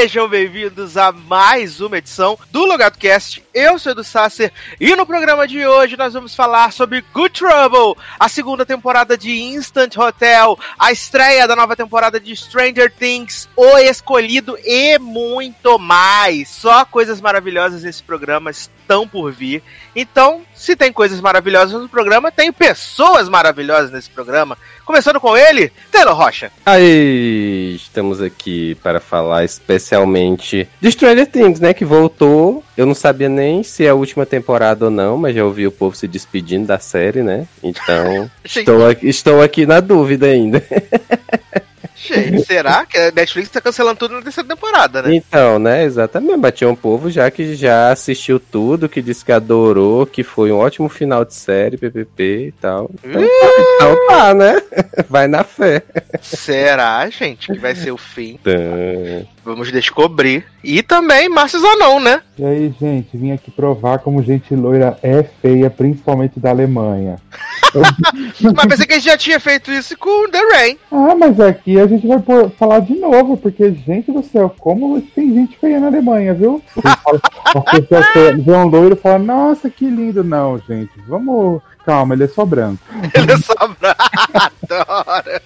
Sejam bem-vindos a mais uma edição do Logado Cast. Eu sou Edu Sasser e no programa de hoje nós vamos falar sobre Good Trouble, a segunda temporada de Instant Hotel, a estreia da nova temporada de Stranger Things, O Escolhido e muito mais. Só coisas maravilhosas nesse programa estão por vir. Então, se tem coisas maravilhosas no programa, tem pessoas maravilhosas nesse programa. Começando com ele, Taylor Rocha. Aí, estamos aqui para falar especialmente de Stranger Things, né? Que voltou. Eu não sabia nem se é a última temporada ou não, mas já ouvi o povo se despedindo da série, né? Então, estou, aqui, estou aqui na dúvida ainda. Gente, será que a Netflix tá cancelando tudo na terceira temporada, né? Então, né, exatamente. Batia um povo já que já assistiu tudo, que disse que adorou, que foi um ótimo final de série, PPP e tal. Então, então tá, né? Vai na fé. Será, gente, que vai ser o fim? Então... Vamos descobrir. E também Márcio Zanon, né? E aí, gente, vim aqui provar como gente loira é feia, principalmente da Alemanha. mas pensei que a gente já tinha feito isso com The Rain. Ah, mas aqui a gente vai por, falar de novo, porque, gente do céu, como tem gente feia na Alemanha, viu? Vê um loiro e fala, nossa, que lindo. Não, gente, vamos. Calma, ele é só branco. ele é só branco. Adoro.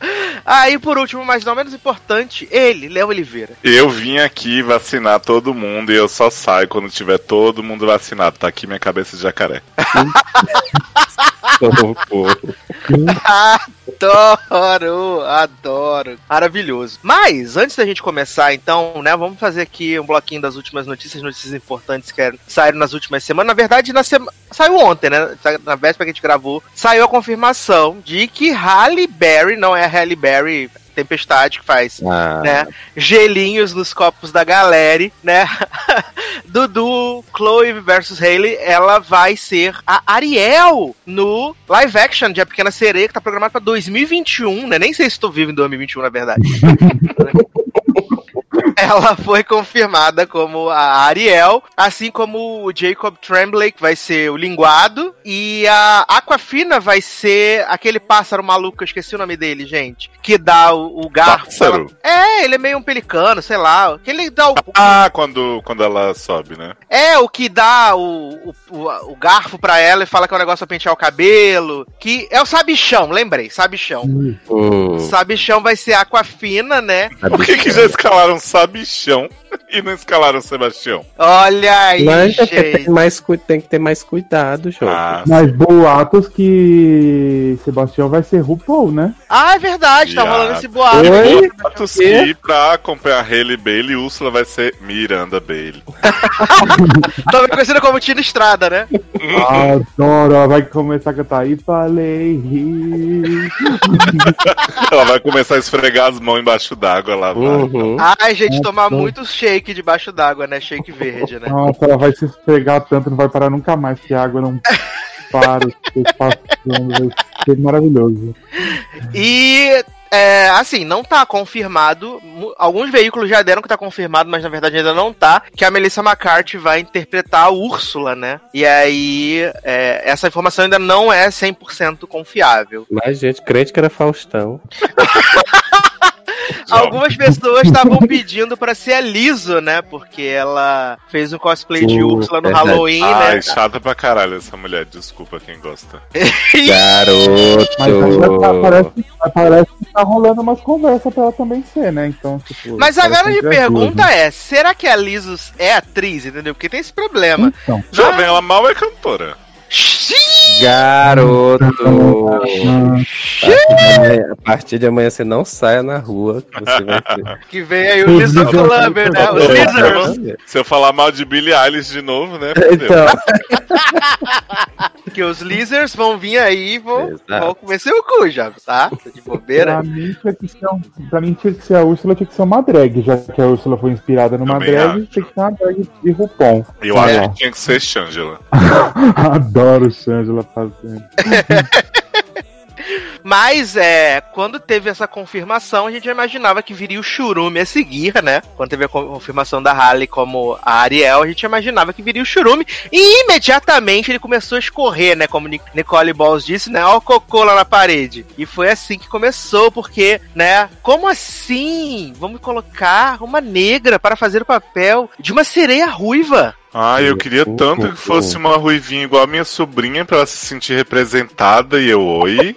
Aí, por último, mas não menos importante, ele, Léo Oliveira. Eu vim aqui vacinar todo mundo e eu só saio quando tiver todo mundo vacinado. Tá aqui minha cabeça de jacaré. adoro, adoro. Maravilhoso. Mas, antes da gente começar, então, né, vamos fazer aqui um bloquinho das últimas notícias, notícias importantes que saíram nas últimas semanas. Na verdade, na sema... saiu ontem, né? Na véspera que a gente gravou, saiu a confirmação de que Halle Berry, não é a Halle Berry Tempestade, que faz ah. né, gelinhos nos copos da galera, né? Dudu, Chloe versus Hayley, ela vai ser a Ariel no live action de A Pequena Sereia, que tá programado pra 2021, né? Nem sei se estou vivo em 2021, na verdade. ela foi confirmada como a Ariel, assim como o Jacob Tremblay, que vai ser o linguado, e a Aquafina vai ser aquele pássaro maluco, eu esqueci o nome dele, gente, que dá o, o garfo. Pássaro? É, ele é meio um pelicano, sei lá, que ele dá o... Ah, quando, quando ela sobe, né? É, o que dá o, o, o, garfo pra ela e fala que é um negócio pra pentear o cabelo, que é o sabichão, lembrei, sabichão. Hum. Sabichão vai ser Aquafina, né? Por que que já escalaram sabichão bichão. e não escalaram o Sebastião? Olha aí, Mas gente. Tem, mais, tem que ter mais cuidado, João. Ah, Mas boatos que Sebastião vai ser RuPaul, né? Ah, é verdade, tá rolando esse boato. Oi? Boatos que pra acompanhar Haley Bailey, Úrsula vai ser Miranda Bailey. Também conhecida como Tina Estrada, né? Adoro, ela vai começar a cantar e falei. ela vai começar a esfregar as mãos embaixo d'água lá. Uhum. Ai, gente, tomar muito shake debaixo d'água, né? Shake verde, né? Nossa, ela vai se esfregar tanto, não vai parar nunca mais, que a água não para, passando, vai ser maravilhoso. E é, assim, não tá confirmado. Alguns veículos já deram que tá confirmado, mas na verdade ainda não tá. Que a Melissa McCarthy vai interpretar a Úrsula, né? E aí, é, essa informação ainda não é 100% confiável. Mas, gente, crente que era Faustão. Algumas pessoas estavam pedindo para ser a Liso, né? Porque ela fez um cosplay de Úrsula no verdade. Halloween, Ai, né? Ai, chata pra caralho essa mulher. Desculpa quem gosta. Garoto! Mas tá, parece, parece que tá rolando umas conversas pra ela também ser, né? Então, tipo, Mas a grande pergunta né? é: será que a Liso é atriz, entendeu? Porque tem esse problema. Então. Jovem, ela mal é cantora. Garoto! A partir de amanhã você não saia na rua. Que, você vai ter. que vem aí o Lizard Clubber, né? Os Lizards. Se eu falar mal de Billie Eilish de novo, né? Então. que os Lizards vão vir aí e vão, vão comer seu cu, já, tá? De bobeira. Pra mim, tinha que ser, um, pra mim, tinha que ser a Úrsula, tinha que ser uma drag, já que a Úrsula foi inspirada numa Também drag, acho. tinha que ser uma drag de RuPaul. Eu é. acho que tinha que ser Shangela. Adoro Shangela fazendo. Mas é, quando teve essa confirmação, a gente já imaginava que viria o Churume a seguir, né? Quando teve a confirmação da Harley como a Ariel, a gente imaginava que viria o Churume. E imediatamente ele começou a escorrer, né? Como Nicole Balls disse, né? Ó o cocô lá na parede. E foi assim que começou, porque, né? Como assim? Vamos colocar uma negra para fazer o papel de uma sereia ruiva. Ah, eu queria tanto que fosse uma ruivinha igual a minha sobrinha pra ela se sentir representada e eu, oi.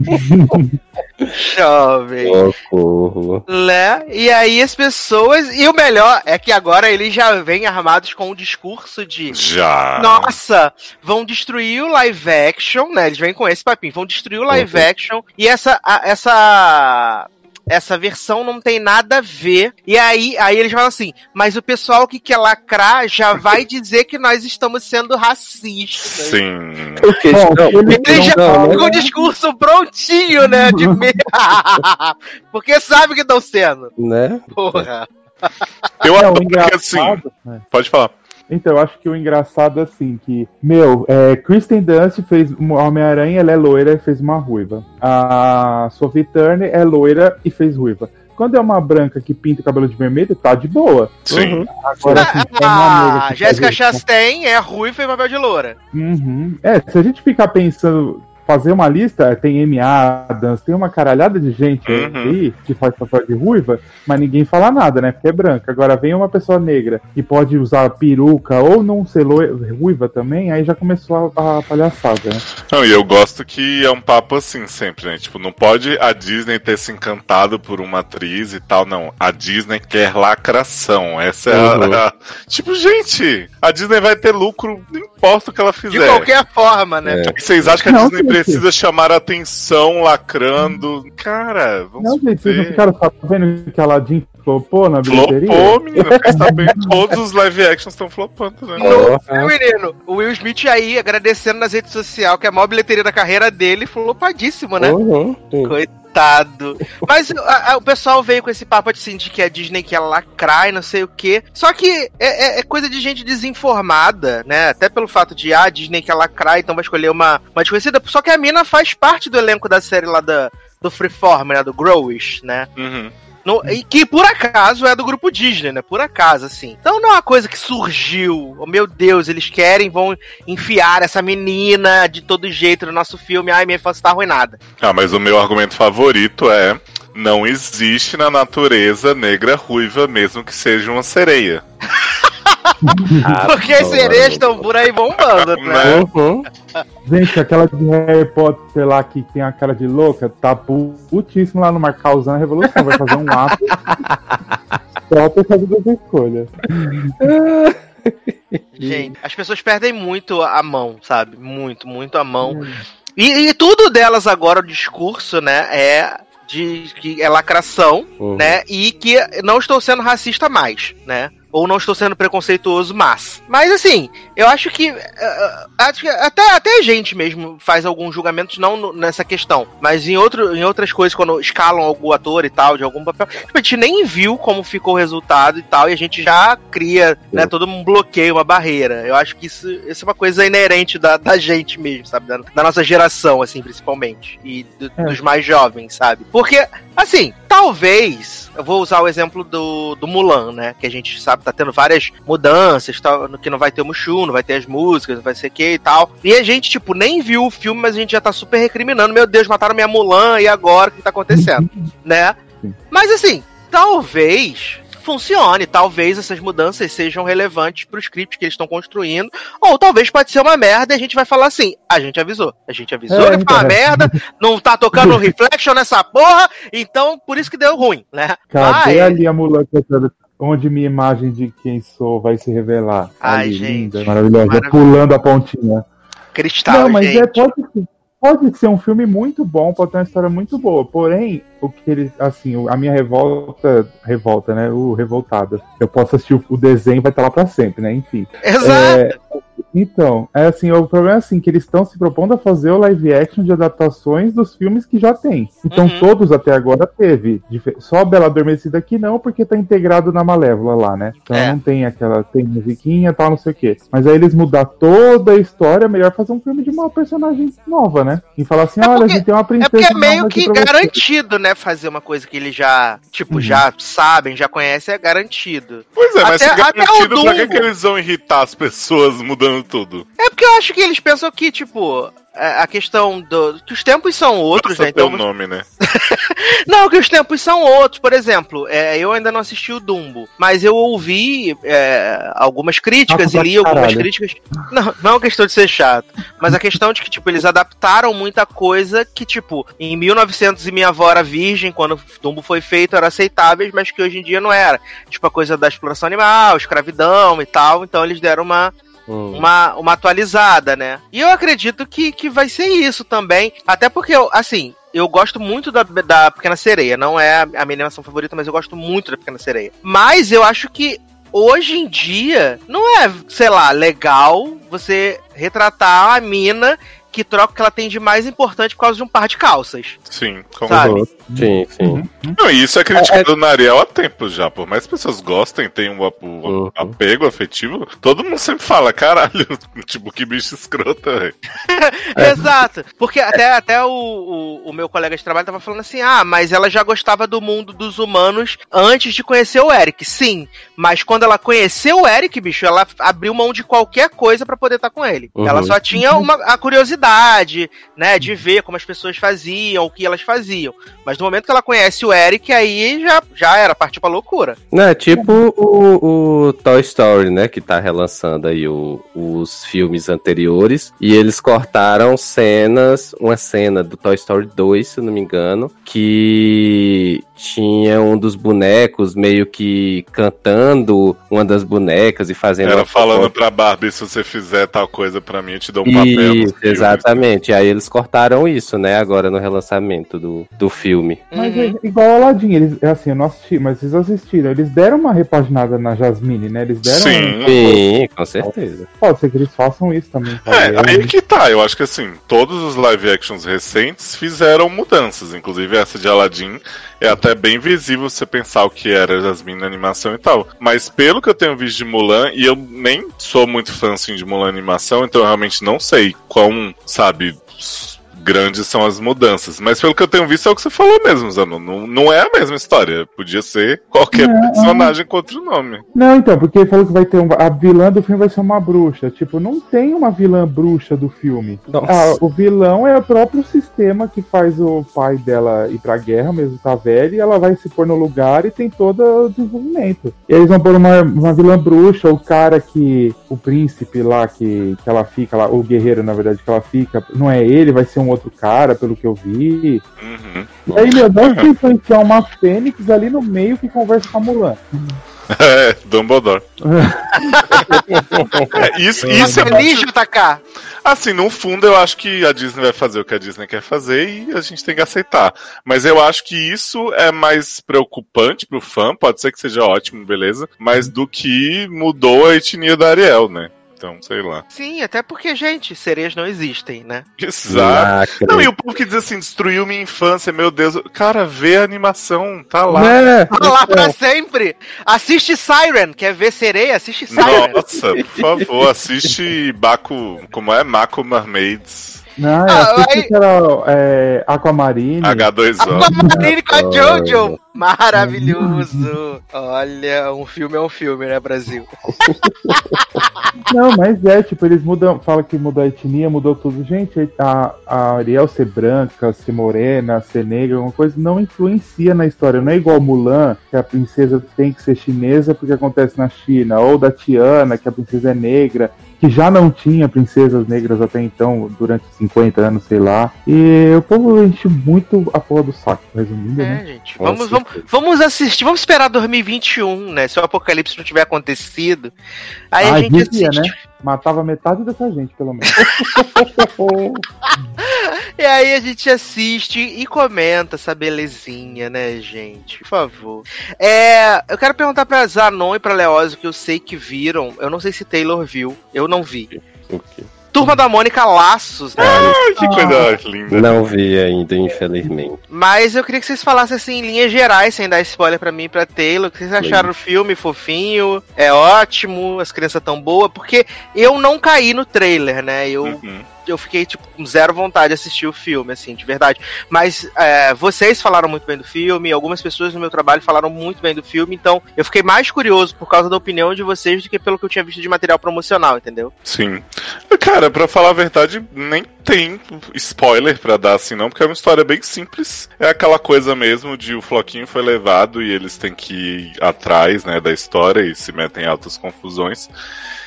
Jovem. Socorro. Né? E aí as pessoas. E o melhor é que agora eles já vêm armados com um discurso de. Já. Nossa, vão destruir o live action, né? Eles vêm com esse papinho, vão destruir o live Uhum. action. E essa. a- essa. Essa versão não tem nada a ver. E aí, aí eles falam assim: mas o pessoal que quer lacrar já vai dizer que nós estamos sendo racistas. Sim. Porque, Bom, não, ele- Ele já não, com né? o discurso prontinho, né? De. Porque sabe que estão sendo. né? Porra. Eu o adoro porque assim. engraçado. é. Pode falar. Então, eu acho que o engraçado é assim, que, meu, é, Kristen Dunst fez uma Homem-Aranha, ela é loira e fez uma ruiva. A Sophie Turner é loira e fez ruiva. Quando é uma branca que pinta o cabelo de vermelho, tá de boa. Sim. Uhum. Agora, assim, se é uma Ah, Jéssica Chastain é ruiva e papel de loura. Uhum. É, se a gente ficar pensando, fazer uma lista, tem Amy Adams, tem uma caralhada de gente Uhum. aí que faz papel de ruiva, mas ninguém fala nada, né? Porque é branca. Agora vem uma pessoa negra que pode usar peruca ou não ser ruiva também, aí já começou a, a palhaçada, né? Não, e eu gosto que é um papo assim sempre, né? Tipo, não pode a Disney ter se encantado por uma atriz e tal, não. A Disney quer lacração. Essa é a- Uhum. a, Tipo, gente, a Disney vai ter lucro, não importa o que ela De fizer. qualquer forma, né? É. Vocês acham que a Não, Disney. Precisa chamar a atenção lacrando? Cara, vamos Não, gente, vocês não ficaram sabendo que a Aladdin flopou na bilheteria? Flopou, menino. Fiquei sabendo. Todos os live actions estão flopando, né? No, menino, o Will Smith aí agradecendo nas redes sociais, que é a maior bilheteria da carreira dele, flopadíssimo, né? Uhum, sim. Coitado. Mas a- a- o pessoal veio com esse papo assim, de que a Disney quer lacrar e não sei o quê. Só que é, é- é coisa de gente desinformada, né? Até pelo fato de ah, a Disney quer lacrar, então vai escolher uma, uma desconhecida. Só que a mina faz parte do elenco da série lá da, do Freeform, né? Do Growish, né? Uhum. No- e que por acaso é do grupo Disney, né? Por acaso, assim. Então não é uma coisa que surgiu. Oh, meu Deus, eles querem, vão enfiar essa menina de todo jeito no nosso filme. Ai, minha infância tá arruinada. Ah, mas o meu argumento favorito é. Não existe na natureza negra ruiva, mesmo que seja uma sereia. Porque as sereias estão por aí bombando, né? Uhum. Gente, aquela de Harry Potter lá que tem a cara de louca, tá putíssimo lá no mar causando a revolução. Vai fazer um ato só por causa das escolhas. Gente, as pessoas perdem muito a mão, sabe? Muito, muito a mão. E, e tudo delas agora, o discurso, né, é de que é lacração, Uhum. né? E que não estou sendo racista mais, né? Ou não estou sendo preconceituoso, mas. Mas assim, eu acho que. eh, acho que até, até a gente mesmo faz alguns julgamentos, não no- nessa questão, mas em, outro, em outras coisas, quando escalam algum ator e tal, de algum papel. Tipo, a gente nem viu como ficou o resultado e tal, e a gente já cria, né, todo um bloqueio, uma barreira. Eu acho que isso, isso é uma coisa inerente da, da gente mesmo, sabe? Da, da nossa geração, assim, principalmente. E do- É. dos mais jovens, sabe? Porque, assim, talvez. Eu vou usar o exemplo do, do Mulan, né? Que a gente sabe, tá tendo várias mudanças, no que não vai ter o Mushu, não vai ter as músicas, não vai ser o que e tal. E a gente, tipo, nem viu o filme, mas a gente já tá super recriminando. Meu Deus, mataram minha Mulan, e agora? O que tá acontecendo? né? Sim. Mas assim, talvez funcione, talvez essas mudanças sejam relevantes pro script que eles estão construindo, ou talvez pode ser uma merda e a gente vai falar assim, a gente avisou, a gente avisou É, que foi uma então, é. merda, não tá tocando reflection nessa porra, então por isso que deu ruim, né? Cadê Mas- ali a mulher cantando? Onde minha imagem de quem sou vai se revelar? Ai, Ali, gente. linda, maravilhosa, Maravilhoso. pulando a pontinha. Cristal, Não, mas gente. é, pode, ser- pode ser um filme muito bom, pode ter uma história muito boa. Porém, o que ele, assim, a minha revolta, revolta, né? O revoltado. Eu posso assistir o, o desenho, vai estar lá pra sempre, né? Enfim. Exato. É, Então, é assim, o problema é assim, que eles estão se propondo a fazer o live action de adaptações dos filmes que já tem. Então Uhum. todos até agora teve. Só a Bela Adormecida aqui não, porque tá integrado na Malévola lá, né? Então É. não tem aquela, tem musiquinha e tal, não sei o quê. Mas aí eles mudar toda a história, é melhor fazer um filme de uma personagem nova, né? E falar assim, É olha, porque- a gente tem uma É princesa porque é meio que garantido, né? Fazer uma coisa que eles já, tipo, Uhum. já sabem, já conhecem, é garantido. Pois é, mas Até- se até o garantido, pra que, Dumbo. que eles vão irritar as pessoas mudando tudo? É porque eu acho que eles pensam que, tipo, é, a questão do. que os tempos são outros, Basta né? Então. o nome, né? Não, que os tempos são outros. Por exemplo, é, eu ainda não assisti o Dumbo, mas eu ouvi é, algumas críticas Chato e li algumas caralho. críticas. Não, não é uma questão de ser chato, mas a questão de que, tipo, eles adaptaram muita coisa que, tipo, em 1900 e minha avó era virgem, quando o Dumbo foi feito, eram aceitáveis, mas que hoje em dia não era. Tipo, a coisa da exploração animal, escravidão e tal. Então eles deram uma, Hum. uma, uma atualizada, né? E eu acredito que, que vai ser isso também. Até porque, eu, assim, eu gosto muito da, da Pequena Sereia. Não é a minha animação favorita, mas eu gosto muito da Pequena Sereia. Mas eu acho que hoje em dia não é, sei lá, legal você retratar a mina que troca o que ela tem de mais importante por causa de um par de calças. Sim, como Sim, sim. Não, e isso é criticado na Ariel há tempos já. Por mais que as pessoas gostem, tenham um, um Uhum. apego afetivo, todo mundo sempre fala, caralho, tipo, que bicho escrota, velho. Exato. Porque até, até o, o, o meu colega de trabalho tava falando assim: ah, mas ela já gostava do mundo dos humanos antes de conhecer o Eric. Sim, mas quando ela conheceu o Eric, bicho, ela abriu mão de qualquer coisa pra poder estar com ele. Uhum. Ela só tinha uma, a curiosidade, né, de ver como as pessoas faziam, o que elas faziam. Mas no momento que ela conhece o Eric, aí já, já era, partiu pra loucura. Não, é tipo o, o Toy Story, né? Que tá relançando aí o- os filmes anteriores. E eles cortaram cenas, uma cena do Toy Story 2, se não me engano, que tinha um dos bonecos meio que cantando uma das bonecas e fazendo. Era uma falando foto. pra Barbie, se você fizer tal coisa pra mim, eu te dou um papel. Isso, filme. exatamente. E aí eles cortaram isso, né? Agora no relançamento do, do filme. Mas Uhum. é igual o Aladdin, eles, é assim, eu não assisti, mas vocês assistiram. Eles deram uma repaginada na Jasmine, né? Eles deram. Sim. Sim, com certeza. Pode ser que eles façam isso também. É, aí que tá. Eu acho que assim, todos os live actions recentes fizeram mudanças. Inclusive essa de Aladdin é até bem visível você pensar o que era Jasmine na animação e tal. Mas pelo que eu tenho visto de Mulan, e eu nem sou muito fã assim, de Mulan animação, então eu realmente não sei quão, sabe, grandes são as mudanças. Mas pelo que eu tenho visto é o que você falou mesmo, Zano. Não, não é a mesma história. Podia ser qualquer Não, personagem com outro nome. Não, então, porque ele falou que vai ter um. A vilã do filme vai ser uma bruxa. Tipo, não tem uma vilã bruxa do filme. Nossa. Ah, o vilão é o próprio sistema que faz o pai dela ir pra guerra, mesmo tá velho, e ela vai se pôr no lugar e tem todo o desenvolvimento. E eles vão pôr uma, uma vilã bruxa, o cara que. O príncipe lá que, que ela fica lá, o guerreiro, na verdade, que ela fica, não é ele, vai ser um outro cara, pelo que eu vi. Uhum. E aí, meu, dá pra influenciar uma fênix ali no meio que conversa com a Mulan. É, Dumbledore. É, isso, isso é Feliz, JK. Assim, no fundo, eu acho que a Disney vai fazer o que a Disney quer fazer e a gente tem que aceitar. Mas eu acho que isso é mais preocupante pro fã, pode ser que seja ótimo, beleza, mas do que mudou a etnia da Ariel, né? Então, sei lá. Sim, até porque, gente, sereias não existem, né? Exato. Lacre. Não, e o povo que diz assim, destruiu minha infância, meu Deus. Cara, vê a animação, tá lá. Né? Tá lá pra sempre. Assiste Siren. Quer ver sereia? Assiste Siren. Nossa, por favor, assiste Baco. Como é? Mako Mermaids Não, Ah, é aí- que era é, Aquamarine. H2O. Aquamarine com a Jojo. Maravilhoso. Olha, um filme é um filme, né, Brasil? Não, mas é, tipo, eles mudam, fala que mudou a etnia, mudou tudo. Gente, a, a Ariel ser branca, ser morena, ser negra, alguma coisa, não influencia na história. Não é igual Mulan, que a princesa tem que ser chinesa porque acontece na China, ou da Tiana, que a princesa é negra, que já não tinha princesas negras até então, durante 50 anos, sei lá. E o povo enche muito a porra do saco, resumindo, né? É, gente. Com Vamos, vamos, vamos assistir. Vamos esperar 2021, né? Se o apocalipse não tiver acontecido. Aí a Ah, gente devia, assiste. né? Matava metade dessa gente, pelo menos. E aí a gente assiste e comenta essa belezinha, né, gente? Por favor. É, eu quero perguntar pra Zanon e pra Leózio, que eu sei que viram. Eu não sei se Taylor viu. Eu não vi. O quê? Turma da Mônica Laços, né? Ai, que coisa linda. Não vi ainda, infelizmente. Mas eu queria que vocês falassem assim, em linhas gerais, sem dar spoiler pra mim e pra Taylor. O que vocês acharam do filme? Fofinho? É ótimo? As crianças tão boas? Porque eu não caí no trailer, né? Eu. Uhum. Eu fiquei, tipo, com zero vontade de assistir o filme, assim, de verdade. Mas é, vocês falaram muito bem do filme, algumas pessoas no meu trabalho falaram muito bem do filme, então eu fiquei mais curioso por causa da opinião de vocês do que pelo que eu tinha visto de material promocional, entendeu? Sim. Cara, pra falar a verdade, nem tem spoiler pra dar assim, não, porque é uma história bem simples. É aquela coisa mesmo de o Floquinho foi levado e eles têm que ir atrás, né, da história e se metem em altas confusões.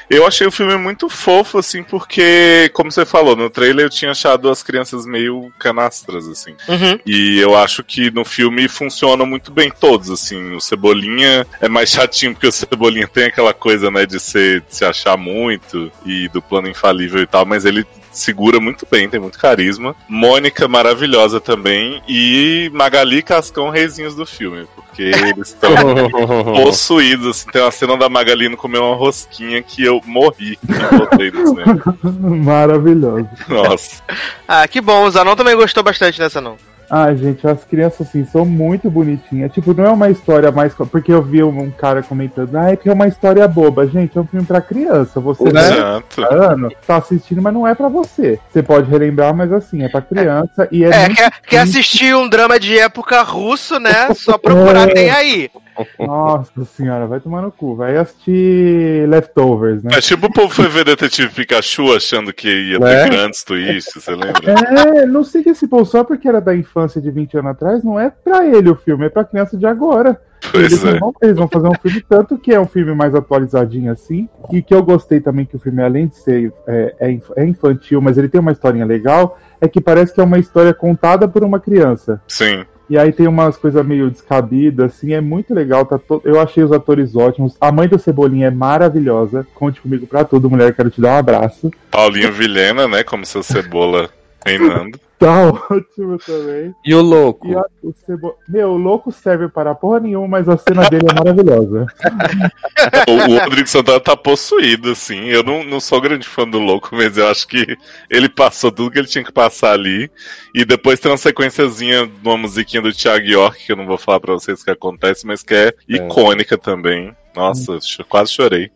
Eu achei o filme muito fofo, assim, porque, como você falou, no trailer eu tinha achado as crianças meio canastras, assim. Uhum. E eu acho que no filme funcionam muito bem todos, assim. O Cebolinha é mais chatinho, porque o Cebolinha tem aquela coisa, né, de, ser, de se achar muito e do plano infalível e tal, mas ele segura muito bem, tem muito carisma. Mônica maravilhosa também. E Magali e Cascão, reizinhos do filme, porque eles estão possuídos. Assim. Tem uma cena da Magali indo comer uma rosquinha que eu morri e no cinema. Maravilhoso. Nossa. Ah, que bom. O Zanon também gostou bastante dessa, não. Ah, gente, as crianças assim são muito bonitinhas. Tipo, não é uma história mais. Porque eu vi um cara comentando, ah, é que é uma história boba. Gente, é um filme pra criança. Você, né? Exato. ano, tá assistindo, mas não é pra você. Você pode relembrar, mas assim, é pra criança e é. É, quer, quer assistir um drama de época russo, né? Só procurar, É. tem aí. Nossa senhora, vai tomar no cu. Vai assistir Leftovers, né? É tipo o povo foi ver Detetive Pikachu achando que ia ter grandes twists, você lembra? É, não siga esse povo só porque era da infância de 20 anos atrás, não é pra ele o filme, é pra criança de agora. Eles, Pois é. vão, eles vão fazer um filme tanto que é um filme mais atualizadinho assim, e que eu gostei também que o filme, além de ser é, é é infantil, mas ele tem uma historinha legal, é que parece que é uma história contada por uma criança. Sim. E aí tem umas coisas meio descabidas, assim, é muito legal. Tá to- Eu achei os atores ótimos. A mãe do Cebolinha é maravilhosa. Conte comigo pra tudo, mulher. Quero te dar um abraço. Paulinho Vilhena, né? Como seu cebola reinando. Tá ótimo também. E o louco? E a- o Cebo... Meu, o louco serve para porra nenhuma, mas a cena dele é maravilhosa. O, o Rodrigo Santana tá possuído, assim. Eu não, não sou grande fã do louco, mas eu acho que ele passou tudo que ele tinha que passar ali. E depois tem uma sequenciazinha de uma musiquinha do Thiago York, que eu não vou falar pra vocês o que acontece, mas que é icônica também. Nossa, quase chorei.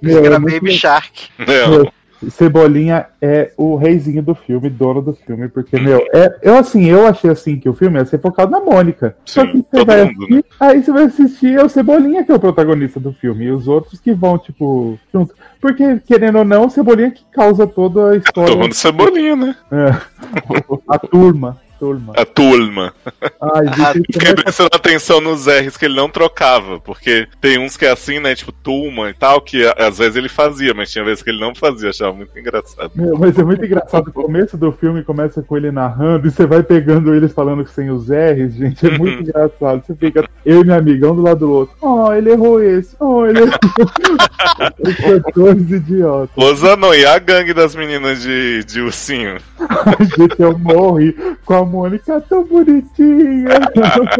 Meu, Era é Baby Shark. Não, Cebolinha é o reizinho do filme, dono do filme, porque, meu, é, eu assim, eu achei assim que o filme ia ser focado na Mônica. Só Sim, que você todo vai mundo, assistir, aí você vai assistir é o Cebolinha que é o protagonista do filme, e os outros que vão, tipo, junto. Porque, querendo ou não, o Cebolinha que causa toda a história. tomando cebolinha, né? É. A turma. Turma. A turma. Ai, Ah, gente, Fiquei prestando atenção nos R's que ele não trocava, porque tem uns que é assim, né? Tipo, turma e tal, que a- às vezes ele fazia, mas tinha vezes que ele não fazia, eu achava muito engraçado. Meu, mas é muito engraçado. O começo do filme começa com ele narrando e você vai pegando eles falando sem os R's, gente. É muito engraçado. Você fica, eu e minha amiga, um do lado do outro. Oh, ele errou esse. Oh, ele errou. Os idiotas. Ô Zanon, e a gangue das meninas de, de ursinho? Ai, gente, eu morri com a Mônica tão bonitinha.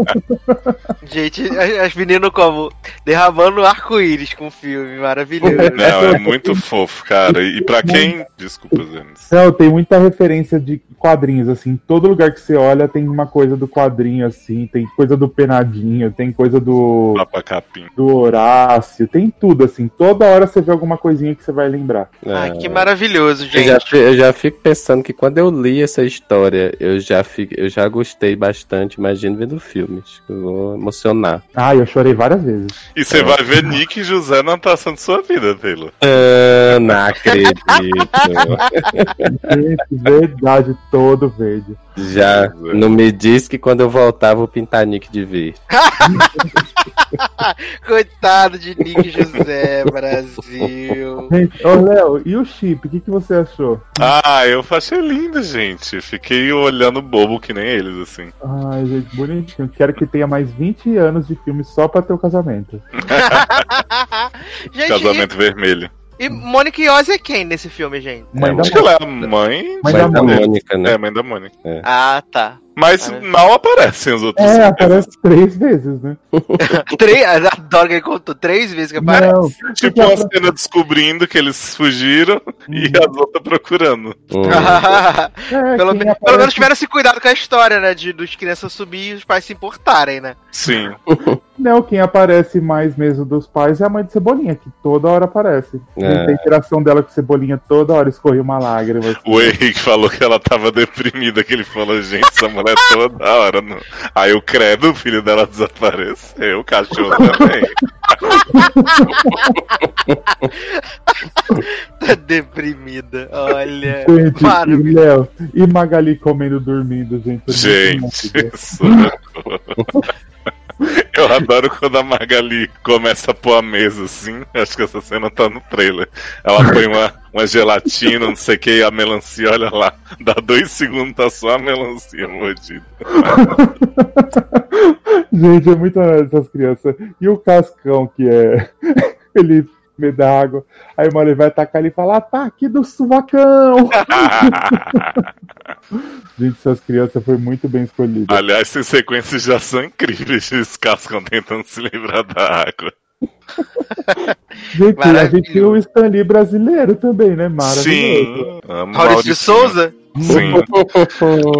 Gente, as, as meninas como derramando arco-íris com o filme, maravilhoso. Não, é muito fofo, cara. E pra quem. Desculpa, Zenes. Não, tem muita referência de quadrinhos, assim. Todo lugar que você olha tem uma coisa do quadrinho, assim. Tem coisa do Penadinho, tem coisa do. Papa Capim. do Horácio, tem tudo, assim. Toda hora você vê alguma coisinha que você vai lembrar. Ai, que maravilhoso, Eu já, gente. eu já fico pensando que quando eu li essa história, eu já, fico, eu já gostei bastante, imagino vendo filmes. Eu vou emocionar. Ah, eu chorei várias vezes. E você vai ver Nick e José na atuação de sua vida, Taylor. Ah, não acredito. Gente, verdade, todo verde. Já não me diz que quando eu voltar vou pintar Nick de verde. Coitado de Nick José, Brasil. Gente, ô Léo, e o chip? O que, que você achou? Ah, eu achei lindo, gente. Fiquei olhando bobo que nem eles, assim. Ai, gente, bonitinho. Quero que tenha mais 20 anos de filme só pra ter o casamento. gente, Casamento vermelho. E, e Mônica Iose é quem nesse filme, gente? Mãe da Acho que ela é a mãe. Mãe Mas da da Mônica. Mônica, né? É, mãe da Mônica. Ah, tá. Mas mal aparecem os outros. É, aparece três vezes, né? Três, adoro que ele contou três vezes que aparece. Não, Tipo uma cena descobrindo que eles fugiram e Uhum. as outras procurando. Hum. é, pelo, me- pelo aparece- menos tiveram esse cuidado com a história, né? De dos crianças subir e os pais se importarem, né? Sim. Não, quem aparece mais mesmo dos pais é a mãe de Cebolinha, que toda hora aparece. É. A interação dela com Cebolinha toda hora escorre uma lágrima. assim. O Henrique falou que ela tava deprimida, que ele falou, gente, essa mulher toda hora. Não... Aí o credo, o filho dela desapareceu, o cachorro também. Tá deprimida. Olha. Gente, Maravilha. e Léo, e Magali comendo dormindo, gente. é Gente, bom. socorro. Eu adoro quando a Magali começa a pôr a mesa assim. Acho que essa cena tá no trailer. Ela põe uma, uma gelatina, não sei o que, a melancia, olha lá. Dá dois segundos, tá só a melancia mordida. Gente, é muito essas crianças. E o Cascão, que é. ele me dá água. Aí hora ele vai atacar ele e fala: ataque do suvacão! Gente, essas crianças foi muito bem escolhidas. Aliás, essas sequências já são incríveis. Eles cascam tentando se livrar da água. Gente, a gente tem o Stanley brasileiro também, né? Maravilhoso. Sim. amo Maurício de Souza? Sim.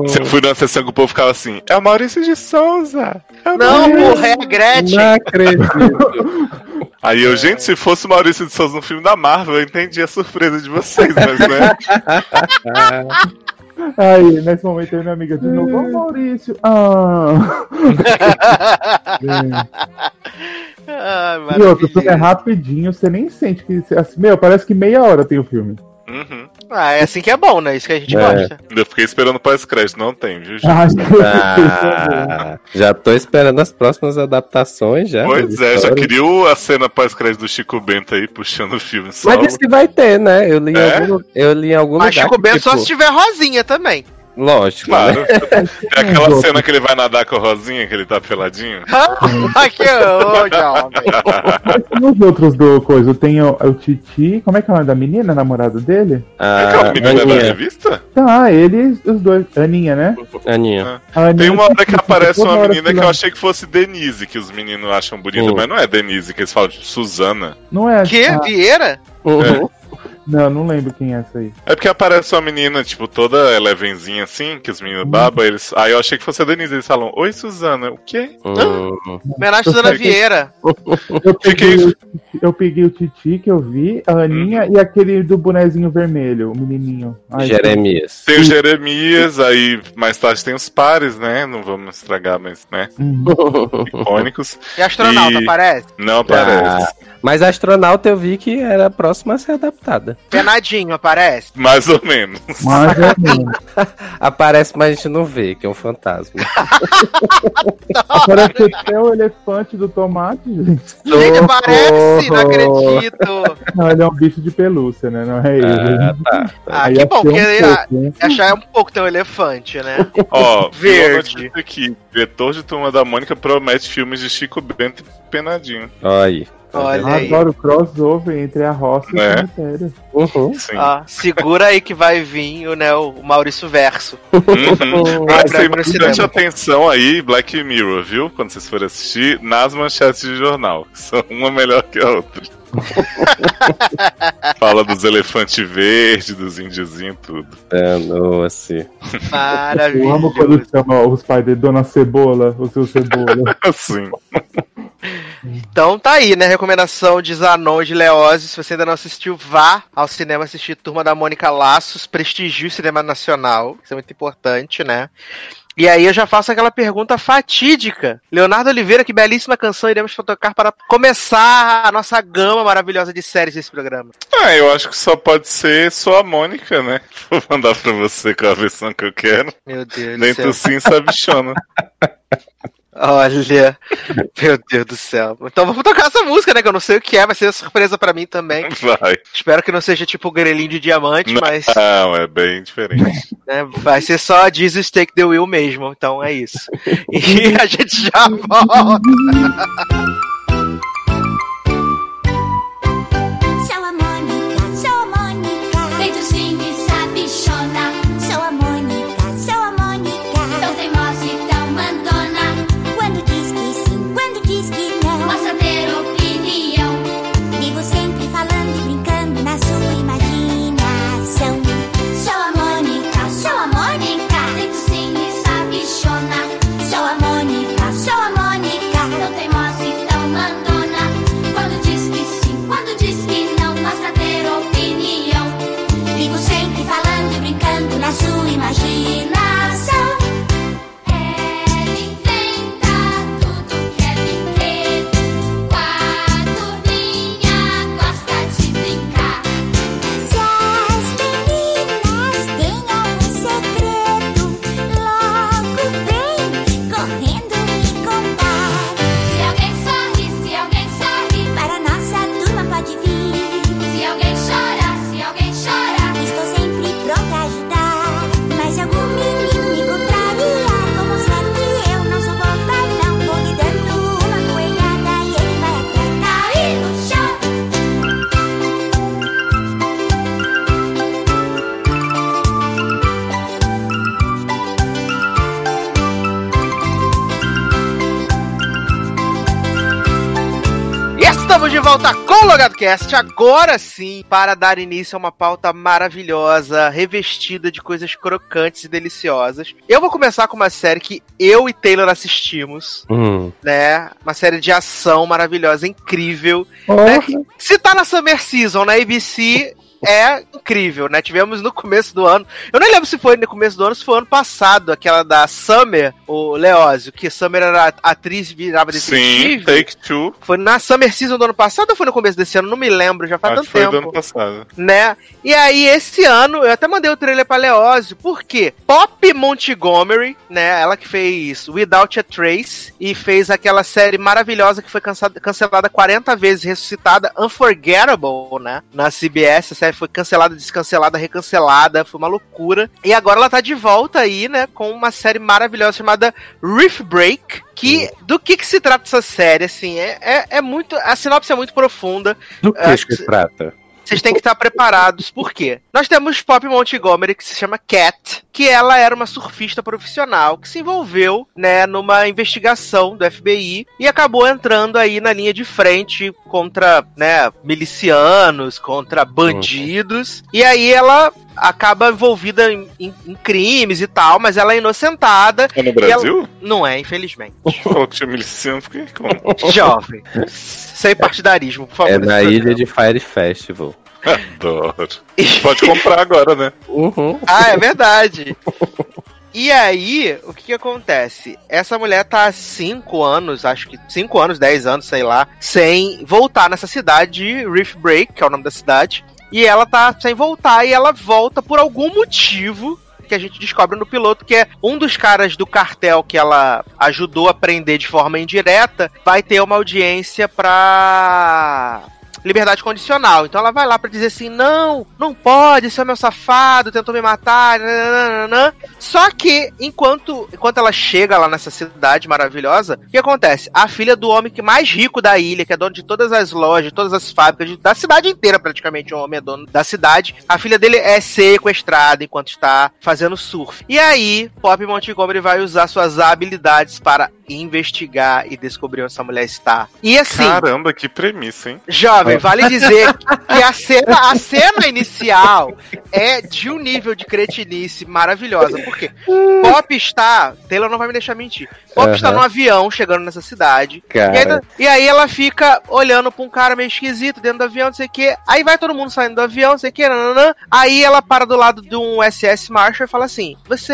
Se eu fui numa sessão que o povo ficava assim: é o Maurício de Souza. É o Não, Maurício." porra, é a Gretchen. Não acredito. Aí eu, gente, se fosse o Maurício de Souza no filme da Marvel, eu entendi a surpresa de vocês, mas né? Aí, nesse momento, eu e minha amiga de novo, ô Maurício. Ah. Ah, e outro, é rapidinho, você nem sente que. Assim, meu, parece que meia hora tem o filme. Uhum. Ah, é assim que é bom, né? Isso que a gente É. gosta. Eu fiquei esperando o pós-crédito, não tem, viu, gente? Ah, Ah, já tô esperando as próximas adaptações já. Pois é, já queria a cena pós-crédito do Chico Bento aí puxando o filme solo. Mas disse que vai ter, né? Eu li, em É? algum, eu li em algum Mas lugar. Chico que, Bento só tipo, se tiver rosinha também. Lógico. Claro. né? É aquela cena que ele vai nadar com a Rosinha, que ele tá peladinho. Ah, que ô, homem. E os outros do coisa? Tem o, o Titi. Como é que é o nome da menina, namorada dele? É Ah, aquela menina da Aninha. revista? Tá, eles, os dois. Aninha, né? Aninha. A Aninha Tem uma hora que aparece uma menina que eu achei que fosse Denise, que os meninos acham bonita, Hum. mas não é Denise, que eles falam de Suzana. Não é? Que? ah, Vieira? Uhum. Não, não lembro quem é essa aí. É porque aparece uma menina, tipo, toda elevenzinha assim, que os meninos babam, eles. Aí eu achei que fosse a Denise, eles falam, oi Suzana, o quê? Uhum. Homenagem a Susana Vieira. Eu peguei, Fiquei- o, eu peguei o Titi que eu vi, a Aninha e aquele do bonezinho vermelho, o menininho. Ai, Jeremias. Tem o Jeremias, aí mais tarde tem os pares, né? Não vamos estragar, mas, né? Uhum. Icônicos. E astronauta, E- parece? Não aparece. Mas a astronauta eu vi que era a próxima a ser adaptada. Penadinho, aparece? Mais ou menos. Mas é mesmo. Aparece, mas a gente não vê, que é um fantasma. Parece até o elefante do tomate, gente. Gente, parece! Não acredito! Não, ele é um bicho de pelúcia, né? Não é ele. Ah, tá. Ah, Aí que bom, um porque a- pouco, né? achar é um pouco ter um elefante, né? Ó, Verde. Aqui. Diretor de Turma da Mônica promete filmes de Chico Bento e Penadinho. Olha aí. Olha Eu aí. adoro o crossover entre a roça e Né? o cemitério. Uhum. Sim. Ó, segura aí que vai vir o, né, o Maurício Verso. Uhum. Bastante cinema. atenção aí, Black Mirror, viu? Quando vocês forem assistir, nas manchetes de jornal. São uma melhor que a outra. Fala dos elefantes verdes, dos índiozinhos, tudo. É, nossa. Eu amo quando chama os pais de Dona Cebola, o seu Cebola. Assim. Então tá aí, né? Recomendação de Zanon e de Leose. Se você ainda não assistiu, vá ao cinema assistir Turma da Mônica Laços. Prestigie o cinema nacional. Isso é muito importante, né? E aí eu já faço aquela pergunta fatídica. Leonardo Oliveira, que belíssima canção iremos tocar para começar a nossa gama maravilhosa de séries desse programa. Ah, eu acho que só pode ser só a Mônica, né? Vou mandar pra você com a versão que eu quero. Meu Deus do Nem céu. tu sim sabichona. Olha, meu Deus do céu. Então vamos tocar essa música, né? Que eu não sei o que é, vai ser surpresa pra mim também. Vai. Espero que não seja tipo o grelhinho de diamante, mas Não, é bem diferente. né, vai ser só Jesus Take the Wheel mesmo. Então é isso. E a gente já volta. volta com o Logado Cast, agora sim, para dar início a uma pauta maravilhosa, revestida de coisas crocantes e deliciosas. Eu vou começar com uma série que eu e Taylor assistimos, Hum. né? Uma série de ação maravilhosa, incrível. Oh, né? Se tá na Summer Season, na ABC, é incrível, né? Tivemos no começo do ano. Eu nem lembro se foi no começo do ano, se foi ano passado, aquela da Summer, o Leózio, que Summer era atriz virava Sim, detetive. Take Two. Foi na Summer Season do ano passado ou foi no começo desse ano? Não me lembro, já faz Acho tanto foi do tempo ano passado. né? E aí, esse ano, eu até mandei o trailer pra Leózio, porque Pop Montgomery, né? Ela que fez Without a Trace e fez aquela série maravilhosa que foi cancelada 40 vezes, ressuscitada, Unforgettable, né? Na CBS, a série foi cancelada, descancelada, recancelada, foi uma loucura. E agora ela tá de volta aí, né? Com uma série maravilhosa chamada Reef Break. Que, do que que se trata essa série, assim, é, é, é muito, a sinopse é muito profunda, Do que Acho que se trata? vocês têm que estar preparados, por quê? Nós temos Pop Montgomery, que se chama Cat, que ela era uma surfista profissional que se envolveu, né, numa investigação do FBI e acabou entrando aí na linha de frente contra, né, milicianos, contra bandidos. E aí ela acaba envolvida em, em- em crimes e tal, mas ela é inocentada. É no Brasil? Não é, infelizmente. Falou que tinha miliciano, fiquei como? Jovem. Sem partidarismo, por favor. É na ilha de Fire Festival. Adoro. Pode comprar agora, né? Uhum. Ah, é verdade. E aí, o que que acontece? Essa mulher tá há 5 anos, acho que 5 anos, 10 anos, sei lá, sem voltar nessa cidade de Reef Break, que é o nome da cidade. E ela tá sem voltar e ela volta por algum motivo que a gente descobre no piloto que é um dos caras do cartel que ela ajudou a prender de forma indireta vai ter uma audiência pra liberdade condicional. Então ela vai lá pra dizer assim: não, não pode, esse é meu safado, tentou me matar. nananana. Só que, enquanto, enquanto ela chega lá nessa cidade maravilhosa, o que acontece? A filha do homem que mais rico da ilha, que é dono de todas as lojas, todas as fábricas, da cidade inteira, praticamente, o homem é dono da cidade, a filha dele é sequestrada enquanto está fazendo surf. E aí, Pop Montgomery vai usar suas habilidades para investigar e descobrir onde essa mulher está. E assim. Caramba, que premissa, hein? Jovem, vale dizer que a cena, a cena inicial é de um nível de cretinice maravilhosa. Por quê? Pop está. Taylor não vai me deixar mentir. Pop Aham. está num avião chegando nessa cidade. E aí, e aí ela fica olhando pra um cara meio esquisito dentro do avião, não sei o quê. Aí vai todo mundo saindo do avião, não sei o quê. Nananã. Aí ela para do lado de um SS Marshall e fala assim: Você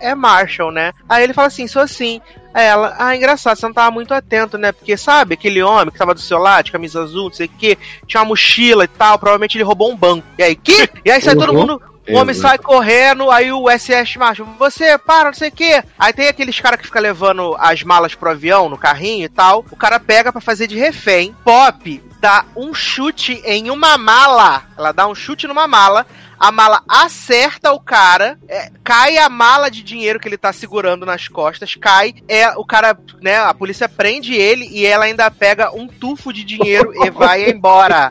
é Marshall, né? Aí ele fala assim: Sou assim. Aí ela, ah, engraçado, você não tava muito atento, né? Porque, sabe, aquele homem que tava do seu lado, de camisa azul, não sei o quê, tinha uma mochila e tal, provavelmente ele roubou um banco. E aí, que? E aí sai todo Uhum. mundo, o homem sai correndo, aí o SS macho, você para, não sei o quê. Aí tem aqueles caras que ficam levando as malas pro avião, no carrinho e tal. O cara pega pra fazer de refém. Pop dá um chute em uma mala. Ela dá um chute numa mala. A mala acerta o cara, é, cai a mala de dinheiro que ele tá segurando nas costas, cai, é o cara, né, a polícia prende ele e ela ainda pega um tufo de dinheiro e vai embora.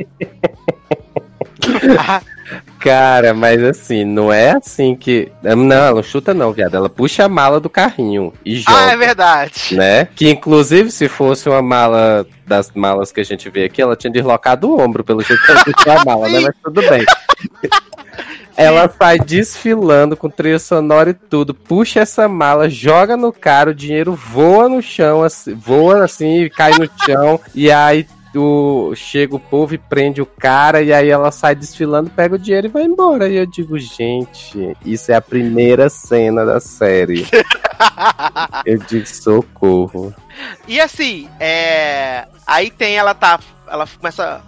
cara, mas assim, não é assim que. Não, ela não chuta, não, viado. Ela puxa a mala do carrinho e joga. ah, é verdade. né? Que inclusive, se fosse uma mala das malas que a gente vê aqui, ela tinha deslocado o ombro pelo jeito que ela puxou a mala, né? Mas tudo bem. Ela sai desfilando com trilha sonora e tudo, puxa essa mala, joga no cara, o dinheiro voa no chão, assim, voa assim, cai no chão, e aí o, chega o povo e prende o cara, e aí ela sai desfilando, pega o dinheiro e vai embora. E eu digo, gente, isso é a primeira cena da série. Eu digo, socorro. E assim, é. Aí tem, ela tá. Ela começa.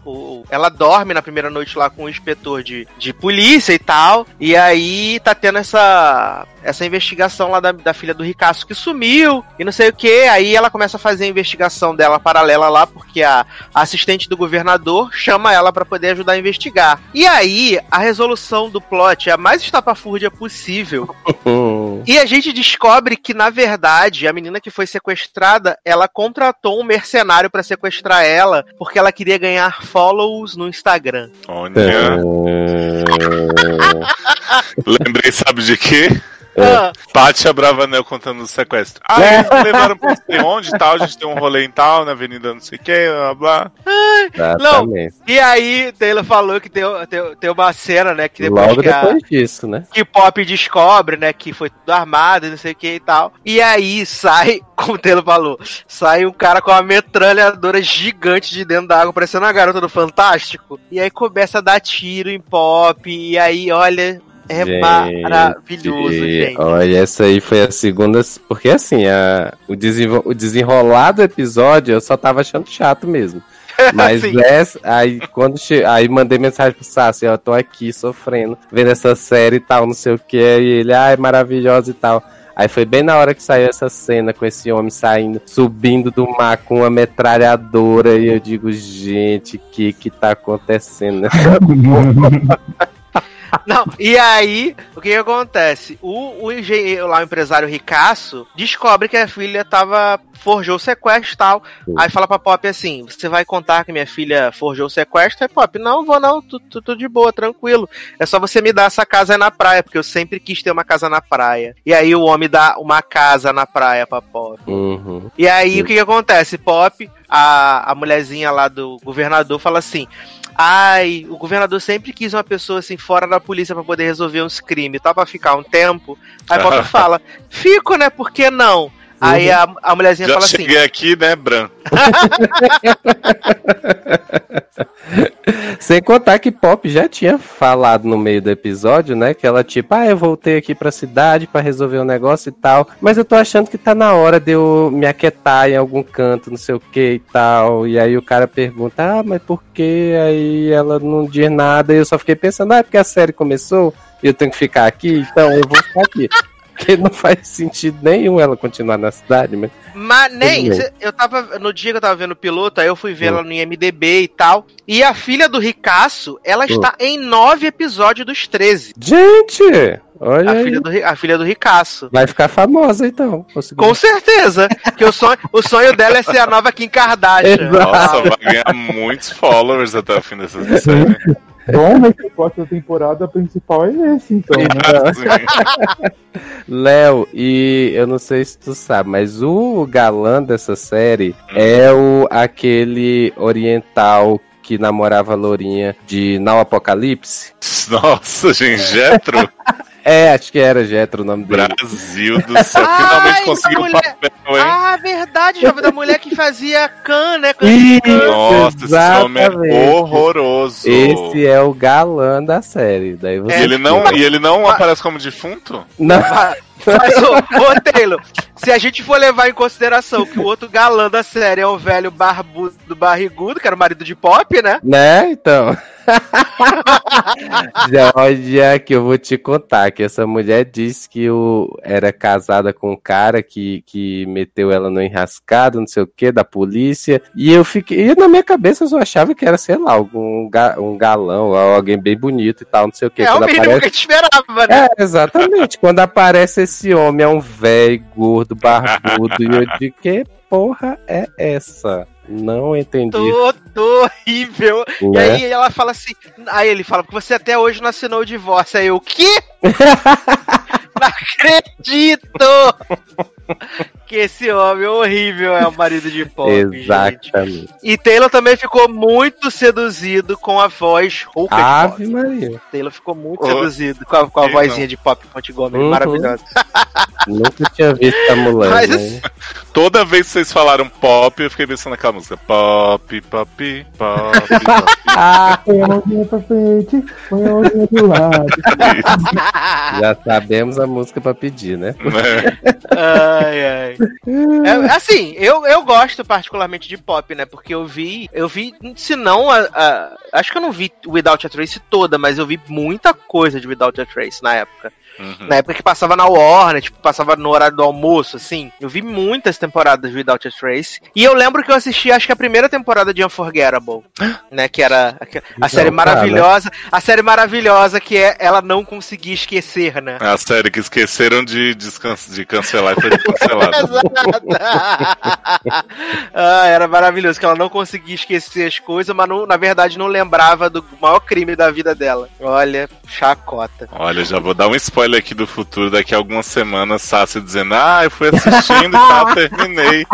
Ela dorme na primeira noite lá com o inspetor de, de polícia e tal. E aí tá tendo essa. Essa investigação lá da, da filha do Ricasso que sumiu e não sei o que. Aí ela começa a fazer a investigação dela paralela lá, porque a, a assistente do governador chama ela pra poder ajudar a investigar. E aí, a resolução do plot é a mais estapafúrdia possível. E a gente descobre que, na verdade, a menina que foi sequestrada, ela contratou um mercenário pra sequestrar ela, porque ela queria ganhar follows no Instagram. Olha. Lembrei, sabe de quê? Ah, Paty Abravanel contando o sequestro. Ah, É. eles me levaram pra não sei onde e tal, a gente tem um rolê em tal, na avenida não sei o que, blá blá. Exatamente. e aí, Taylor falou que tem, tem, tem uma cena, né? Que depois Logo que a- depois disso, né? que Pop descobre, né, que foi tudo armado e não sei o que e tal. E aí sai, como o Taylor falou, sai um cara com uma metralhadora gigante de dentro da água, parecendo uma garota do Fantástico. E aí começa a dar tiro em Pop. E aí, olha, é Gente, maravilhoso, gente. Olha, essa aí foi a segunda. Porque assim, a, o, desenvol, o desenrolar do episódio eu só tava achando chato mesmo. Mas essa, aí quando che... aí mandei mensagem pro Sassi, ó, eu tô aqui sofrendo, vendo essa série e tal, não sei o que, e ele, ai, maravilhosa e tal. Aí foi bem na hora que saiu essa cena com esse homem saindo, subindo do mar com uma metralhadora, e eu digo, gente, o que que tá acontecendo nessa Não, e aí, o que, acontece? O, o engenheiro lá, o empresário ricaço, descobre que a filha tava. forjou o sequestro e tal. Sim. Aí fala pra Pop assim: Você vai contar que minha filha forjou o sequestro? Aí Pop, não vou não, tudo, de boa, tranquilo. É só você me dar essa casa aí na praia, porque eu sempre quis ter uma casa na praia. E aí o homem dá uma casa na praia pra Pop. Uhum. E aí o que, que acontece? Pop, a, a mulherzinha lá do governador, fala assim. Ai, o governador sempre quis uma pessoa assim fora da polícia pra poder resolver uns crimes, tá pra ficar um tempo. Aí Pop fala: Fico, né? Por que não? Aí a, a mulherzinha Já fala assim: cheguei aqui, né, Bran? Sem contar que Pop já tinha falado no meio do episódio, né? Que ela, tipo, ah, eu voltei aqui pra cidade pra resolver um negócio e tal. Mas eu tô achando que tá na hora de eu me aquietar em algum canto, não sei o que e tal. E aí o cara pergunta, ah, mas por que? Aí ela não diz nada. E eu só fiquei pensando, ah, é porque a série começou e eu tenho que ficar aqui, então eu vou ficar aqui. Porque não faz sentido nenhum ela continuar na cidade, mas. Mas nem, cê- eu tava. No dia que eu tava vendo o piloto, aí eu fui ver Hum. ela no IMDB e tal. E a filha do Ricaço, ela Hum. está em nove episódios dos 13. Gente! Olha A aí. filha, do, a filha do Ricaço. Vai ficar famosa então. Conseguiu. Com certeza. que o sonho, o sonho dela é ser a nova Kim Kardashian. Exato. Nossa, vai ganhar muitos followers até o fim dessa série. Bom, mas o plot da temporada principal é esse, então. Né? Léo, e eu não sei se tu sabe, mas o galã dessa série é o aquele oriental que namorava a Lourinha de Now Apocalipse. Nossa, gente, É, acho que era Jetro o nome dele. Brasil do céu, Ai, finalmente conseguiu um mulher. papel, hein? Ah, verdade, jovem da mulher que fazia can, né? Can Ih, Nossa, esse homem é exatamente. horroroso. Esse é o galã da série. Daí você E ele não, e ele não aparece como defunto? Não, Mas, ô, ô, Taylor, se a gente for levar em consideração que o outro galã da série é o velho barbudo barrigudo, que era o marido de Pop, né? né? Então. Já olha que eu vou te contar que essa mulher disse que o, era casada com um cara que, que meteu ela no enrascado, não sei o que, da polícia. E eu fiquei. E na minha cabeça eu só achava que era, sei lá, algum ga- um galão, alguém bem bonito e tal, não sei o que. é o mínimo que a gente esperava, né? É, exatamente. Quando aparece esse homem, é um velho, gordo, barbudo, e eu digo, que porra é essa? Não entendi. Todo horrível. E né? aí ela fala assim. Aí ele fala, porque você até hoje não assinou o divórcio. Aí eu, o quê? não acredito! Que esse homem horrível é o marido de Pop. gente. Exatamente. E Taylor também ficou muito seduzido com a voz rouca de Ave Pop. Maria. Taylor ficou muito Oh. seduzido com a, com a vozinha de Pop Montgomery, Uhum. maravilhosa. Nunca tinha visto a Mulan. Mas né? assim- Toda vez que vocês falaram pop, eu fiquei pensando naquela música. Pop, pop, pop, pop. Ah, Põe a mãozinha pra frente, põe a mãozinha do lado. já sabemos a música pra pedir, né? Né? ai, ai. É, assim, eu, eu gosto particularmente de pop, né? Porque eu vi, eu vi, se não, a, a- acho que eu não vi Without a Trace toda, mas eu vi muita coisa de Without a Trace na época. Uhum. Na época que passava na Warner, tipo, passava no horário do almoço, assim. Eu vi muitas temporadas de Without a Trace. E eu lembro que eu assisti, acho que a primeira temporada de Unforgettable, né? Que era a, a Então, série tá, maravilhosa. A série maravilhosa que é ela não conseguir esquecer, né? A série que esqueceram de, descan- de cancelar e foi cancelada. Exato. ah, era maravilhoso, que ela não conseguia esquecer as coisas, mas não- na verdade não lembrava do maior crime da vida dela. Olha, chacota. Olha, já vou dar um spoiler spoiler aqui do futuro, daqui a algumas semanas, Sassi dizendo, ah, eu fui assistindo e tal, terminei.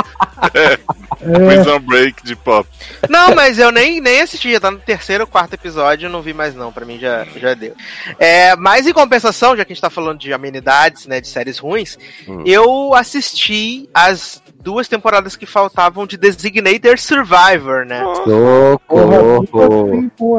É, Prison Break de pop. Não, mas eu nem, nem assisti, já tá no terceiro ou quarto episódio, não vi mais não, pra mim já, já deu. É, mas em compensação, já que a gente tá falando de amenidades, né, de séries ruins, Hum. eu assisti as duas temporadas que faltavam de Designated Survivor, né? Socorro!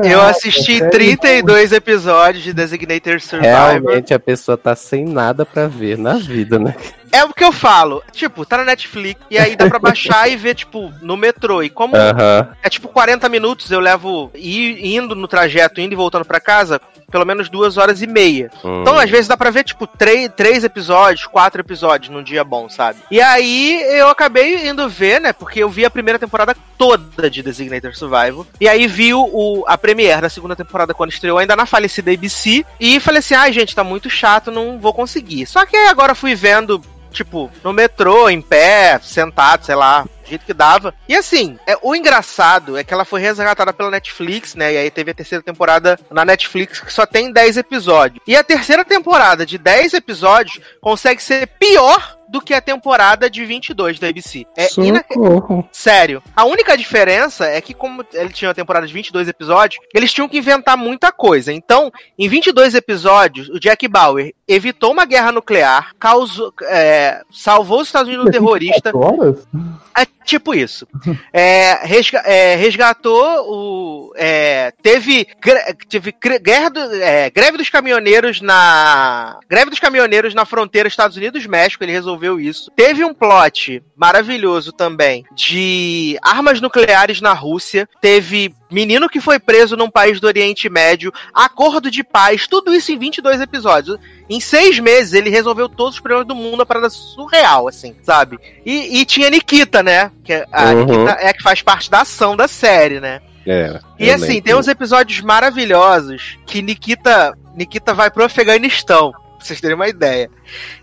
Eu assisti sério? 32 episódios de Designated Survivor. Realmente a pessoa tá sem nada pra ver na vida, né? É o que eu falo. Tipo, tá na Netflix e aí dá pra baixar e ver, tipo, no metrô. E como Aham. é tipo 40 minutos, eu levo indo no trajeto, indo e voltando pra casa, pelo menos duas horas e meia. Hum. Então, às vezes, dá pra ver, tipo, três, três episódios, quatro episódios num dia bom, sabe? E aí eu acabei indo ver, né? Porque eu vi a primeira temporada toda de Designated Survival. E aí vi o, a premiere da segunda temporada quando estreou, ainda na falecida ABC. E falei assim: ai, gente, tá muito chato, não vou conseguir. Só que aí agora fui vendo. Tipo, no metrô, em pé, sentado, sei lá, do jeito que dava. E assim, é, o engraçado é que ela foi resgatada pela Netflix, né? E aí teve a terceira temporada na Netflix que só tem 10 episódios. E a terceira temporada de 10 episódios consegue ser pior do que a temporada de 22 da ABC. É ina-. Sério. A única diferença é que, como ele tinha uma temporada de 22 episódios, eles tinham que inventar muita coisa. Então, em 22 episódios, o Jack Bauer evitou uma guerra nuclear, causou, é, salvou os Estados Unidos do terrorista. Horas? É tipo isso. É, resga- é, resgatou o. é, teve teve guerra do- é, greve dos caminhoneiros na. Greve dos caminhoneiros na fronteira Estados Unidos-México, ele resolveu isso. Teve um plot maravilhoso também de armas nucleares na Rússia. Teve menino que foi preso num país do Oriente Médio, acordo de paz, tudo isso em 22 episódios. Em seis meses ele resolveu todos os problemas do mundo, uma parada surreal, assim, sabe? E, e tinha Nikita, né? Que é- a Uhum. Nikita é a que faz parte da ação da série, né? É, E assim, lembro. tem uns episódios maravilhosos que Nikita, Nikita vai pro Afeganistão. Pra vocês terem uma ideia.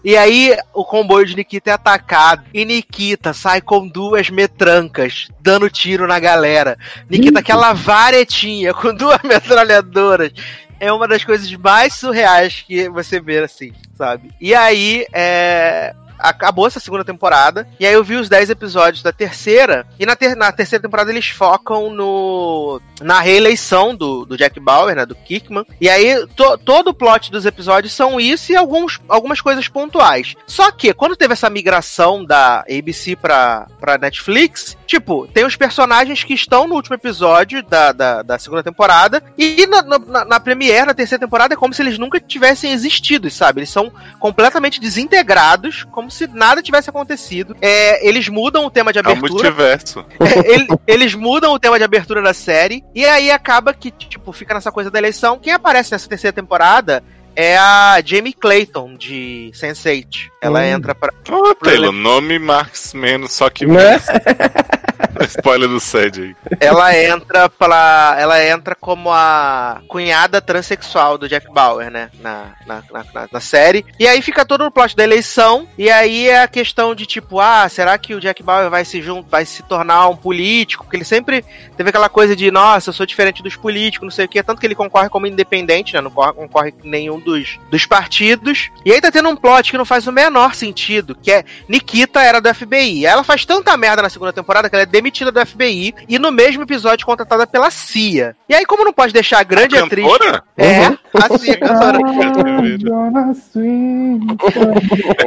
E aí, o comboio de Nikita é atacado. E Nikita sai com duas metrancas, dando tiro na galera. Nikita, aquela varetinha com duas metralhadoras. É uma das coisas mais surreais que você vê, assim, sabe? E aí, é acabou essa segunda temporada. E aí eu vi os 10 episódios da terceira. E na, ter- na terceira temporada eles focam no na reeleição do, do Jack Bauer, né? Do Kickman. E aí to- todo o plot dos episódios são isso e alguns, algumas coisas pontuais. Só que quando teve essa migração da ABC pra, pra Netflix, tipo, tem os personagens que estão no último episódio da, da, da segunda temporada. E na, na, na- Premiere, na terceira temporada, é como se eles nunca tivessem existido, sabe? Eles são completamente desintegrados, como se nada tivesse acontecido. É, eles mudam o tema de É o abertura. multiverso. É, ele- eles mudam o tema de abertura da série. E aí acaba que, tipo, fica nessa coisa da eleição. Quem aparece nessa terceira temporada é a Jamie Clayton, de Sense8. Ela Hum. entra pra. Ô, Taylor, nome Marx menos, só que Né? spoiler do SED aí. Ela entra pra. Ela entra como a cunhada transexual do Jack Bauer, né? Na, na, na, na- na série. E aí fica todo o plot da eleição. E aí é a questão de tipo, ah, será que o Jack Bauer vai se jun- vai se tornar um político? Porque ele sempre teve aquela coisa de, nossa, eu sou diferente dos políticos, não sei o quê. Tanto que ele concorre como independente, né? Não corre- concorre com nenhum dos, dos partidos. E aí tá tendo um plot que não faz o menor sentido, que é Nikita era do FBI. Aí ela faz tanta merda na segunda temporada que ela é demitida do FBI e no mesmo episódio contratada pela CIA. E aí, como não pode deixar a grande A atriz. cantora? É, a CIA cantora.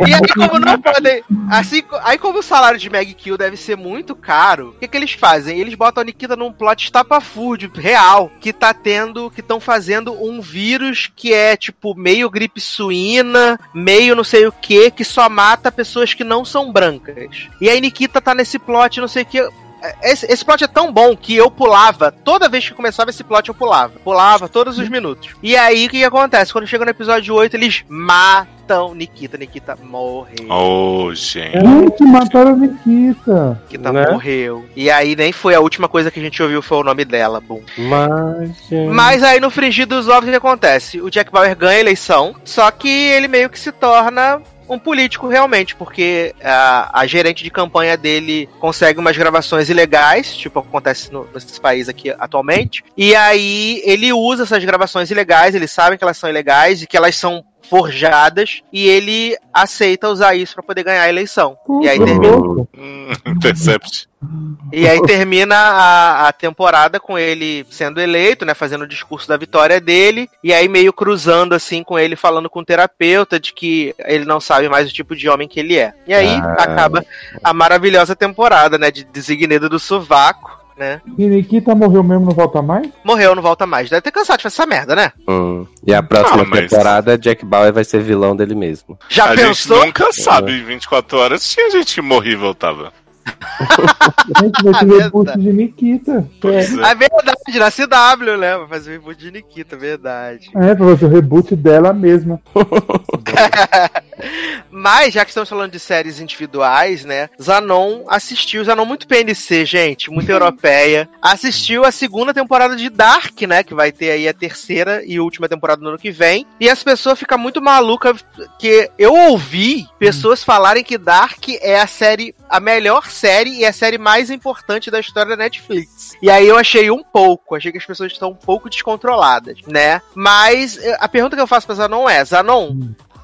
E aí, como não podem. Assim, aí, como o salário de Meg Kill deve ser muito caro, o que, que eles fazem? Eles botam a Nikita num plot estapafúrdio real, que tá tendo. que estão fazendo um vírus que é, tipo, meio gripe suína, meio não sei o que, que só mata pessoas que não são brancas. E aí, Nikita tá nesse plot, não sei o que. Esse, esse plot é tão bom que eu pulava, toda vez que começava esse plot eu pulava. Pulava todos os minutos. E aí o que, que acontece? Quando chega no episódio 8, eles matam Nikita. Nikita morreu. Ô, gente. Gente, mataram a Nikita. Nikita Né? morreu. E aí nem foi a última coisa que a gente ouviu foi o nome dela, boom. Mas, gente... Mas aí no frigir dos ovos o que acontece? O Jack Bauer ganha a eleição, só que ele meio que se torna um político realmente, porque a, a gerente de campanha dele consegue umas gravações ilegais, tipo acontece no, nesses países aqui atualmente, e aí ele usa essas gravações ilegais, eles sabem que elas são ilegais e que elas são forjadas e ele aceita usar isso pra poder ganhar a eleição. E aí Puta, termina, louco. Hum, Intercept. e aí termina a, a temporada com ele sendo eleito, né? Fazendo o discurso da vitória dele. E aí meio cruzando assim com ele, falando com o terapeuta de que ele não sabe mais o tipo de homem que ele é. E aí Ah. acaba a maravilhosa temporada, né? De designedo do sovaco, né? E Nikita morreu mesmo, não volta mais? Morreu, não volta mais. Deve ter cansado de fazer essa merda, né? Hum. E a próxima Ah, mas- temporada, Jack Bauer vai ser vilão dele mesmo. Já a pensou? gente nunca sabe, em 24 horas tinha gente que morria e voltava. Gente, vai ter Verdade. reboot de Nikita. É. É verdade, na CW, né? Vai fazer o reboot de Nikita, verdade. É, pra fazer o reboot dela mesma. Mas, já que estamos falando de séries individuais, né? Zanon assistiu, Zanon muito PNC, gente, muito europeia. Assistiu a segunda temporada de Dark, né? Que vai ter aí a terceira e última temporada no ano que vem. E as pessoas ficam muito malucas, que eu ouvi pessoas falarem que Dark é a série, a melhor série e a série mais importante da história da Netflix. E aí eu achei um pouco, achei que as pessoas estão um pouco descontroladas, né? Mas eh, a pergunta que eu faço pra Zanon é, Zanon,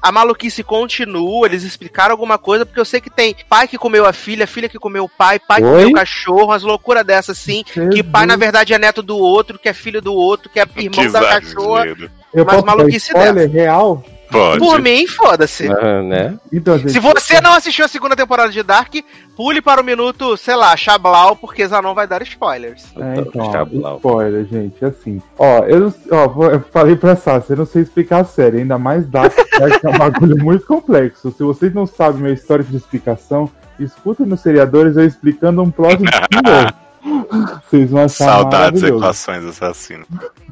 a maluquice continua, eles explicaram alguma coisa, porque eu sei que tem pai que comeu a filha, filha que comeu o pai, pai que Oi? comeu o cachorro, umas loucuras dessas assim, que pai na verdade é neto do outro, que é filho do outro, que é irmão Que da cachorra. Eu Mas posso dar maluquice spoiler real? Pode. Por mim, foda-se. Ah, né? Então, gente, Se você não assistiu a segunda temporada de Dark, pule para o minuto, sei lá, Chablau, porque Zanon vai dar spoilers. É, então, Chablau. spoiler, gente, assim. Ó, eu, não- ó, eu falei pra Sassi, eu não sei explicar a série, ainda mais Dark, Dark é um bagulho muito complexo. Se vocês não sabem meu histórico de explicação, escutem nos seriadores eu explicando um plot de novo. Vocês vão achar Saudades, equações assassinas.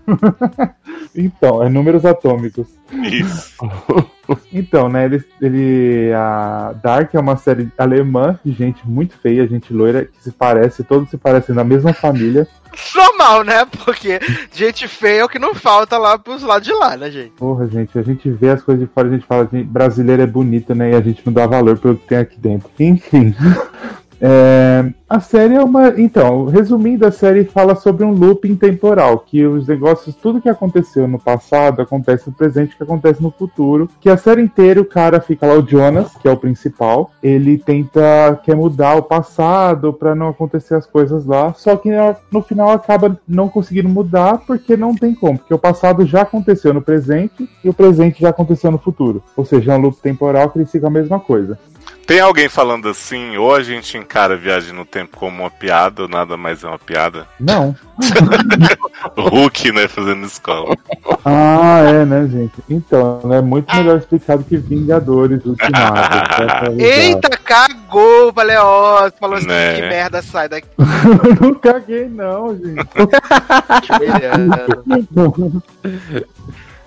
Então, é números atômicos. Isso. Então, né, ele, ele. A Dark é uma série alemã de gente muito feia, gente loira, que se parece, todos se parecem da mesma família. Normal, né? Porque gente feia é o que não falta lá pros lados de lá, né, gente? Porra, gente, a gente vê as coisas de fora, a gente fala, gente, brasileiro é bonito, né? E a gente não dá valor pelo que tem aqui dentro. Enfim. É, a série é uma. Então, resumindo, a série fala sobre um looping temporal, que os negócios, tudo que aconteceu no passado acontece no presente, que acontece no futuro. Que a série inteira o cara fica lá, o Jonas, que é o principal, ele tenta quer mudar o passado para não acontecer as coisas lá, só que no final acaba não conseguindo mudar porque não tem como, porque o passado já aconteceu no presente e o presente já aconteceu no futuro. Ou seja, é um loop temporal que ele fica a mesma coisa. Tem alguém falando assim, ou a gente encara a viagem no tempo como uma piada, ou nada mais é uma piada? Não. Hulk, né, fazendo escola. Ah, é, né, gente? Então, é muito melhor explicado que Vingadores Ultimato. Eita, cagou, Baleosa. Falou assim, Né. que merda sai daqui. Eu não caguei, não, gente.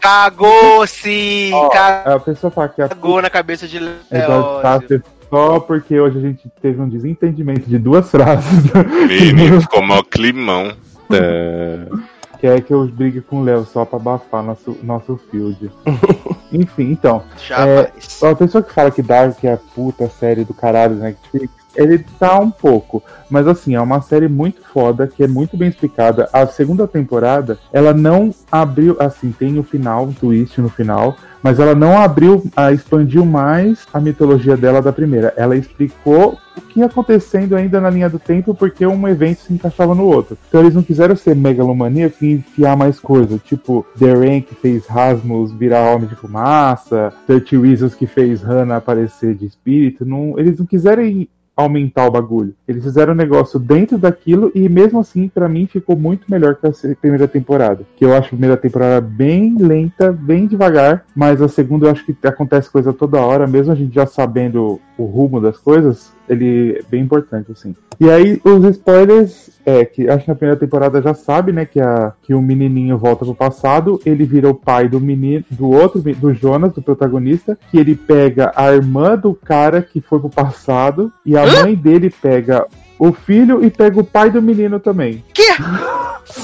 Cagou sim, Ó, cagou a pessoa fala que a na cabeça de é Leózio. Só porque hoje a gente teve um desentendimento de duas frases. Menino, ficou mó climão. Tá. Quer que eu brigue com o Léo só pra abafar nosso, nosso field. Enfim, então. Jamais. A pessoa que fala que Dark é a puta série do caralho da Netflix, ele tá um pouco. Mas assim, é uma série muito foda, que é muito bem explicada. A segunda temporada, ela não abriu, assim, tem o final, um twist no final, mas ela não abriu, a, expandiu mais a mitologia dela da primeira. Ela explicou o que ia acontecendo ainda na linha do tempo, porque um evento se encaixava no outro. Então eles não quiseram ser megalomaníacos e enfiar mais coisa, tipo The Rain que fez Rasmus virar Homem de Fumaça, 30 Reasons que fez Hannah aparecer de espírito. Não, eles não quiseram ir aumentar o bagulho. Eles fizeram um negócio dentro daquilo e mesmo assim, pra mim, ficou muito melhor que a primeira temporada. Que eu acho a primeira temporada bem lenta, bem devagar, mas a segunda eu acho que acontece coisa toda hora, mesmo a gente já sabendo o rumo das coisas, ele é bem importante, assim. E aí, os spoilers, é que acho que na primeira temporada já sabe, né, que, a, que o menininho volta pro passado, ele vira o pai do menino, do outro, do Jonas, do protagonista, que ele pega a irmã do cara que foi pro passado, e a mãe dele pega o filho e pega o pai do menino também.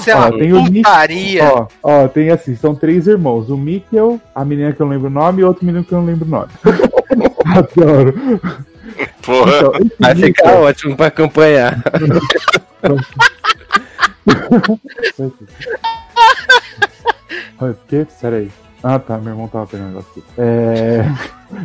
É uma Ó, tem o putaria. Ó, ó, tem assim, são três irmãos. O Mikkel, a menina que eu não lembro o nome e outro menino que eu não lembro o nome. Adoro. Porra, Então, Vai ficar ótimo pra acompanhar. Oi, o quê? Peraí. Ah, tá. Meu irmão tava pegando aqui. É...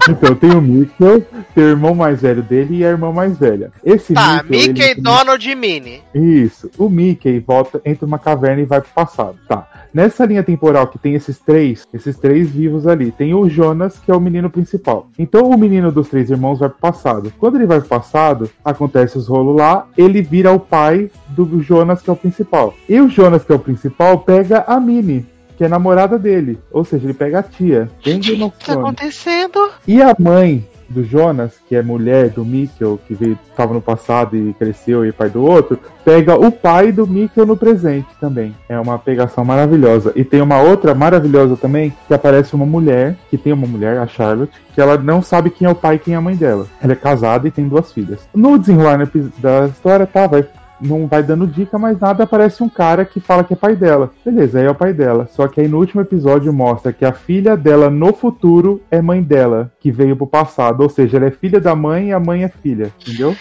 então, tem o Mikkel, tem o irmão mais velho dele e a irmã mais velha. Esse Tá, Mickey, ele- Donald e Minnie. Isso. O Mickey volta, entra uma caverna e vai pro passado. Tá. Nessa linha temporal que tem esses três, esses três vivos ali, tem o Jonas, que é o menino principal. Então o menino dos três irmãos vai pro passado. Quando ele vai pro passado, acontece os rolos lá, ele vira o pai do Jonas, que é o principal. E o Jonas, que é o principal, pega a Minnie. Que é namorada dele. Ou seja, ele pega a tia. Bem Game O of que tá Thrones. acontecendo? E a mãe do Jonas, que é mulher do Mikkel, que veio, tava no passado e cresceu e é pai do outro, pega o pai do Mikkel no presente também. É uma pegação maravilhosa. E tem uma outra maravilhosa também, que aparece uma mulher, que tem uma mulher, a Charlotte, que ela não sabe quem é o pai e quem é a mãe dela. Ela é casada e tem duas filhas. No desenrolar da história, tá, vai não vai dando dica, mas nada, aparece um cara que fala que é pai dela. Beleza, aí é o pai dela. Só que aí no último episódio mostra que a filha dela no futuro é mãe dela, que veio pro passado. Ou seja, ela é filha da mãe e a mãe é filha. Entendeu?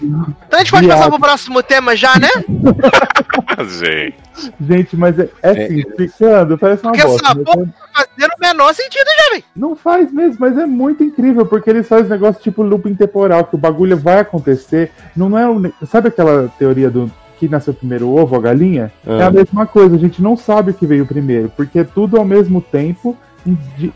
Então a gente pode Viado. passar pro próximo tema já, né? Gente. Gente, mas é, é simplificando, parece uma Porque bosta. essa né? porra tá fazendo o menor sentido já, velho. Não faz mesmo, mas é muito incrível, porque eles fazem negócio tipo looping temporal, que o bagulho vai acontecer. Não é um, Sabe aquela teoria do que nasceu primeiro o ovo ou a galinha? É a mesma coisa, a gente não sabe o que veio primeiro, porque é tudo ao mesmo tempo.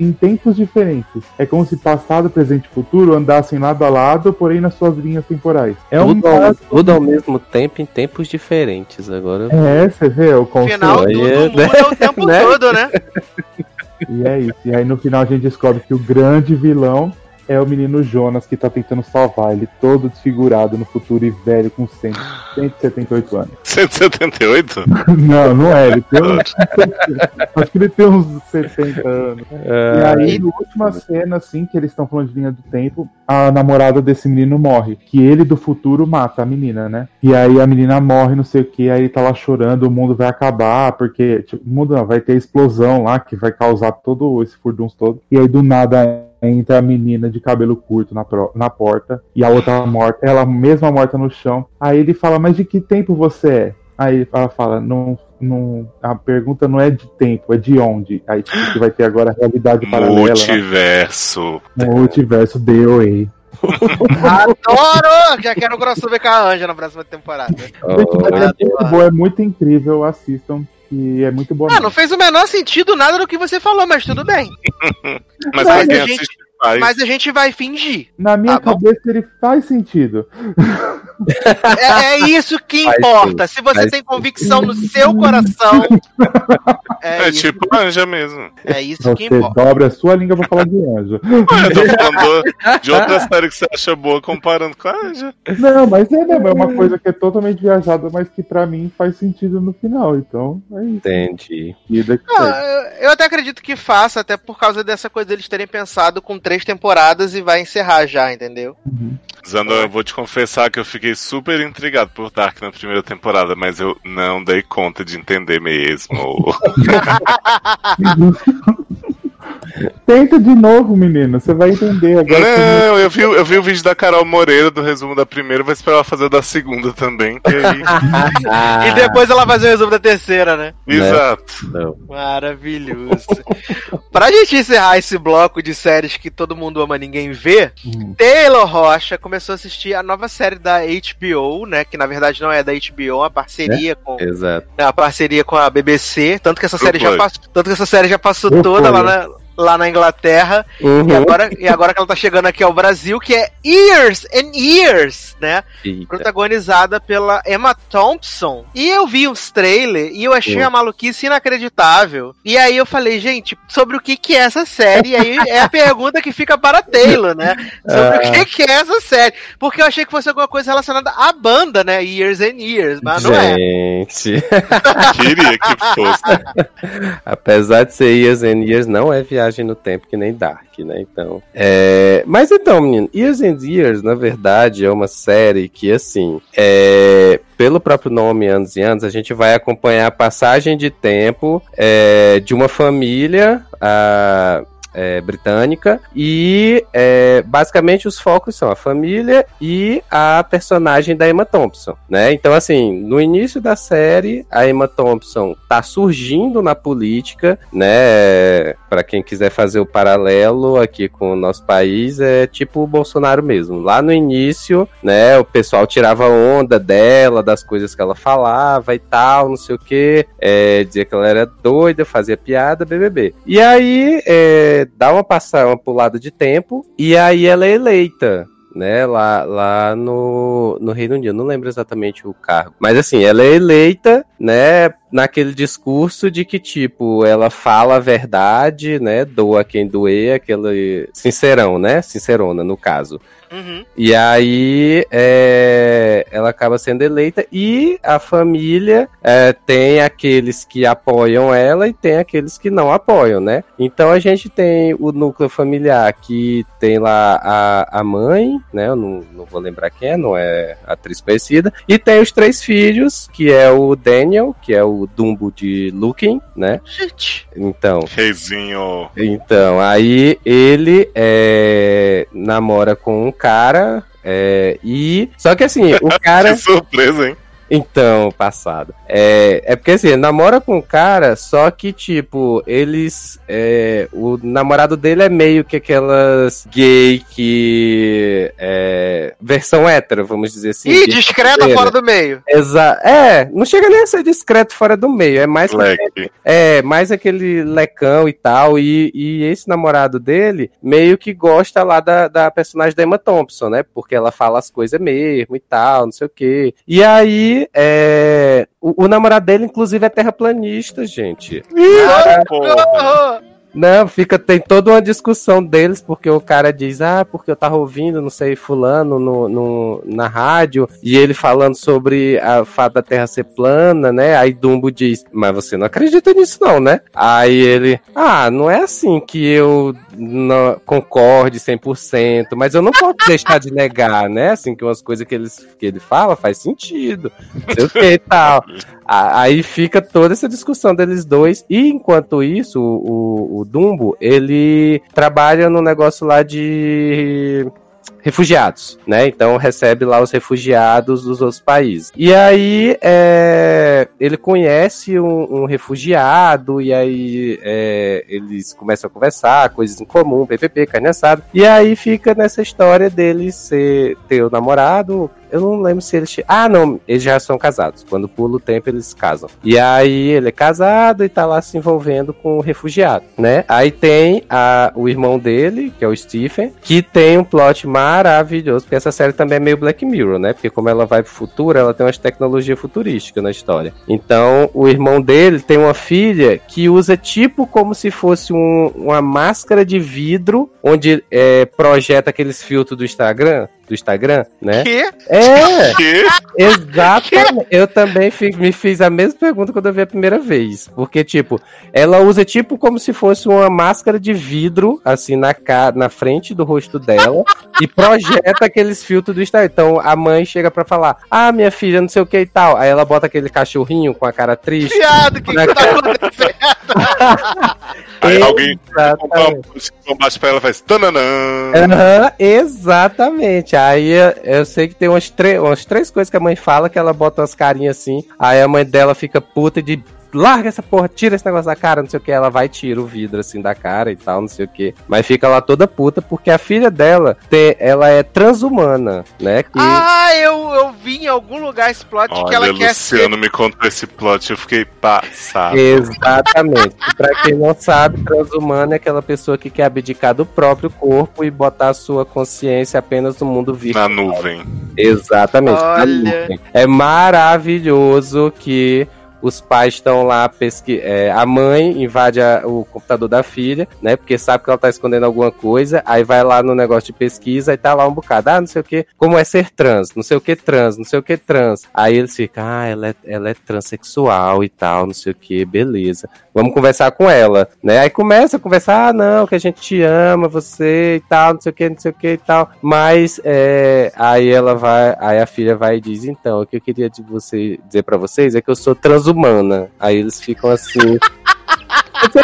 Em, tempos diferentes. É como se passado, presente e futuro andassem lado a lado, porém nas suas linhas temporais. É um tudo, ao, tudo ao mesmo tempo em tempos diferentes. Agora. É, você vê o conceito. Afinal, aí tudo é- muda o tempo né? todo, né? E é isso. E aí no final a gente descobre que o grande vilão é o menino Jonas que tá tentando salvar ele, todo desfigurado no futuro e velho com 100, 178 anos. 178? Não, não é, ele tem uns. Acho que ele tem uns 70 anos. E aí, na última cena, assim, que eles estão falando de linha do tempo, a namorada desse menino morre. Que ele do futuro mata a menina, né? E aí a menina morre, não sei o que, aí ele tá lá chorando, o mundo vai acabar, porque. Tipo, o mundo não, vai ter explosão lá que vai causar todo esse furdunço todo. E aí do nada entra a menina de cabelo curto na, pro- na porta e a outra morta, ela mesma morta no chão. Aí ele fala, mas de que tempo você é? Aí ela fala, não, não, a pergunta não é de tempo, é de onde. Aí tipo, que vai ter agora a realidade paralela. né? Multiverso. Multiverso DOA. Adoro! Já quero crossover com a Anja na próxima temporada. Mas é muito boa, é muito incrível, assistam. Que é muito boa. Ah, não fez o menor sentido nada do que você falou, mas tudo bem. Mas Mas a gente-. Mas a gente vai fingir. Na minha Tá bom. cabeça ele faz sentido. É, é isso que importa. Se você tem convicção no seu coração, é, É isso, tipo anja mesmo. é isso que Você importa. dobra a sua língua pra falar de anjo. Eu tô falando de outra série que você acha boa comparando com a anja. Não, mas é mesmo, é uma coisa que é totalmente viajada, mas que pra mim faz sentido no final. Então, é isso. Entendi. Que segue. eu, eu até acredito que faça, até por causa dessa coisa deles terem pensado com três temporadas e vai encerrar já, entendeu? Zando, eu vou te confessar que eu fiquei super intrigado por Dark na primeira temporada, mas eu não dei conta de entender mesmo. Tenta de novo, menino. Você vai entender agora. não, eu vi, eu vi o vídeo da Carol Moreira do resumo da primeira, vou esperar ela fazer da segunda também, que aí. E depois ela fazer o resumo da terceira, né? Exato. Não. Maravilhoso. pra gente encerrar esse bloco de séries que todo mundo ama ninguém vê, Hum. Taylor Rocha começou a assistir a nova série da HBO, né? Que na verdade não é da HBO, é uma parceria com Exato. a parceria com a BBC, tanto que essa série já passou, tanto que essa série já passou toda lá na, lá na Inglaterra Uhum. e agora e agora que ela tá chegando aqui ao Brasil, que é Years and Years, né? Eita. Protagonizada pela Emma Thompson. E eu vi uns trailers e eu achei Hum. a maluquice inacreditável. E aí eu falei, gente, sobre o que que é essa série? E aí é a pergunta que fica para Taylor, né? Sobre o que que é essa série? Porque eu achei que fosse alguma coisa relacionada à banda, né? Years and Years, mas não é. Gente, Queria que fosse. apesar de ser Years and Years, não é viagem no tempo que nem Dark, né? Então. É... Mas então, menino, Years and Years, na verdade, é uma série que, assim, é... pelo próprio nome Anos e Anos, a gente vai acompanhar a passagem de tempo é, de uma família. A é, britânica e é, basicamente os focos são a família e a personagem da Emma Thompson, né? Então assim, no início da série a Emma Thompson tá surgindo na política, né? Pra quem quiser fazer o paralelo aqui com o nosso país, é tipo o Bolsonaro mesmo. Lá no início, né, o pessoal tirava onda dela, das coisas que ela falava e tal, não sei o que, é, dizia que ela era doida, fazia piada, BBB. E aí, é, dá uma passada, uma pulada de tempo, e aí ela é eleita né, lá, lá no, no Reino Unido. Não lembro exatamente o cargo. Mas assim, ela é eleita, né, naquele discurso de que, tipo, ela fala a verdade, né, doa quem doer, aquele sincerão, né, sincerona, no caso. Uhum. E aí é, ela acaba sendo eleita e a família é, tem aqueles que apoiam ela e tem aqueles que não apoiam, né? Então a gente tem o núcleo familiar que tem lá a, a mãe, né? Eu não, não vou lembrar quem é, não é atriz conhecida. E tem os três filhos, que é o Daniel, que é o Dumbo de Looking, né? Gente. Então, Reizinho. então, aí ele é, namora com um cara. é, e. Só que assim, o cara. Que surpresa, hein? Então, passado. É, é porque assim, ele namora com um cara, só que, tipo, eles. é, o namorado dele é meio que aquelas gay que. É, versão hétero, vamos dizer assim. Ih, discreta fora do meio. Exa é, não chega nem a ser discreto fora do meio, é mais que é, mais aquele lecão e tal. E, e esse namorado dele meio que gosta lá da, da personagem da Emma Thompson, né? Porque ela fala as coisas mesmo e tal, não sei o quê. E aí, é, o, o namorado dele, inclusive, é terraplanista, gente. Porra. Não, fica, tem toda uma discussão deles, porque o cara diz, ah, porque eu tava ouvindo, não sei, fulano no, no- na rádio, e ele falando sobre a fato da Terra ser plana, né? Aí Dumbo diz, mas você não acredita nisso não, né? Aí ele, ah, não é assim que eu não concorde 100%, mas eu não posso deixar de negar, né? Assim, que umas coisas que ele, que ele fala faz sentido, sei o que e tal. Aí fica toda essa discussão deles dois. E enquanto isso, o, o Dumbo, ele trabalha no negócio lá de refugiados, né? Então recebe lá os refugiados dos outros países. E aí é, ele conhece um, um refugiado e aí é, eles começam a conversar, coisas em comum, PPP, carne assada. E aí fica nessa história dele ser ter o namorado. Eu não lembro se eles. Ah, não, eles já são casados. Quando pula o tempo, eles casam. E aí ele é casado e tá lá se envolvendo com o refugiado, né? Aí tem a, o irmão dele, que é o Stephen, que tem um plot maravilhoso, porque essa série também é meio Black Mirror, né? Porque como ela vai pro futuro, ela tem umas tecnologias futurísticas na história. Então, o irmão dele tem uma filha que usa tipo como se fosse um- uma máscara de vidro, onde é, projeta aqueles filtros do Instagram, do Instagram, né? Que? É! Que? Exatamente. Eu também fi- me fiz a mesma pergunta quando eu vi a primeira vez. Porque, tipo, ela usa tipo como se fosse uma máscara de vidro, assim, na, ca... na frente do rosto dela, e projeta aqueles filtros do Instagram. Então a mãe chega pra falar: Ah, minha filha, não sei o que e tal. Aí ela bota aquele cachorrinho com a cara triste. Viado, o que, que tá acontecendo? Aí alguém combate pra ela e faz tananã. Aham, exatamente. Aí eu, eu sei que tem umas, umas três coisas que a mãe fala que ela bota umas carinhas assim. Aí a mãe dela fica puta de larga essa porra, tira esse negócio da cara, não sei o que. Ela vai e tira o vidro assim da cara e tal, não sei o que. Mas fica lá toda puta porque a filha dela, tem, ela é transhumana, né? Que Ah, eu, eu vi em algum lugar esse plot que ela Olha, quer ser. Luciano me contou esse plot, eu fiquei passado. Exatamente. Pra quem não sabe, transhumano é aquela pessoa que quer abdicar do próprio corpo e botar a sua consciência apenas no mundo virtual. Na nuvem. Exatamente. Olha. na nuvem. É maravilhoso que os pais estão lá pesqui... é, a mãe invade a- o computador da filha, né? Porque sabe que ela tá escondendo alguma coisa, aí vai lá no negócio de pesquisa e tá lá um bocado, ah, não sei o que, como é ser trans, não sei o que trans, não sei o que trans. Aí eles ficam, ah, ela é, ela é transexual e tal, não sei o que, beleza. Vamos conversar com ela, né? Aí começa a conversar, ah, não, que a gente te ama, você e tal, não sei o que, não sei o que e tal. Mas é, aí ela vai, aí a filha vai e diz, então, o que eu queria de você dizer pra vocês é que eu sou transhumana. Aí eles ficam assim.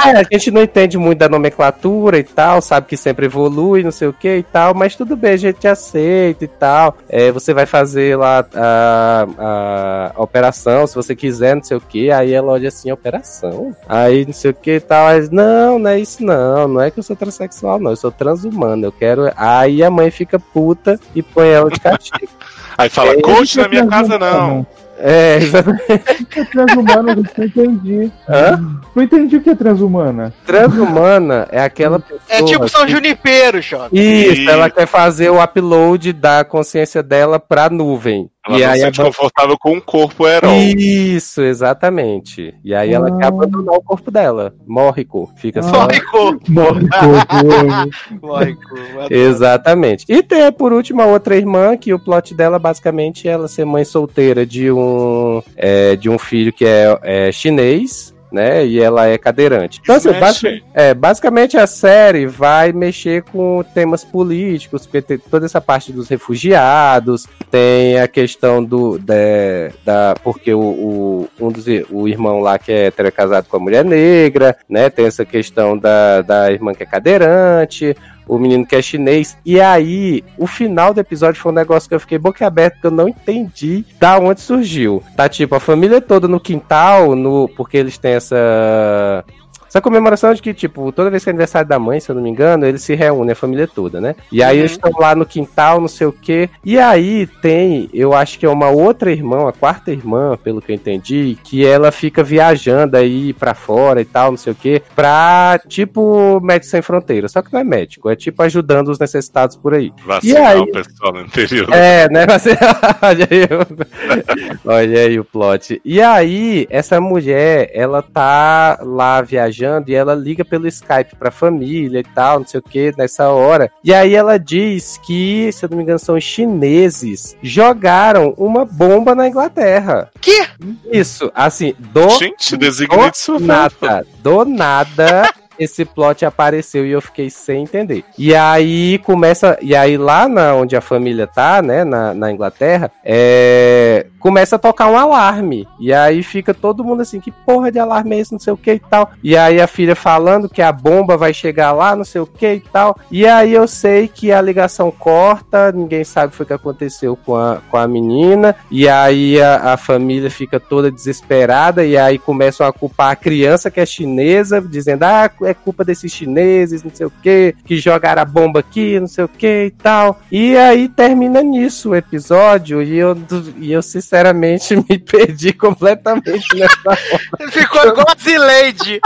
É, a gente não entende muito da nomenclatura e tal, sabe que sempre evolui, não sei o que e tal, mas tudo bem, a gente aceita e tal. É, você vai fazer lá a, a, a operação, se você quiser, não sei o que. Aí ela olha assim, operação? Aí não sei o que e tal. Aí, não, não é isso não, não é que eu sou transexual, não, eu sou transhumano, eu quero. Aí a mãe fica puta e põe ela de castigo. Aí fala, É, coach na minha casa não. É, exatamente. O que é transhumana? gente? Não entendi. Hã? Não entendi o que é transhumana. Transhumana é aquela pessoa. É tipo São que- Junipero, Jota. Isso, E- ela quer fazer o upload da consciência dela pra nuvem. Ela e não aí se a sente confortável com um corpo herói. Isso, exatamente. E aí ela quer Ah. abandonar o corpo dela. Morre, cor. Fica só. Morre, cu. Morre, corpo. Morre. Exatamente. E tem, por último, a outra irmã, que o plot dela, basicamente, é ela ser mãe solteira de um, é, de um filho que é, é chinês. Né? E ela é cadeirante. Então, assim, basic- é, basicamente a série vai mexer com temas políticos, porque tem toda essa parte dos refugiados, tem a questão do da, da- porque o, o- um dos o irmão lá que é hétero é casado com a mulher negra, né? Tem essa questão da, da irmã que é cadeirante, o menino que é chinês. E aí, o final do episódio foi um negócio que eu fiquei boca aberta, que eu não entendi da onde surgiu. Tá tipo, a família toda no quintal, no porque eles têm essa. Essa comemoração de que, tipo, toda vez que é aniversário da mãe, se eu não me engano, eles se reúnem, a família toda, né? E aí Uhum. eles estão lá no quintal, não sei o quê. E aí tem, eu acho que é uma outra irmã, a quarta irmã, pelo que eu entendi, que ela fica viajando aí pra fora e tal, não sei o quê, pra, tipo, Médicos Sem Fronteiras. Só que não é médico, é tipo ajudando os necessitados por aí. Vacinar E aí? o pessoal no interior. É, né? Você... Olha aí, o- Olha aí o plot. E aí, essa mulher, ela tá lá viajando e ela liga pelo Skype pra família e tal, não sei o que, nessa hora. E aí ela diz que, se eu não me engano, são os chineses jogaram uma bomba na Inglaterra. Que? Isso, assim, do Gente, designate do sua nada, do nada esse plot apareceu e eu fiquei sem entender. E aí começa, e aí lá na, onde a família tá, né, na, na Inglaterra, é, começa a tocar um alarme. E aí fica todo mundo assim, que porra de alarme é esse, não sei o que e tal. E aí a filha falando que a bomba vai chegar lá, não sei o que e tal. E aí eu sei que a ligação corta, ninguém sabe o que aconteceu com a, com a menina. E aí a, a família fica toda desesperada e aí começam a culpar a criança que é chinesa, dizendo, ah, é culpa desses chineses, não sei o que, que jogaram a bomba aqui, não sei o que e tal. E aí termina nisso o episódio e eu, e eu sinceramente me perdi completamente nessa Ficou igual a Zileide.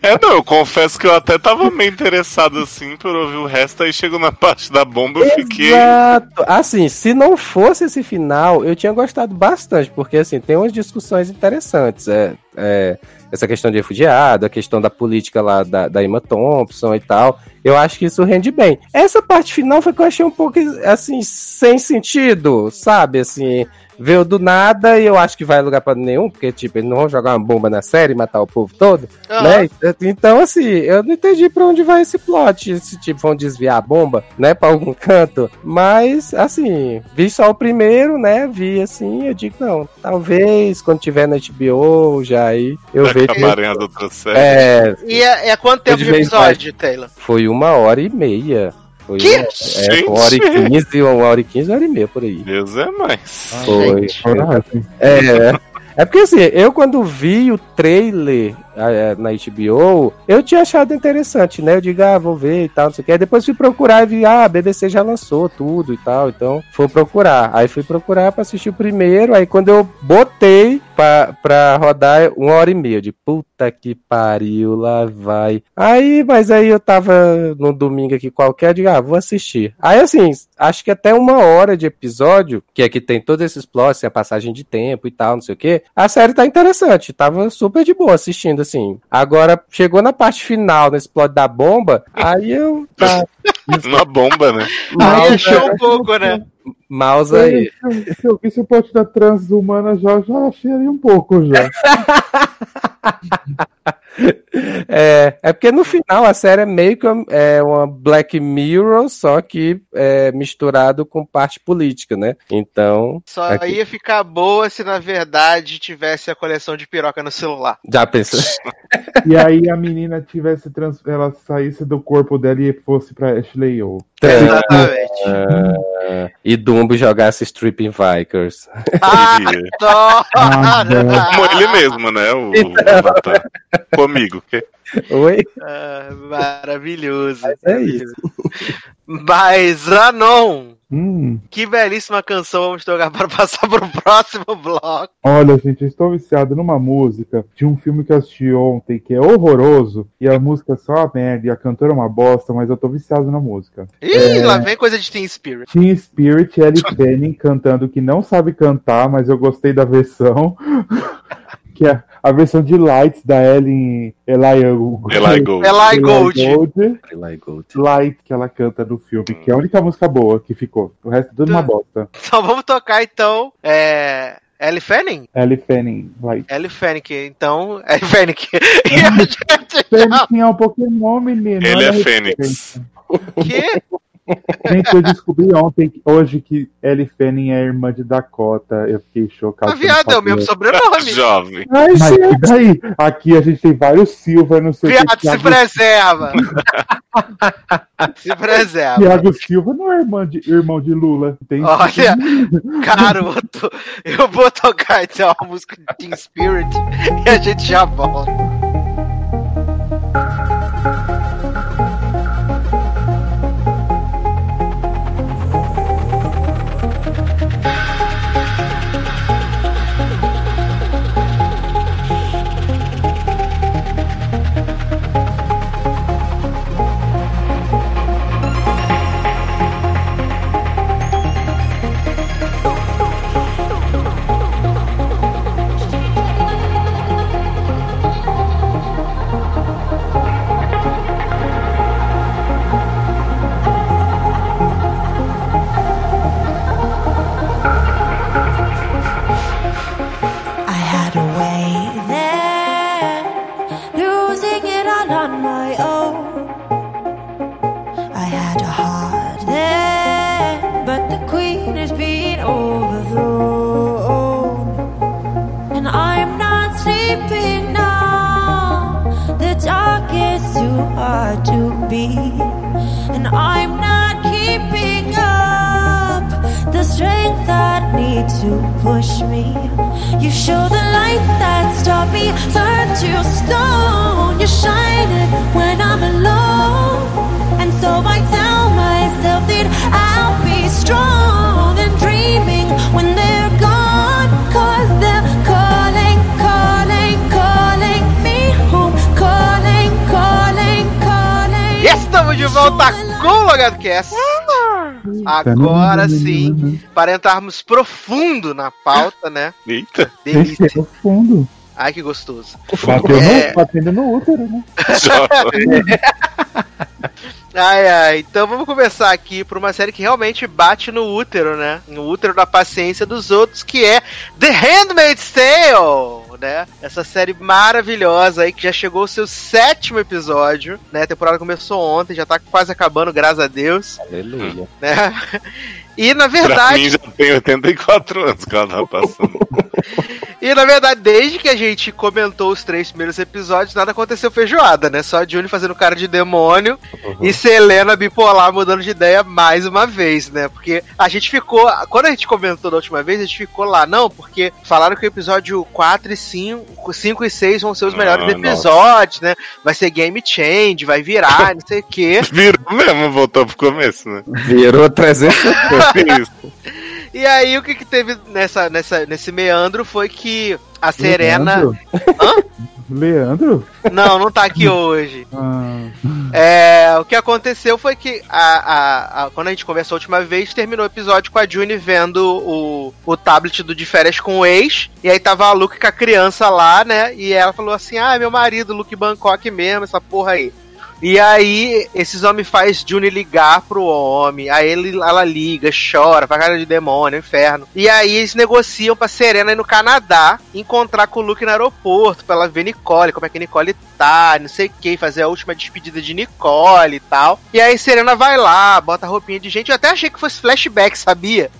É, não, eu confesso que eu até tava meio interessado assim por ouvir o resto, aí chegou na parte da bomba eu fiquei. Exato. Assim, se não fosse esse final, eu tinha gostado bastante, porque assim, tem umas discussões interessantes. É, é, essa questão de refugiado, a questão da política lá da, da Emma Thompson e tal. Eu acho que isso rende bem. Essa parte final foi que eu achei um pouco assim, sem sentido, sabe? Assim. Veio do nada e eu acho que vai lugar pra nenhum, porque, tipo, eles não vão jogar uma bomba na série e matar o povo todo, Aham. né? Então, assim, eu não entendi pra onde vai esse plot. Se, tipo, vão desviar a bomba, né, pra algum canto. Mas, assim, vi só o primeiro, né? Vi assim, eu digo, não, talvez quando tiver na HBO já aí eu vejo. Acabarem as outras séries. É, E é, é quanto tempo de episódio, Taylor? foi uma hora e meia. Foi Que? Uma, é, uma hora e quinze, uma hora e quinze, uma hora e meia por aí. Deus é mais. Foi. gente. Coragem. É. É porque assim, eu quando vi o trailer na HBO, eu tinha achado interessante, né? Eu digo, ah, vou ver e tal, não sei o que. Aí depois fui procurar e vi, ah, a BBC já lançou tudo e tal, então fui procurar. Aí fui procurar pra assistir o primeiro, aí quando eu botei pra, pra rodar uma hora e meia, de puta que pariu, lá vai. Aí, mas aí eu tava num domingo aqui qualquer, eu digo, ah, vou assistir. Aí assim, acho que até uma hora de episódio, que é que tem todos esses plots, a passagem de tempo e tal, não sei o que, a série tá interessante, tava super de boa assistindo, assim. Agora, chegou na parte final, nesse plot da bomba, aí eu... Tá, Uma bomba, né? Aí achou um pouco, né? Mouse aí. Se, se eu visse o pote da transhumana já, já achei ali um pouco já. É, é porque no final a série é meio que uma, é uma Black Mirror, só que é, misturado com parte política, né? Então. Só Aqui. ia ficar boa se na verdade tivesse a coleção de piroca no celular. Já pensou? E aí a menina tivesse trans... ela saísse do corpo dela e fosse pra Ashley O. Exatamente. Ah, e Dumbo jogasse Stripping Vikers. Ah, adoro! Como ele mesmo, né? O, Então. o Natan. Comigo. que- Oi? Ah, maravilhoso. Mas é isso. Mas, Anon, Hum, que belíssima canção vamos tocar para passar pro próximo bloco. olha, gente, eu estou viciado numa música de um filme que eu assisti ontem que é horroroso e a música é só uma merda e a cantora é uma bosta, mas eu tô viciado na música. Ih, lá vem coisa de Teen Spirit. Teen Spirit, Ellie Fanning cantando que não sabe cantar, mas eu gostei da versão. que é a versão de Lights da Ellen Eli, Eli Gold. Eli Gold. Eli Gold. Light que ela canta no filme, que é a única música boa que ficou. O resto é tudo uma bosta. Então vamos tocar então. É. Ellie Fanning? Ellie Fanning, Light. Ellie Fanning, então. Ellie Fanning. E a gente Fanning é um Pokémon, menino. Ele é Fênix. que Gente, eu descobri ontem, hoje, que Ellie Fanning é irmã de Dakota. Eu fiquei chocado. a viado é o mesmo sobrenome. Jovem. Ai, Mas gente. e daí? Aqui a gente tem vários Silva, não sei o que. Viado, se preserva. se preserva. Thiago Silva não é irmão de, irmão de Lula. Tem Olha, garoto, eu vou tocar então a música de Teen Spirit e a gente já volta. You show the light that stop me, turn to stone. You're shining when I'm alone. And so I tell myself that I'll be strong and dreaming when they're gone. Cause they're calling, calling, calling me home. Calling, calling, calling. Yes, estamos de volta com o Logado Cast. Agora sim, para entrarmos profundo na pauta, né? Eita. Delícia. é o fundo. Ai, que gostoso. Bateu É. no, batendo no útero, né? Ai, ai. Então vamos começar aqui por uma série que realmente bate no útero, né? No útero da paciência dos outros, que é The Handmaid's Tale, né? Essa série maravilhosa aí que já chegou ao seu sétimo episódio, né? A temporada começou ontem, já tá quase acabando, graças a Deus, Aleluia. né? E na Pra verdade, mim já tem 84 anos que ela tá passando. E na verdade, desde que a gente comentou os três primeiros episódios, nada aconteceu feijoada, né? Só a Juni fazendo cara de demônio e Selena bipolar mudando de ideia mais uma vez, né? Porque a gente ficou. Quando a gente comentou da última vez, a gente ficou lá, não, porque falaram que o episódio 4 e 5, 5 e 6 vão ser os Ah, melhores nossa. episódios, né? Vai ser game change, vai virar, não sei o quê. Virou mesmo, voltou pro começo, né? Virou 300. E aí o que, que teve nessa, nessa, nesse meandro foi que a Serena. Leandro? Leandro? Não, não tá aqui hoje. Ah, É, o que aconteceu foi que a, a- a- quando a gente conversou a última vez, terminou o episódio com a Juni vendo o, o tablet do de férias com o ex. E aí tava a Luke com a criança lá, né? E ela falou assim: Ah, meu marido, Luke Bangkok mesmo, essa porra aí. E aí, esses homens faz Juni ligar pro homem. Aí ele, ela liga, chora, faz cara de demônio, inferno. E aí eles negociam pra Serena ir no Canadá encontrar com o Luke no aeroporto, pra ela ver Nicole, como é que Nicole tá, não sei o que, fazer a última despedida de Nicole e tal. E aí Serena vai lá, bota roupinha de gente. Eu até achei que fosse flashback, sabia?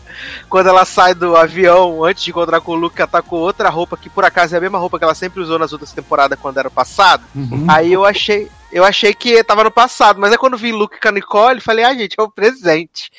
Quando ela sai do avião antes de encontrar com o Luke, ela tá com outra roupa, que por acaso é a mesma roupa que ela sempre usou nas outras temporadas quando era passado. Uhum. Aí eu achei. Eu achei que tava no passado, mas aí quando vi Luke com a Nicole, falei, ah, gente, é o presente.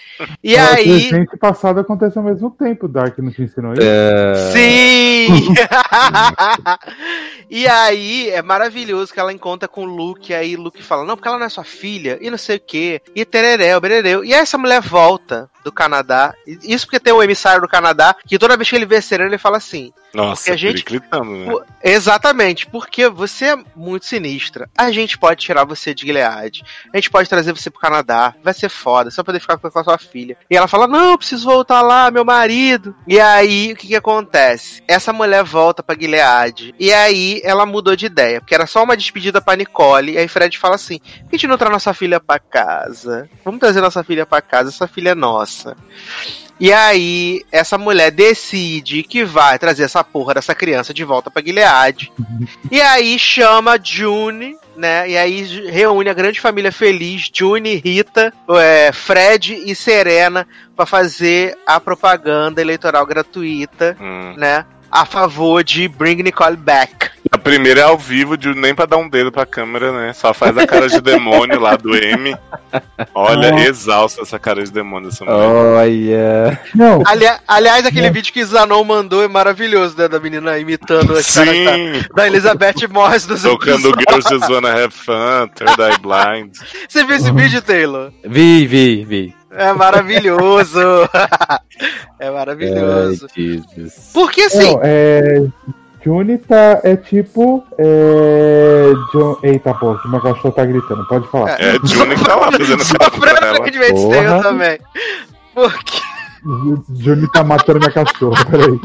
E É, O aí. presente passado acontece ao mesmo tempo, Dark não te ensinou isso? É, Sim! e aí é maravilhoso que ela encontra com o Luke, e aí o Luke fala, não, porque ela não é sua filha, e não sei o que, e tereré, berereu. E aí essa mulher volta do Canadá, isso porque tem o emissário do Canadá, que toda vez que ele vê Serena, ele fala assim, Nossa, Porque a gente- né? Exatamente, porque você é muito sinistra. A gente pode tirar você de Gilead. A gente pode trazer você pro Canadá. Vai ser foda, só poder ficar com a sua filha. E ela fala: Não, eu preciso voltar lá, meu marido. E aí, o que que acontece? Essa mulher volta pra Gilead. E aí, ela mudou de ideia, porque era só uma despedida pra Nicole. E aí, Fred fala assim: Por que a gente não traz nossa filha pra casa? Vamos trazer nossa filha pra casa, essa filha é nossa. E aí, essa mulher decide que vai trazer essa porra dessa criança de volta pra Gilead. e aí chama June, né? E aí reúne a grande família feliz, June, Rita, é, Fred e Serena, pra fazer a propaganda eleitoral gratuita, Hum. né? A favor de Bring Nicole Back. A primeira é ao vivo, de nem pra dar um dedo pra câmera, né? Só faz a cara de demônio lá do M. Olha, Nossa. exausta essa cara de demônio dessa mulher. Olha. Não, Ali- aliás, aquele vídeo que Zanon mandou é maravilhoso, né? Da menina imitando as caras da, Sim, da Elizabeth Moss dos tocando. Girls Just Wanna Have Fun, Third Eye Blind. Você viu esse vídeo, Taylor? Vi, vi, vi. É maravilhoso. é Ai, maravilhoso. Jesus. Porque assim, não, é. Juni tá. É tipo. É. John... Eita, pô, que meu cachorro tá gritando, pode falar. É, Juni que tá lá fazendo sofrendo Porra. Tale também. Porque, Juni tá matando minha cachorra, peraí.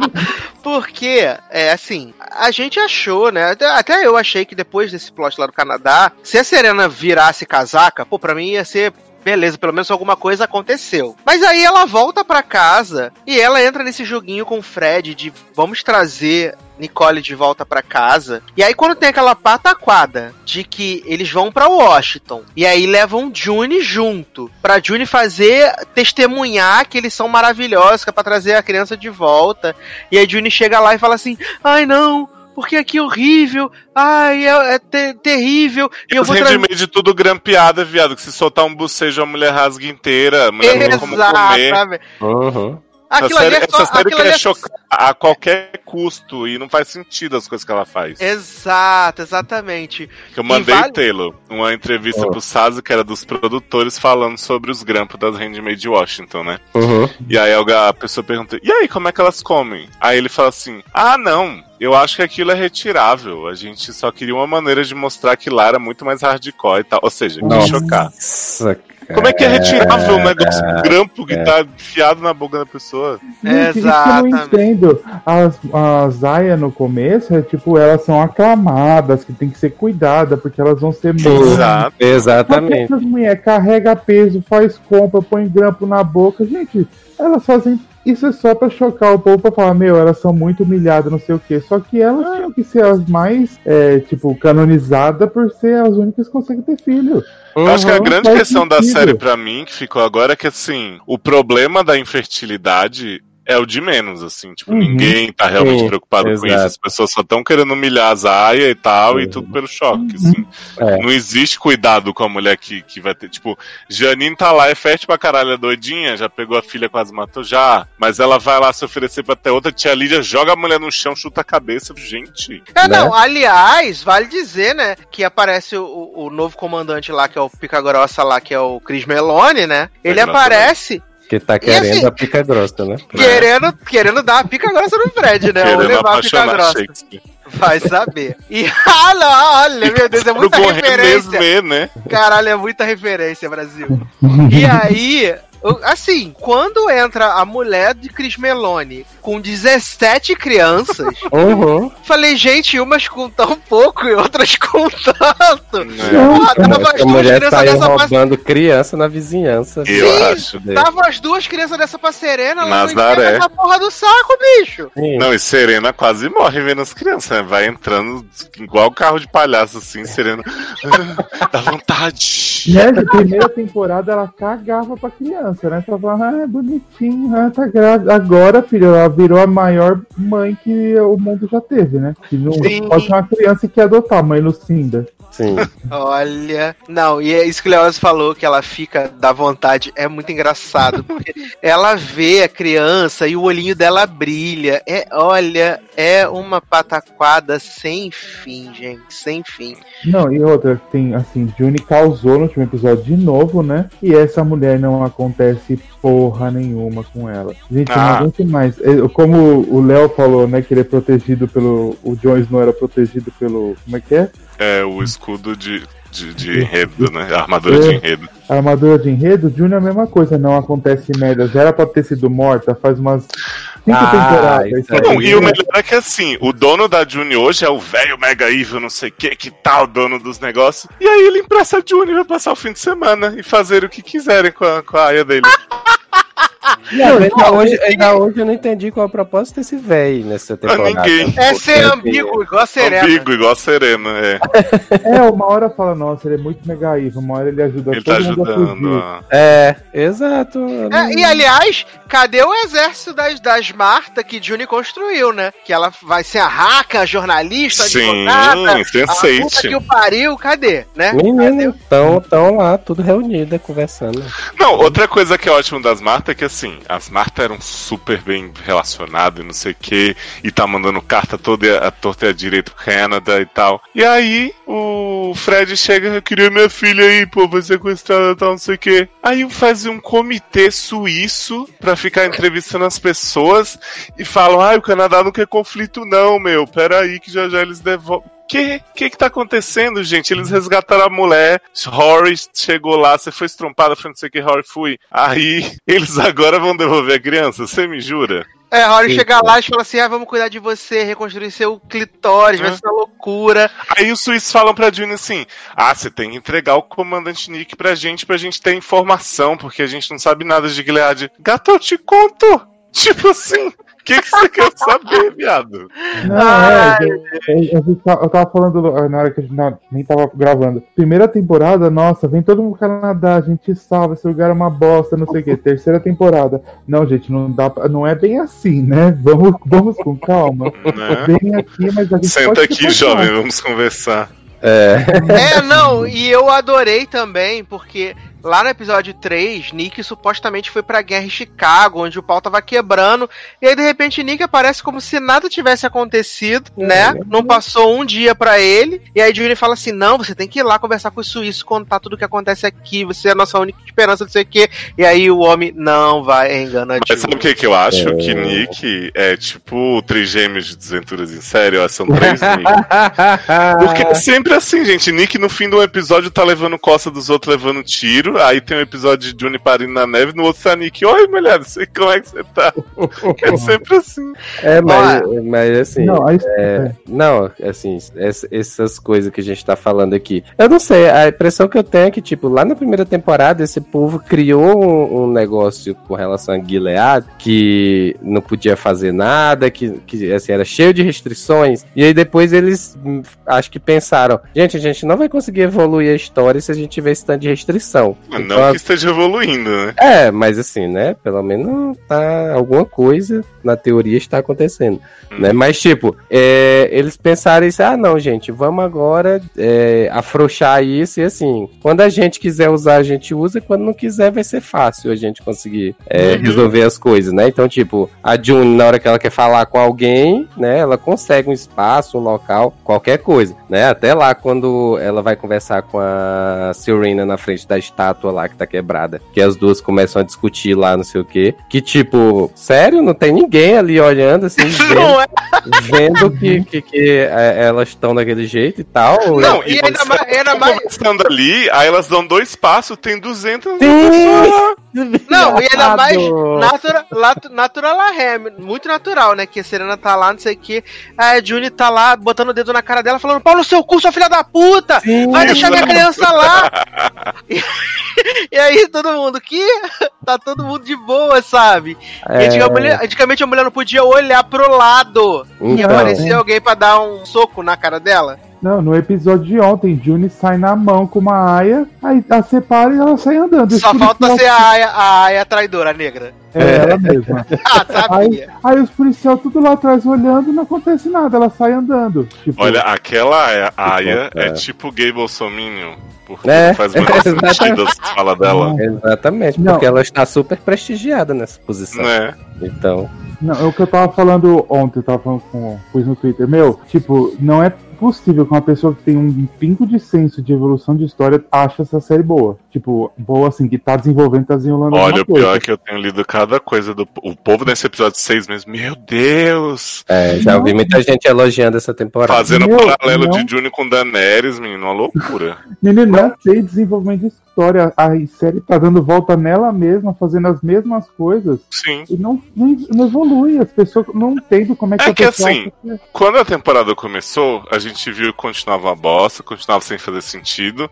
porque, é assim, a gente achou, né? Até, até eu achei que depois desse plot lá do Canadá, se a Serena virasse casaca, pô, pra mim ia ser. Beleza, pelo menos alguma coisa aconteceu. Mas aí ela volta pra casa e ela entra nesse joguinho com o Fred de vamos trazer Nicole de volta pra casa. E aí quando tem aquela pataquada de que eles vão pra Washington e aí levam June junto pra June fazer testemunhar que eles são maravilhosos, que é pra trazer a criança de volta. E aí June chega lá e fala assim: "Ai não, porque aqui é horrível. Ai, é, é te- terrível. E eu Os vou handmade tudo grampeada, viado. Que se soltar um bucejo, a mulher rasga inteira. A mulher não tem como comer. Uhum. Aquilo essa ali série, é só, essa série quer ali é chocar a qualquer custo e não faz sentido as coisas que ela faz. Exato, exatamente. Que eu mandei, vale- Taylor, uma entrevista Oh. pro Sazo, que era dos produtores, falando sobre os grampos das Handmade de Washington, né? Uhum. E aí a pessoa pergunta, e aí, como é que elas comem? Aí ele fala assim, ah, não, eu acho que aquilo é retirável. A gente só queria uma maneira de mostrar que lá era muito mais hardcore e tal. Ou seja, Nossa, chocar. Como é que é retirável um negócio, um grampo que tá enfiado na boca da pessoa? Gente, isso que eu não Exatamente. entendo. As, as Aya no começo é tipo, elas são aclamadas, que tem que ser cuidada, porque elas vão ser. Mas Exatamente. essas mulheres carrega peso, faz compra, põe grampo na boca. Gente, elas fazem. Isso é só pra chocar o povo pra falar, meu, elas são muito humilhadas, não sei o quê. Só que elas tinham que ser as mais, é, tipo, canonizadas por ser as únicas que conseguem ter filho. Eu acho que a Uhum, grande questão da sentido. série pra mim, que ficou agora, é que assim, o problema da infertilidade é o de menos, assim. Tipo, Uhum. ninguém tá realmente Sim, preocupado com exato. isso. As pessoas só estão querendo humilhar a Zaya e tal, e Uhum. tudo pelo choque, assim. É. Não existe cuidado com a mulher que, que vai ter. Tipo, Janine tá lá, é fértil pra caralho, é doidinha, já pegou a filha, quase matou, já. Mas ela vai lá se oferecer pra ter outra. Tia Lídia joga a mulher no chão, chuta a cabeça. Gente. É, Né? não, aliás, vale dizer, né, que aparece o, o novo comandante lá, que é o Pica Grossa lá, que é o Chris Meloni, né? Ele aparece Que tá querendo assim, a pica grossa, né? querendo, querendo dar a pica grossa no Fred, né? Ou levar a pica grossa. Vai saber. E, ah, não, olha, meu Deus, é muita referência. mesmo, né? Caralho, é muita referência, Brasil. E aí, assim, quando entra a mulher de Cris Meloni com 17 crianças, Uhum. falei, gente, umas com tão pouco e outras com tanto. Né? Porra, tava as duas mulher crianças dessa pra... roubando criança na vizinhança. Eu Sim, acho. Tava as duas crianças dessa pra Serena, ela não Nazaré. enfiava na porra do saco, bicho. Sim. Não, e Serena quase morre vendo as crianças, né? Vai entrando igual carro de palhaço, assim, Serena. "Ah, Dá vontade. Nessa primeira temporada ela cagava pra criança, né? Só falava, ah, é bonitinho, ah, tá grávida. Agora, filho, ela virou a maior mãe que o mundo já teve, né? Que não Sim. pode ser uma criança que quer adotar, a mãe Lucinda. Sim. Olha. Não, e é isso que o Leoz falou, que ela fica da vontade. É muito engraçado. Porque ela vê a criança e o olhinho dela brilha. É, olha, é uma pataquada sem fim, gente. Sem fim. Não, e outra, tem, assim, Juni causou no último episódio de novo, né? E essa mulher não acontece porra nenhuma com ela. Gente, eu não Ah. aguento mais. É, Como o Léo falou, né, que ele é protegido pelo. O Jon Snow era protegido pelo. Como é que é? É o escudo de, de, de enredo, né? Armadura de É. enredo. A armadura de enredo, Juni é a mesma coisa, não acontece merda. Já era pra ter sido morta faz umas cinco Ah, temporadas. Não, e o melhor é que assim, o dono da Juni hoje é o velho Mega Evil, não sei o que, que tal, dono dos negócios. E aí ele empresta a Juni pra passar o fim de semana e fazer o que quiserem com a, com a aia dele. Não, ainda, hoje, ainda hoje eu não entendi qual é o propósito desse véi nessa temporada. ninguém. É ser ambíguo, igual a Serena. Ambíguo, igual a Serena, é. É, uma hora fala, nossa, ele é muito mega evil, uma hora ele ajuda Ele tá todo mundo a ajudando. fugir. a- É, exato. É, e aliás, cadê o exército das, das Marta que Juni construiu, né? Que ela vai ser a raca, a jornalista, a Sim, advogada, a puta Sense8. que o pariu, cadê? Né? Menino, tão, tão lá, tudo reunido, conversando. Não, outra coisa que é ótimo das Marta é que assim, as Marta eram super bem relacionadas e não sei o que, e tá mandando carta toda a torta e a direito pro Canadá e tal. E aí o Fred chega, eu queria minha filha aí, pô, vai sequestrada e tal, não sei o que. Aí faz um comitê suíço pra ficar entrevistando as pessoas e falam, ai, o Canadá não quer conflito não, meu, peraí que já já eles devolvem. Que, que que tá acontecendo, gente? Eles resgataram a mulher, Rory chegou lá, você foi estrompada, foi não sei o que, Rory fui. Aí, eles agora vão devolver a criança, você me jura? É, a hora chegar lá e falar assim: ah, vamos cuidar de você, reconstruir seu clitóris, vai ser uma loucura. Aí os suíços falam pra June assim: ah, você tem que entregar o comandante Nick pra gente, pra gente ter informação, porque a gente não sabe nada de Gilead. Gato, eu te conto! Tipo assim, que, que você quer saber, viado? Não, é, eu, eu, eu tava- eu tava falando ah, na hora que a gente não- nem tava gravando. Primeira temporada, nossa, vem todo mundo pro Canadá, a gente salva, esse lugar é uma bosta, não sei o quê. Terceira temporada. Não, gente, não dá pra- não é bem assim, né? Vamos, vamos com calma. Né? Vem aqui, mas a gente Senta pode aqui, se jovem, vamos conversar. É. É, não, e eu adorei também, porque lá no episódio 3, Nick supostamente foi pra guerra em Chicago, onde o pau tava quebrando, e aí de repente Nick aparece como se nada tivesse acontecido, né? Não passou um dia pra ele, e aí Julie fala assim: não, você tem que ir lá conversar com os suíços, contar tudo o que acontece aqui, você é a nossa única esperança, não sei o quê. E aí o homem não vai enganar Mas sabe o que, que eu acho? É. Que Nick é tipo trigêmeos de desventuras em série, ó, são três Nick. Porque é sempre assim, gente. Nick no fim do episódio tá levando costa dos outros, levando tiro. Aí tem um episódio de Johnny parindo na neve, no outro Nick. Oi, mulher, como é que você tá. É sempre assim. É, mas, mas assim. Não, aí, É, não, assim, ess- essas coisas que a gente tá falando aqui. Eu não sei, a impressão que eu tenho é que, tipo, lá na primeira temporada, esse povo criou um, um negócio com relação a Gilead que não podia fazer nada, que, que assim, era cheio de restrições. E aí depois eles hum, acho que pensaram: gente, a gente não vai conseguir evoluir a história se a gente tiver esse tanto de restrição. Mas Não que esteja evoluindo, né? é, mas assim, né? Pelo menos tá alguma coisa na teoria está acontecendo, né? Mas tipo, é, eles pensaram isso, ah, não, gente, vamos agora é, afrouxar isso e assim, quando a gente quiser usar, a gente usa, quando não quiser, vai ser fácil a gente conseguir é, Uhum. resolver as coisas, né? Então, tipo, a June, na hora que ela quer falar com alguém, né? Ela consegue um espaço, um local, qualquer coisa, né? Até lá, quando ela vai conversar com a Serena na frente da estátua estátua lá que tá quebrada. Que as duas começam a discutir lá, não sei o quê. Que tipo, sério, não tem ninguém ali olhando, assim, vendo, é? vendo que, que, que, é, elas estão daquele jeito e tal. Não, e ainda mais- ainda mais- Conversando ali, aí elas dão dois passos, tem 200 Sim! pessoas. Não, e ainda mais Viado. natura, latu- natural é, muito natural, né? Que a Serena tá lá, não sei o que. A Juni tá lá botando o dedo na cara dela, falando: Paulo, seu cu, sua filha da puta! Sim. Vai deixar minha criança lá! e, e aí todo mundo, que? Tá todo mundo de boa, sabe? E É, antigamente, a mulher, antigamente a mulher não podia olhar pro lado. E então, aparecia alguém pra dar um soco na cara dela. Não, no episódio de ontem, Juni sai na mão com uma aia, aí a separa e ela sai andando. Só falta ser a Aya, a Aya traidora negra. É, ela mesma. Ah, sabia. Aí os policiais tudo lá atrás olhando, não acontece nada, ela sai andando. Tipo, Olha, aquela Aya, Aya É. é tipo gay bolsominion. Porque É. faz muito sentido as falas dela. Exatamente, Não. porque ela está super prestigiada nessa posição. Né? Então, Não, é o que eu tava falando ontem, eu tava falando com pus no Twitter. Meu, tipo, não é possível que uma pessoa que tem um pingo de senso de evolução de história ache essa série boa. Tipo, boa assim, que tá desenvolvendo, tá desenrolando Olha, o pior coisa. é que eu tenho lido cada coisa do. O povo nesse episódio 6 mesmo, meu Deus! é, já ouvi muita gente elogiando essa temporada. Fazendo Meu, paralelo não. de Juni com Daenerys, menino, uma loucura. Menino, não tem desenvolvimento de história. A série tá dando volta nela mesma, fazendo as mesmas coisas. Sim. E não, não, não evolui. As pessoas não entendem como é que É a que assim, acha Quando a temporada começou, a gente viu que continuava uma bosta, continuava sem fazer sentido,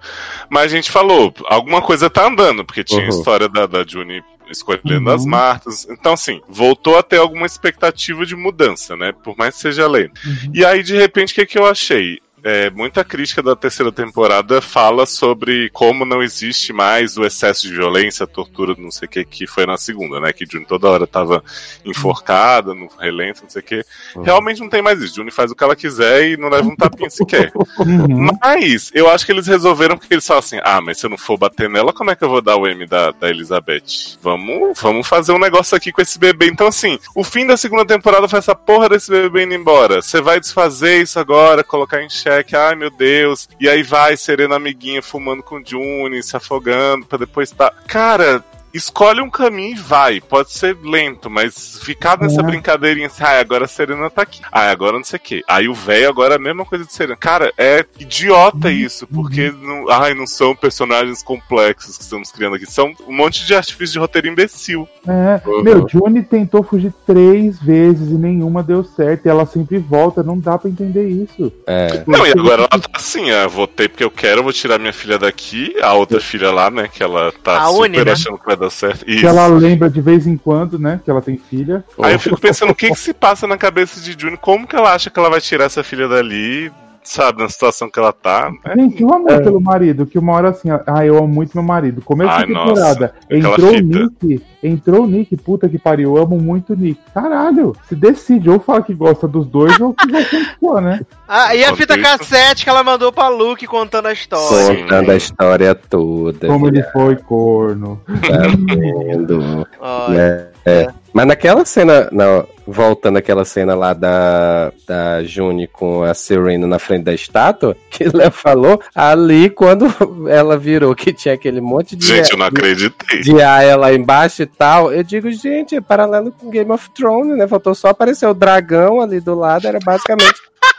mas a gente falou, alguma coisa tá andando, porque tinha Uhum. a história da, da Juni escolhendo Uhum. as Martas. Então, assim, voltou a ter alguma expectativa de mudança, né? Por mais que seja lento. Uhum. E aí, de repente, o que, que eu achei? É, muita crítica da terceira temporada fala sobre como não existe mais o excesso de violência, tortura, não sei o que, que foi na segunda, né? Que Juni toda hora tava enforcada, no relento, não sei o que. Uhum. Realmente não tem mais isso. Juni faz o que ela quiser e não leva um tapinha sequer. Uhum. Mas eu acho que eles resolveram porque eles falam assim: ah, mas se eu não for bater nela, como é que eu vou dar o M da, da Elizabeth? Vamos, vamos fazer um negócio aqui com esse bebê. Então, assim, o fim da segunda temporada foi essa porra desse bebê indo embora. Você vai desfazer isso agora, colocar em xeque, ai meu Deus. E aí vai Serena amiguinha fumando com Juni, se afogando, pra depois tá. Cara. Escolhe um caminho e vai. Pode ser lento, mas ficar nessa É. brincadeirinha assim, ai, agora a Serena tá aqui. Ai, agora não sei o quê. Aí o velho agora é a mesma coisa de Serena. Cara, é idiota isso, porque não, ai, não são personagens complexos que estamos criando aqui. São um monte de artifício de roteiro imbecil. É, Uhum. meu, Juni tentou fugir três vezes e nenhuma deu certo. E ela sempre volta, não dá pra entender isso. É. Não, e agora ela tá assim, ah, votei porque eu quero, vou tirar minha filha daqui, a outra filha lá, né, que ela tá A super Uni, né? achando que vai dar certo. Que Isso. ela lembra de vez em quando, né? Que ela tem filha. Aí eu fico pensando, o que que se passa na cabeça de Juni? Como que ela acha que ela vai tirar essa filha dali, sabe, na situação que ela tá? É, Gente, o amor pelo marido, que uma hora assim, ah, eu amo muito meu marido. Começo Ai, da temporada, aquela entrou o. Nick, entrou o Nick, puta que pariu, eu amo muito o Nick. Caralho, se decide, ou fala que gosta dos dois, ou que gosta de for, né? Ah, e a fita isso- cassete que ela mandou pra Luke contando a história. Sim. Contando a história toda. Como ele foi corno. Tá vendo? Olha. É, é. Mas naquela cena, não, voltando àquela cena lá da, da Juni com a Serena na frente da estátua, que Léo falou, ali quando ela virou que tinha aquele monte de. Gente, eu não acreditei. de Aya lá embaixo e tal, eu digo, gente, é paralelo com Game of Thrones, né? Faltou só aparecer o dragão ali do lado, era basicamente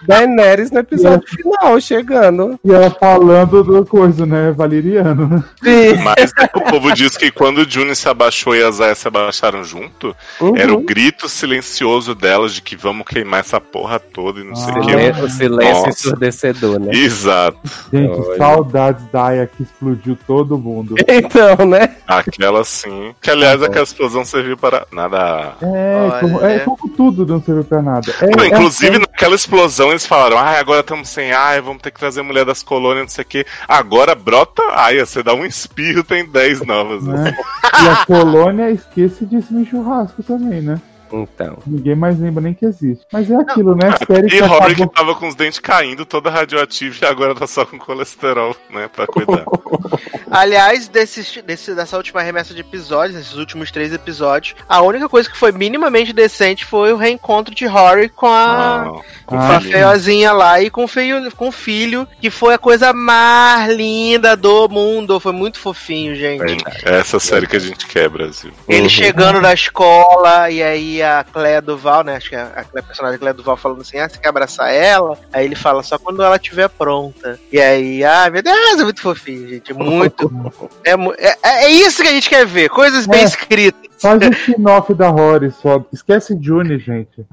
Daenerys no episódio final, chegando. E ela falando do coisa, né? Valeriano, né? Sim. Mas o povo diz que quando o Juni se abaixou e as Aya se abaixaram junto, Uhum. era o grito silencioso delas de que vamos queimar essa porra toda e não sei o Ah. que. O silêncio Nossa. ensurdecedor, né? Exato. Gente, Olha. saudades da Aya que explodiu todo mundo. Então, né? Aquela sim. Que aliás, Tá aquela explosão serviu para nada. É, como, é como tudo não serviu pra nada. É, Não, é inclusive, assim, naquela explosão, eles falaram: ah, agora estamos sem Aya, vamos ter que trazer mulher das colônias, não sei o quê. Agora brota Aya, você dá um espirro, tem 10 novas. né? E a colônia esquece de no churrasco também, né? Então. Ninguém mais lembra nem que existe. Mas é aquilo, né? Série E que Rory que acabou... tava com os dentes caindo, toda radioativa, e agora tá só com colesterol, né? Pra cuidar. Aliás, desses, desse, dessa última remessa de episódios, nesses últimos três episódios, a única coisa que foi minimamente decente foi o reencontro de Rory com a, Ah, com a feiozinha lá e com o, feio, com o filho, que foi a coisa mais linda do mundo. Foi muito fofinho, gente. é essa série que a gente quer, Brasil. Ele Uhum. chegando na escola, e aí a Cléia Duval, né? Acho que a, a a personagem Cléia Duval falando assim: ah, você quer abraçar ela? Aí ele fala só quando ela estiver pronta. E aí, ah, meu Deus, é muito fofinho, gente. Muito. é, é, é isso que a gente quer ver, coisas bem É. escritas. Faz um spin-off da Rory só. Esquece Juni, gente.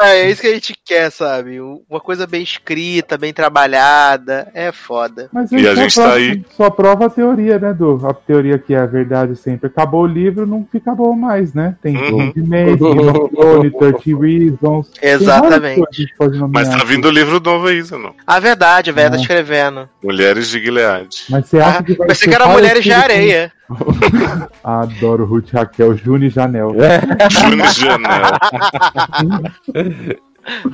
É, é isso que a gente quer, sabe? Uma coisa bem escrita, bem trabalhada. É foda. Mas E a só gente tá prova- aí. Só prova a teoria, né, Du? A teoria que é a verdade sempre. Acabou o livro, não fica bom mais, né? Tem Uhum. Gold Thrones, 30 Reasons. Exatamente. Mas tá vindo o livro novo aí, não. A verdade, a velha tá É. escrevendo. Mulheres de Gilead. Mas você acha Ah, que vai pensei ser que era Mulheres de Areia. Adoro Ruth Raquel, Juni e Janel. Júnior Janel.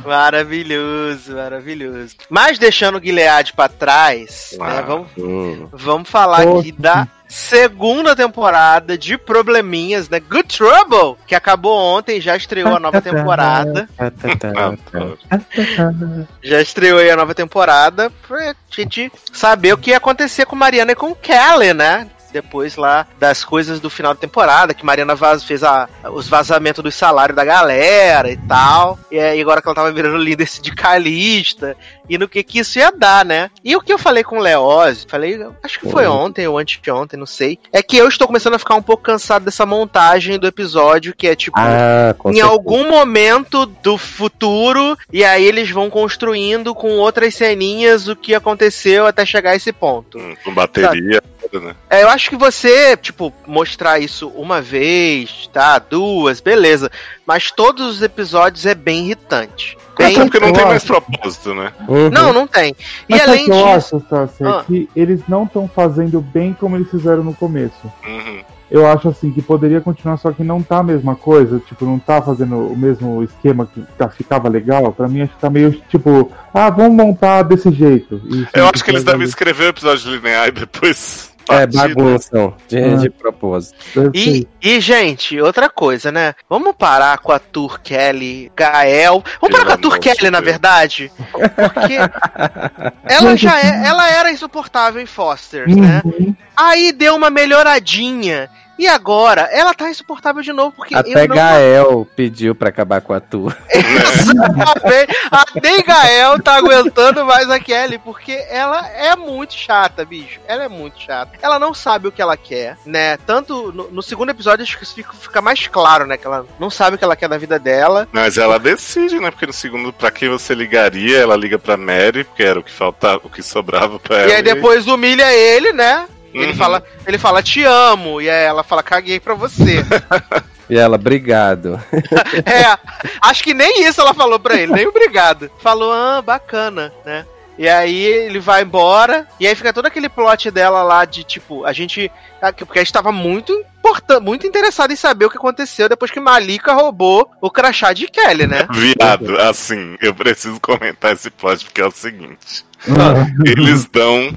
Maravilhoso, maravilhoso. Mas deixando o Gilead pra trás, Ah. né, vamos, Hum. vamos falar Poxa. aqui da segunda temporada de Probleminhas, né? Good Trouble, que acabou ontem, já estreou a nova temporada. Já estreou aí a nova temporada pra gente saber o que ia acontecer com Mariana e com Kelly, né? Depois lá das coisas do final da temporada, que Mariana vaz, fez a, os vazamentos dos salários da galera e tal. E aí agora que ela tava virando líder sindicalista. E no que que isso ia dar, né? E o que eu falei com o Leoz, falei, acho que foi ontem ou anteontem, não sei. É que eu estou começando a ficar um pouco cansado dessa montagem do episódio, que é tipo Ah, em certeza. algum momento do futuro, e aí eles vão construindo com outras ceninhas o que aconteceu até chegar a esse ponto. Hum, Com bateria, né? É, eu acho que você, tipo, mostrar isso uma vez, tá? Duas, beleza. Mas todos os episódios é bem irritante. Bem... Até porque não tem mais propósito, né? Uhum. Não, não tem. E Mas além o que eu disso. acho, Tassi, Ah. que eles não estão fazendo bem como eles fizeram no começo. Uhum. Eu acho assim que poderia continuar, só que não tá a mesma coisa, tipo, não tá fazendo o mesmo esquema que tá- ficava legal. Pra mim acho que tá meio tipo, ah, vamos montar desse jeito. E Eu sempre acho que eles devem escrever o episódio linear e depois. É, partir. bagunçam. De, Ah. de propósito. E, e, gente, outra coisa, né? Vamos parar com a Tour Kelly, Gael. Vamos parar com a Tour de Kelly, na verdade. Porque ela já é, ela era insuportável em Foster, né? Uhum. Aí deu uma melhoradinha. E agora, ela tá insuportável de novo, porque Até eu não Gael pediu pra acabar com a tua. Exatamente. A nem Gael tá aguentando mais a Kelly, porque ela é muito chata, bicho. Ela é muito chata. Ela não sabe o que ela quer, né? Tanto no, no segundo episódio acho que isso fica, fica mais claro, né? Que ela não sabe o que ela quer da vida dela. Mas ela decide, né? Porque no segundo, pra quem você ligaria, ela liga pra Mary, porque era o que faltava, o que sobrava pra ela. E aí depois humilha ele, né? Ele Uhum. fala, ele fala, te amo. E aí ela fala, caguei pra você. E ela, obrigado. é, acho que nem isso ela falou pra ele, nem obrigado. Falou, ah, bacana, né? E aí ele vai embora, e aí fica todo aquele plot dela lá de tipo, a gente. Porque a gente tava muito importan- muito interessado em saber o que aconteceu depois que Malika roubou o crachá de Kelly, né? Viado, assim, eu preciso comentar esse plot porque é o seguinte. Eles dão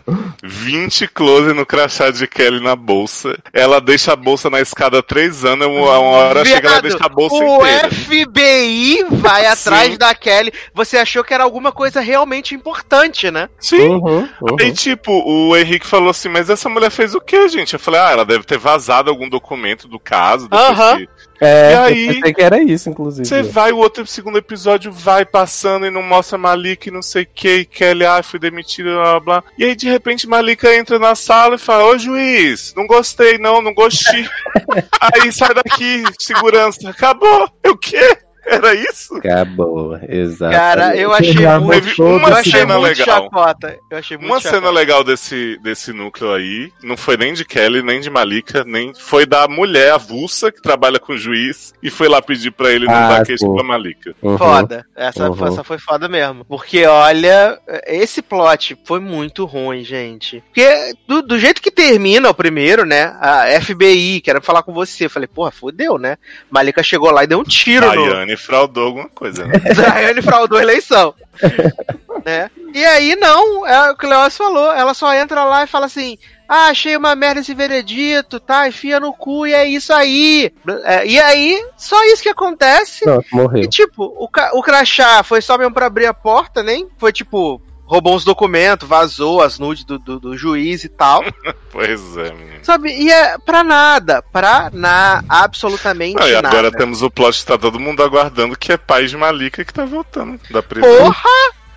20 close no crachá de Kelly na bolsa. Ela deixa a bolsa na escada há três anos, uma uma hora chega ela Viado, deixa a bolsa o inteira. FBI vai atrás Sim. da Kelly. Você achou que era alguma coisa realmente importante, né? Sim. Uhum, uhum. Aí, tipo, o Henrique falou assim, mas essa mulher fez o quê, gente? Eu falei, ah, ela deve ter vazado algum documento do caso. depois Aham. que- É, E eu aí- pensei que era isso, inclusive. Você vai, o outro segundo episódio vai passando e não mostra Malika e não sei o que, e Kelly, ah, fui demitido, blá blá. E aí, de repente, Malika entra na sala e fala, ô juiz, não gostei, não, não gostei. aí sai daqui, segurança. Acabou. O quê? Era isso? Acabou, exato. Cara, eu achei muito. Uma Eu achei cena muito legal. chacota. Eu achei muito Uma chacota. cena legal desse, desse núcleo aí, não foi nem de Kelly, nem de Malika, nem foi da mulher avulsa que trabalha com o juiz e foi lá pedir pra ele não Ah, dar queixa pra Malika. Uhum. Foda. Essa, Uhum. essa foi foda mesmo. Porque, olha, esse plot foi muito ruim, gente. Porque do, do jeito que termina o primeiro, né? A FBI, quero falar com você. Eu falei, porra, fodeu, né? Malika chegou lá e deu um tiro. Daiane fraudou alguma coisa, né? Daiane fraudou a eleição. né? E aí, não, é o que o falou. Ela só entra lá e fala assim: Ah, achei uma merda esse veredito, tá? Enfia no cu e é isso aí. É, e aí, só isso que acontece. Pronto, E morreu. tipo, o, o crachá foi só mesmo pra abrir a porta, nem? Foi tipo, roubou uns documentos, vazou as nudes do, do, do juiz e tal. Pois é, menino. Sabe? E é pra nada. Pra nada. Absolutamente Ah, e nada. agora temos o plot que tá todo mundo aguardando, que é pai de Malika que tá voltando da prisão. Porra!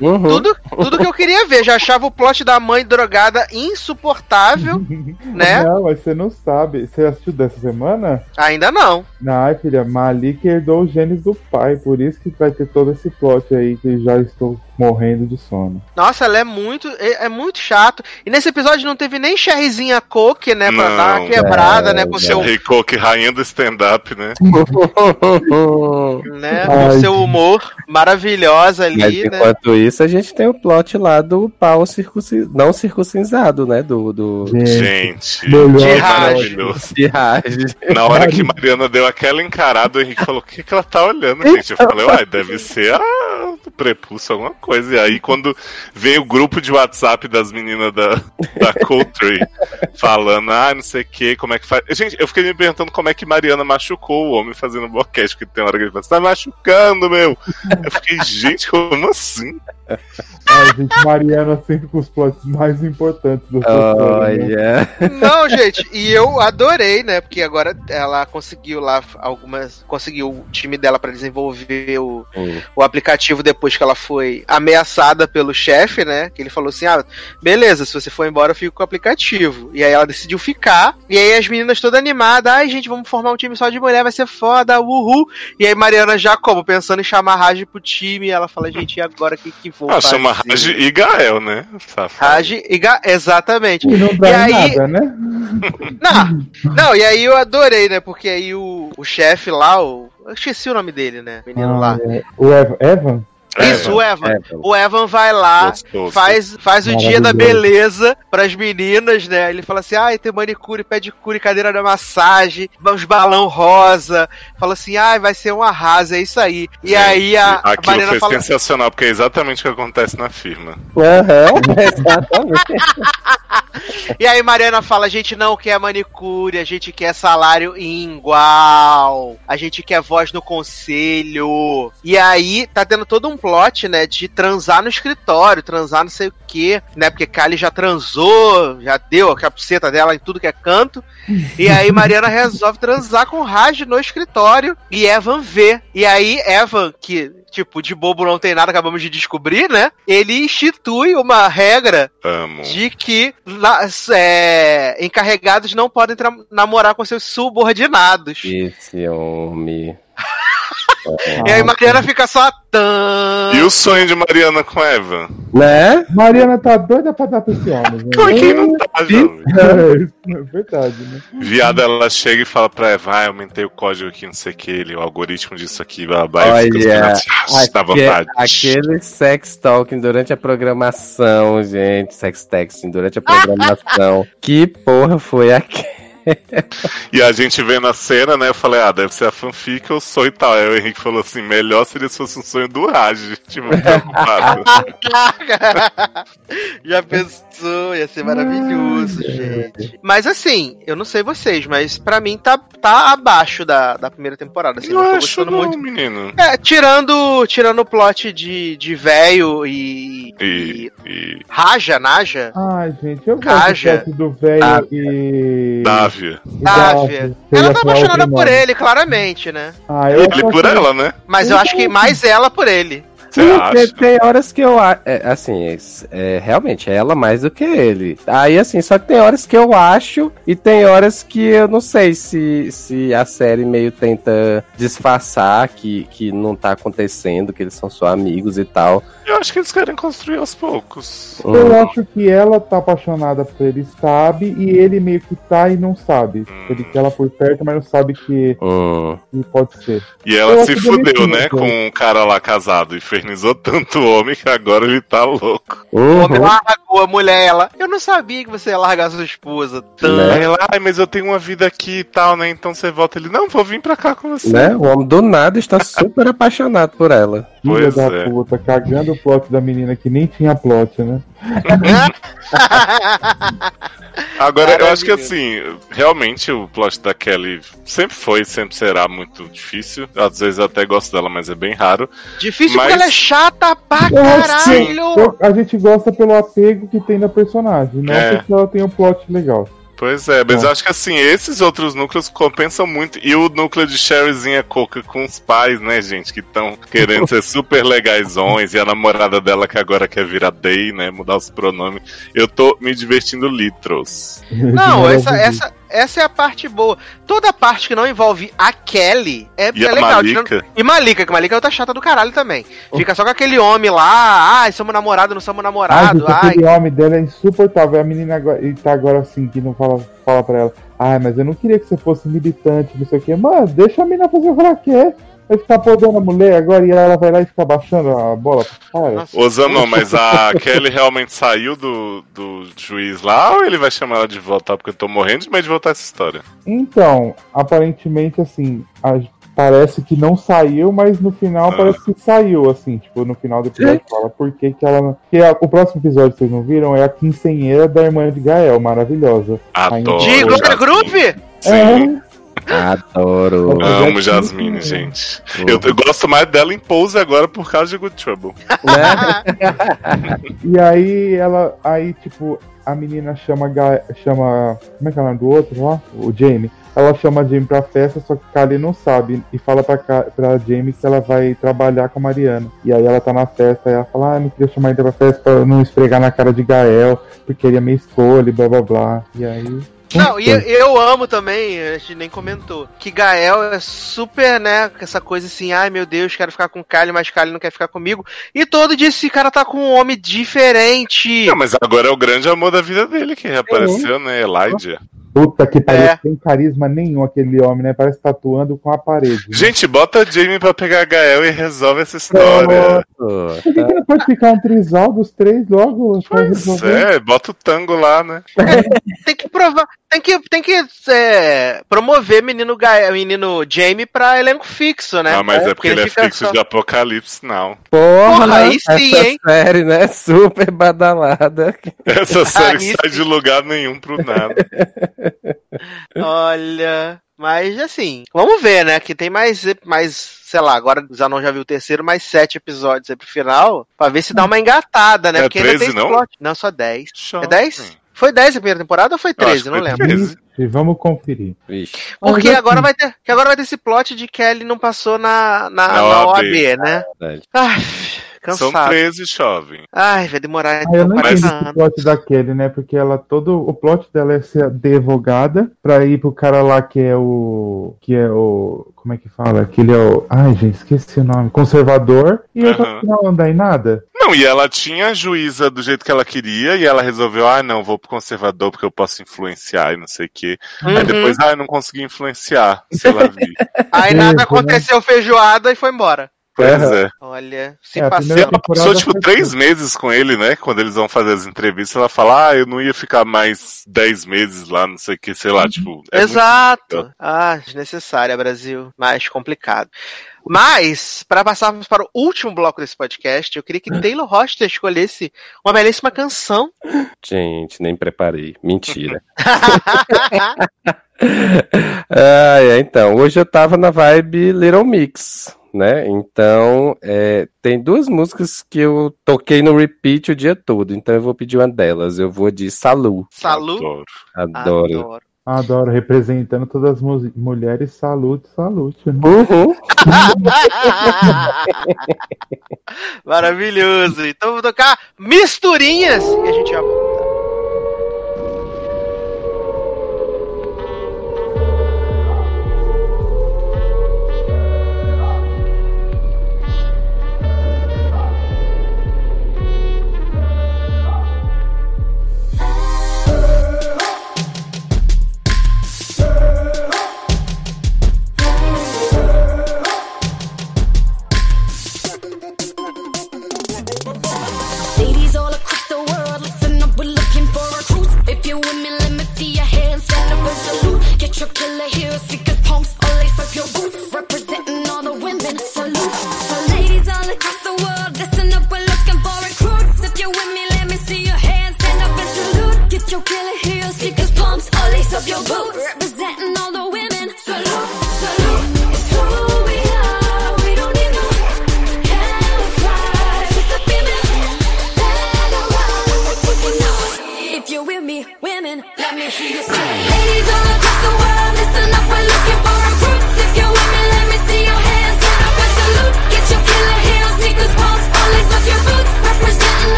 Uhum. Tudo, tudo que eu queria ver. Já achava o plot da mãe drogada insuportável, né? Não, mas você não sabe. Você assistiu dessa semana? Ainda não. Não, filha, Malik herdou os genes do pai, por isso que vai ter todo esse plot aí que já estou morrendo de sono. Nossa, ela é muito, é, é muito chato. E nesse episódio não teve nem Cherryzinha Coke, né? Pra Não, dar uma quebrada, é, né? Com é. seu, Ray Coke, rainha do stand-up, né? né, Ai, com seu humor maravilhosa ali, Mas né? enquanto isso, a gente tem o plot lá do pau circunci... não circuncisado, né? Do. do... Gente, melhor De maravilhoso. de. Na hora que Mariana deu aquela encarada, o Henrique falou: O que, que ela tá olhando, gente? Eu falei: Uai, deve ser a do prepúcio, alguma coisa. E aí, quando vem o grupo de WhatsApp das meninas da, da Coldplay falando, ah, não sei o que, como é que faz. Gente, eu fiquei me perguntando como é que Mariana machucou o homem fazendo boquete, porque tem hora que ele fala: Você tá machucando, meu. Eu fiquei, gente, como assim? Ai, gente, Mariana sempre com os plots mais importantes do série, né? Olha. Não, gente, e eu adorei, né? Porque agora ela conseguiu lá algumas. Conseguiu o time dela pra desenvolver o, o aplicativo depois que ela foi ameaçada pelo chefe, né? Que ele falou assim: ah, beleza, se você for embora, eu fico com o aplicativo. E aí ela decidiu ficar. E aí as meninas todas animadas, ai, gente, vamos formar um time só de mulher, vai ser foda, uhul. E aí Mariana já como, pensando em chamar a Raj pro time, ela fala, gente, e agora o que, que vou Ah, fazer? chama Raj e Gael, né? Raj e Ga... Exatamente. E não dá E aí- nada, né? Não, não, e aí eu adorei, né? Porque aí o, o chefe lá, o. Eu esqueci o nome dele, né? Menino lá. Ah, é. O Evan? Isso, o Evan. Evan. O Evan vai lá, Gostoso. faz, faz o dia da beleza pras meninas, né? Ele fala assim: ai, tem manicure, pedicure, cadeira da massagem, uns balão rosa. Fala assim: ai, vai ser um arraso, é isso aí. E Gente, aí a, a Aquilo Mariana foi fala. sensacional, porque é exatamente o que acontece na firma. Aham, exatamente. E aí Mariana fala, a gente não quer manicure, a gente quer salário igual, a gente quer voz no conselho. E aí tá tendo todo um plot, né, de transar no escritório, transar não sei o quê, né, porque Kylie já transou, já deu a capuceta dela em tudo que é canto. E aí Mariana resolve transar com Raj no escritório e Evan vê. E aí Evan, que tipo, de bobo não tem nada, acabamos de descobrir, né? Ele institui uma regra Amo. de que é, encarregados não podem namorar com seus subordinados. Esse homem. E aí Mariana fica só tan. E o sonho de Mariana com Eva? Né? Mariana tá doida pra dar pra esse homem, né? Por que não tá, jovem? É, é verdade, né? Viada, ela chega e fala pra Eva, ah, eu aumentei o código aqui, não sei o que, ele, o algoritmo disso aqui, blá, blá, e Olha, esperando, dá aque- vontade. aquele sex talking durante a programação, gente. Sex texting durante a programação. que porra foi aquele? E a gente vendo a cena, né, eu falei, ah, deve ser a fanfic ou sonho e tal. Aí o Henrique falou assim, melhor seria se fosse um sonho do Raj, tipo, preocupado. Já pensou? Ia ser maravilhoso, gente. Mas assim, eu não sei vocês, mas pra mim tá, tá abaixo da, da primeira temporada. Assim, não acho gostando não, muito. menino. É, tirando, tirando o plot de, de véio e, E, e Raja, Naja. Ai, gente, eu gosto do plot do velho Ah. e. Dávia. Sei Ela tá apaixonada por ele, claramente, né? Ah, eu Ele por ela, né? Mas eu acho que mais ela por ele. Acha? tem horas que eu é, assim, é, é, realmente é ela mais do que ele. Aí assim, só que tem horas que eu acho e tem horas que eu não sei se, se a série meio tenta disfarçar que, que não tá acontecendo, que eles são só amigos e tal. Eu acho que eles querem construir aos poucos. Hum. Eu acho que ela tá apaixonada por ele, sabe, e ele meio que tá e não sabe. Ele quer ela por perto, mas não sabe que, Hum. que pode ser. E Eu ela acho se que fudeu, né? Com um cara lá casado. Infernizou tanto o homem que agora ele tá louco. O Uhum. homem largou a mulher, ela. Eu não sabia que você ia largar sua esposa. Né? Ela, ai, mas eu tenho uma vida aqui e tal, né? Então você volta. Ele, não, vou vir pra cá com você. Né? O homem do nada está super apaixonado por ela. Filha Pois da é. puta, cagando o plot da menina que nem tinha plot, né? Agora, eu acho que assim, realmente o plot da Kelly sempre foi, sempre será muito difícil. Às vezes eu até gosto dela, mas é bem raro. Difícil Mas- porque ela é chata pra caralho. a gente gosta pelo apego que tem na personagem, não É. porque ela tem um plot legal. Pois é, mas É. eu acho que assim, esses outros núcleos compensam muito. E o núcleo de Sherryzinha Coca com os pais, né, gente, que estão querendo ser super legaisões, e a namorada dela que agora quer virar Day, né, mudar os pronomes. Eu tô me divertindo litros. Não, essa, essa, essa é a parte boa. Toda a parte que não envolve a Kelly é, E é a legal. tirando- Malika, E Malika, que Malika é outra chata do caralho também. Fica só com aquele homem lá, ai, somos namorado, não somos Ai, namorado, gente, ai. aquele homem dela é insuportável. A menina agora, ele tá agora assim, que não fala, fala pra ela. Ai, mas eu não queria que você fosse militante, não sei o quê. Mano, deixa a menina fazer o que ela quer. Vai ficar podando a mulher agora e ela vai lá e fica baixando a bola pro cara. Nossa. Ô Zanon, mas a Kelly realmente saiu do, do juiz lá ou ele vai chamar ela de volta? Porque eu tô morrendo de medo de voltar essa história. Então, aparentemente, assim, a- parece que não saiu, mas no final Ah. parece que saiu, assim, tipo, no final do episódio fala por que que ela. Que a- o próximo episódio, vocês não viram, é a quincenheira da irmã de Gael, maravilhosa. Adoro. De Glória. Group? Sim, Adoro. É. amo Jasmine, gente. Eu, eu gosto mais dela em Pose agora por causa de Good Trouble. Né? E aí ela. Aí, tipo, a menina chama. Chama como é que é o nome do outro lá? O Jamie. Ela chama a Jamie pra festa, só que Kali não sabe. E fala pra, pra Jamie que ela vai trabalhar com a Mariana. E aí ela tá na festa e ela fala, ah, não queria chamar ainda pra festa pra não esfregar na cara de Gael, porque ele é minha escolha, e blá blá blá. E aí. Não, e eu, eu amo também, a gente nem comentou, que Gael é super, né, com essa coisa assim, ai meu Deus, quero ficar com Kylie, mas Kylie não quer ficar comigo. E todo dia esse cara tá com um homem diferente. Não, mas agora é o grande amor da vida dele que reapareceu, né? Elijah. Puta que pariu, É. tem carisma nenhum aquele homem, né? Parece tatuando com a parede. né? Gente, bota a Jamie pra pegar a Gael e resolve essa história. Por que, que não pode ficar um trisal dos três logo? Pois é, bota o tango lá, né? Tem que provar, tem que, tem que é, promover menino Gael, menino Jamie pra elenco fixo, né? ah, mas é porque ele é fixo só- de Apocalipse, não. Porra, Porra, aí sim, essa hein? série, né? Super badalada. Essa série Aí sai de lugar nenhum pro nada. Olha. Mas assim, vamos ver, né? Que tem mais, mais, sei lá, agora o Zanon já viu o terceiro, mais sete episódios aí pro final, pra ver se dá uma engatada, né? É Porque ainda 13 tem não? esse plot. Não, só 10. Jovem. É 10? Foi 10 a primeira temporada ou foi Eu acho 13? que Não foi lembro. 13. E vamos conferir. Vixe. Porque Mas, agora vai ter, que agora vai ter esse plot de que ele não passou na, na, Na na OAB. OAB, né? Verdade. Ai, São cansado. 13 jovem. Ai, vai demorar Ah, eu não entendi 40 esse anos. plot da Kelly, né? Porque ela todo o plot dela é ser advogada pra ir pro cara lá que é o que é o como é que fala? Que ele é o ai gente esqueci o nome conservador e eu Aham. não andar em nada. Não, e ela tinha a juíza do jeito que ela queria e ela resolveu, ah, não, vou pro conservador porque eu posso influenciar e não sei o quê. Aí Uhum. depois, ah, eu não consegui influenciar, sei lá, vi. Aí nada né? aconteceu, feijoada e foi embora. Pois é. Olha, se É, passou. Ela passou, tipo, três assim. meses com ele, né? Quando eles vão fazer as entrevistas, ela fala, ah, eu não ia ficar mais dez meses lá, não sei o que, sei lá, tipo. é muito- Exato. Ah, desnecessária, Brasil. Mais complicado. Mas, para passarmos para o último bloco desse podcast, eu queria que Taylor Roster escolhesse uma belíssima canção. Gente, nem preparei. Mentira. ah, é, então, hoje eu tava na vibe Little Mix, né? Então, é, tem duas músicas que eu toquei no repeat o dia todo, então eu vou pedir uma delas. Eu vou de Salu. Salu. Adoro. Adoro. Adoro. Adoro, representando todas as mu- mulheres, salute, salute. Né? Uhum. Maravilhoso. Então vou tocar misturinhas e a gente já volta.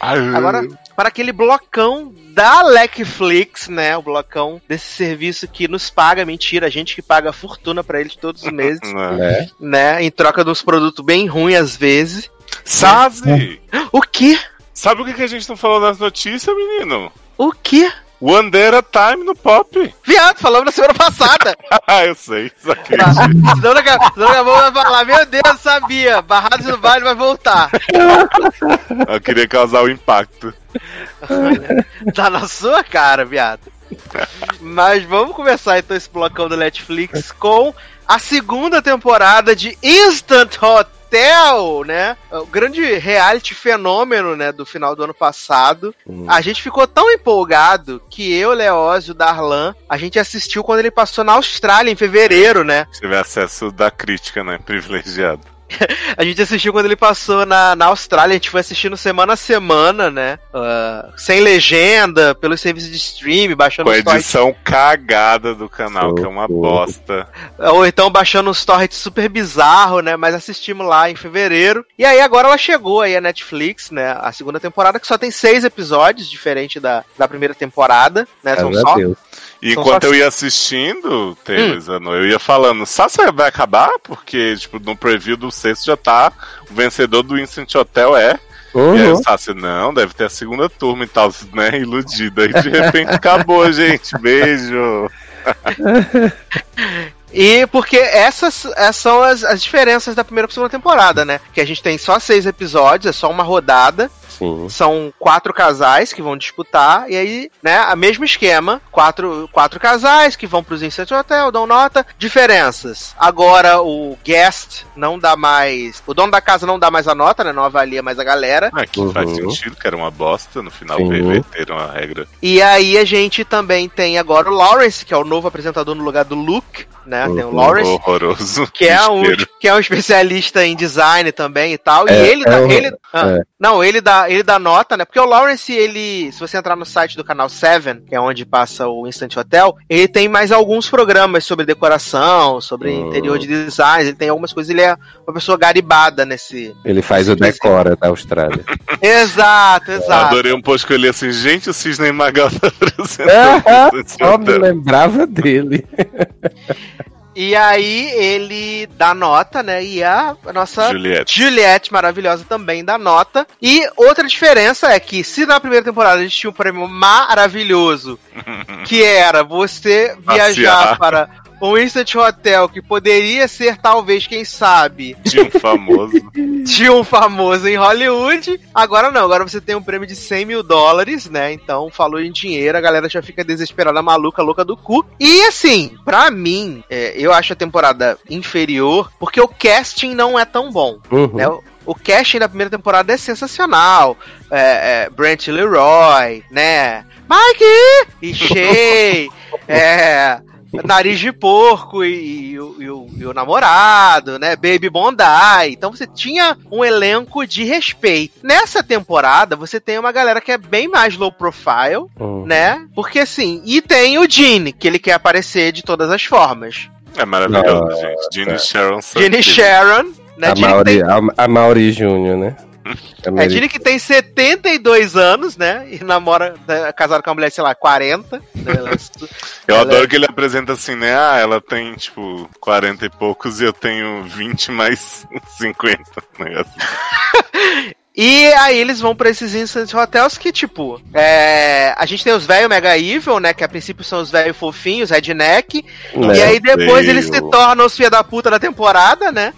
Aê. Agora, para aquele blocão da Netflix, né? O blocão desse serviço que nos paga, mentira, a gente que paga fortuna pra eles todos os meses, Né? É. né? Em troca de uns produtos bem ruins às vezes. Sabe? O quê? Sabe o que, que a gente não falou nas notícias, menino? O quê? Wandera Time no pop. Viado, falamos na semana passada. Ah, eu sei, só que. Senão daqui a senão daqui a pouco vai falar, meu Deus, sabia. Barrados no baile vai voltar. Eu queria causar o impacto. Tá na sua cara, viado. Mas vamos começar então esse blocão da Netflix com a segunda temporada de Instant Hotel, né? O grande reality fenômeno, né, do final do ano passado. A gente ficou tão empolgado que eu, Leózio, Darlan, a gente assistiu quando ele passou na Austrália em fevereiro, né? Se tiver acesso da crítica, né? Privilegiado. A gente assistiu quando ele passou na, na Austrália, a gente foi assistindo semana a semana, né? Ah, sem legenda, pelos serviços de stream, baixando Com a os torrents, edição cagada do canal, que é uma bosta. ou então baixando uns torrents super bizarro, né? Mas assistimos lá em fevereiro. E aí agora ela chegou aí a Netflix, né? A segunda temporada, que só tem seis episódios, diferente da, da primeira temporada, né? São só Deus. E São enquanto eu ia assistindo, Taylor, Zano, eu ia falando, Sasha vai acabar? Porque, tipo, no preview do sexto já tá, o vencedor do Instant Hotel é. E aí Uhum. o Sasha, não, deve ter a segunda turma e tal, né, iludida. E de repente acabou, gente, beijo. E porque essas, essas são as, as diferenças da primeira pra segunda temporada, né? Que a gente tem só seis episódios, é só uma rodada. Sim. São quatro casais que vão disputar, e aí, né, a mesmo esquema. Quatro, quatro casais que vão pros Instant Hotel, dão nota. Diferenças. Agora o guest não dá mais. O dono da casa não dá mais a nota, né? Não avalia mais a galera. Ah, que Uhum. faz sentido, que era uma bosta, no final perverteram a regra. E aí a gente também tem agora o Lawrence, que é o novo apresentador no lugar do Luke, né? Tem o Uhum. Lawrence. Horroroso. Que é, um, que é um especialista em design também e tal. e É, ele é dá. o- ele, ah, é. Não, ele dá, ele dá nota, né? Porque o Lawrence, ele. Se você entrar no site do canal 7, que é onde passa o Instant Hotel, ele tem mais alguns programas sobre decoração, sobre Hum. interior de design. Ele tem algumas coisas, ele é uma pessoa garibada nesse. Ele faz o decora da Austrália. Exato, Eu exato. adorei um post que eu li assim, gente, o Cisne Magal tá apresentando Só me lembrava dele. E aí ele dá nota, né? E a nossa Juliette. Juliette, maravilhosa, também dá nota. E outra diferença é que, se na primeira temporada a gente tinha um prêmio maravilhoso, que era você viajar para um Instant Hotel que poderia ser, talvez, quem sabe, De um famoso. de um famoso em Hollywood. Agora não, agora você tem um prêmio de 100 mil dólares, né? Então, falou em dinheiro, a galera já fica desesperada, maluca, louca do cu. E assim, pra mim, é, eu acho a temporada inferior, porque o casting não é tão bom. Uhum. né? O- casting da primeira temporada é sensacional. É, é, Brent Leroy, né? Mike! E Shay, é, Nariz de Porco e, e o- e o, e o namorado, né? Baby Bondi. Então você tinha um elenco de respeito. Nessa temporada, você tem uma galera que é bem mais low profile, Uhum. né? Porque assim, e tem o Gene, que ele quer aparecer de todas as formas. É maravilhoso, Nossa. gente. Gene Sharon são Gene. Sharon, né? A Mauri, tem- a, a Mauri Júnior, né? É, Gene que tem 72 anos, né? E namora, né, casado com a mulher, sei lá, 40. né, ela- Eu Ela adoro é- que ele apresenta assim, né? Ah, ela tem, tipo, 40 e poucos e eu tenho 20 mais 50. Negócio. E aí eles vão pra esses Instant Hotels que, tipo, é, a gente tem os velhos Mega Evil, né? Que a princípio são os velhos fofinhos, redneck. Né? E aí depois Veio. eles se tornam os filha da puta da temporada, né?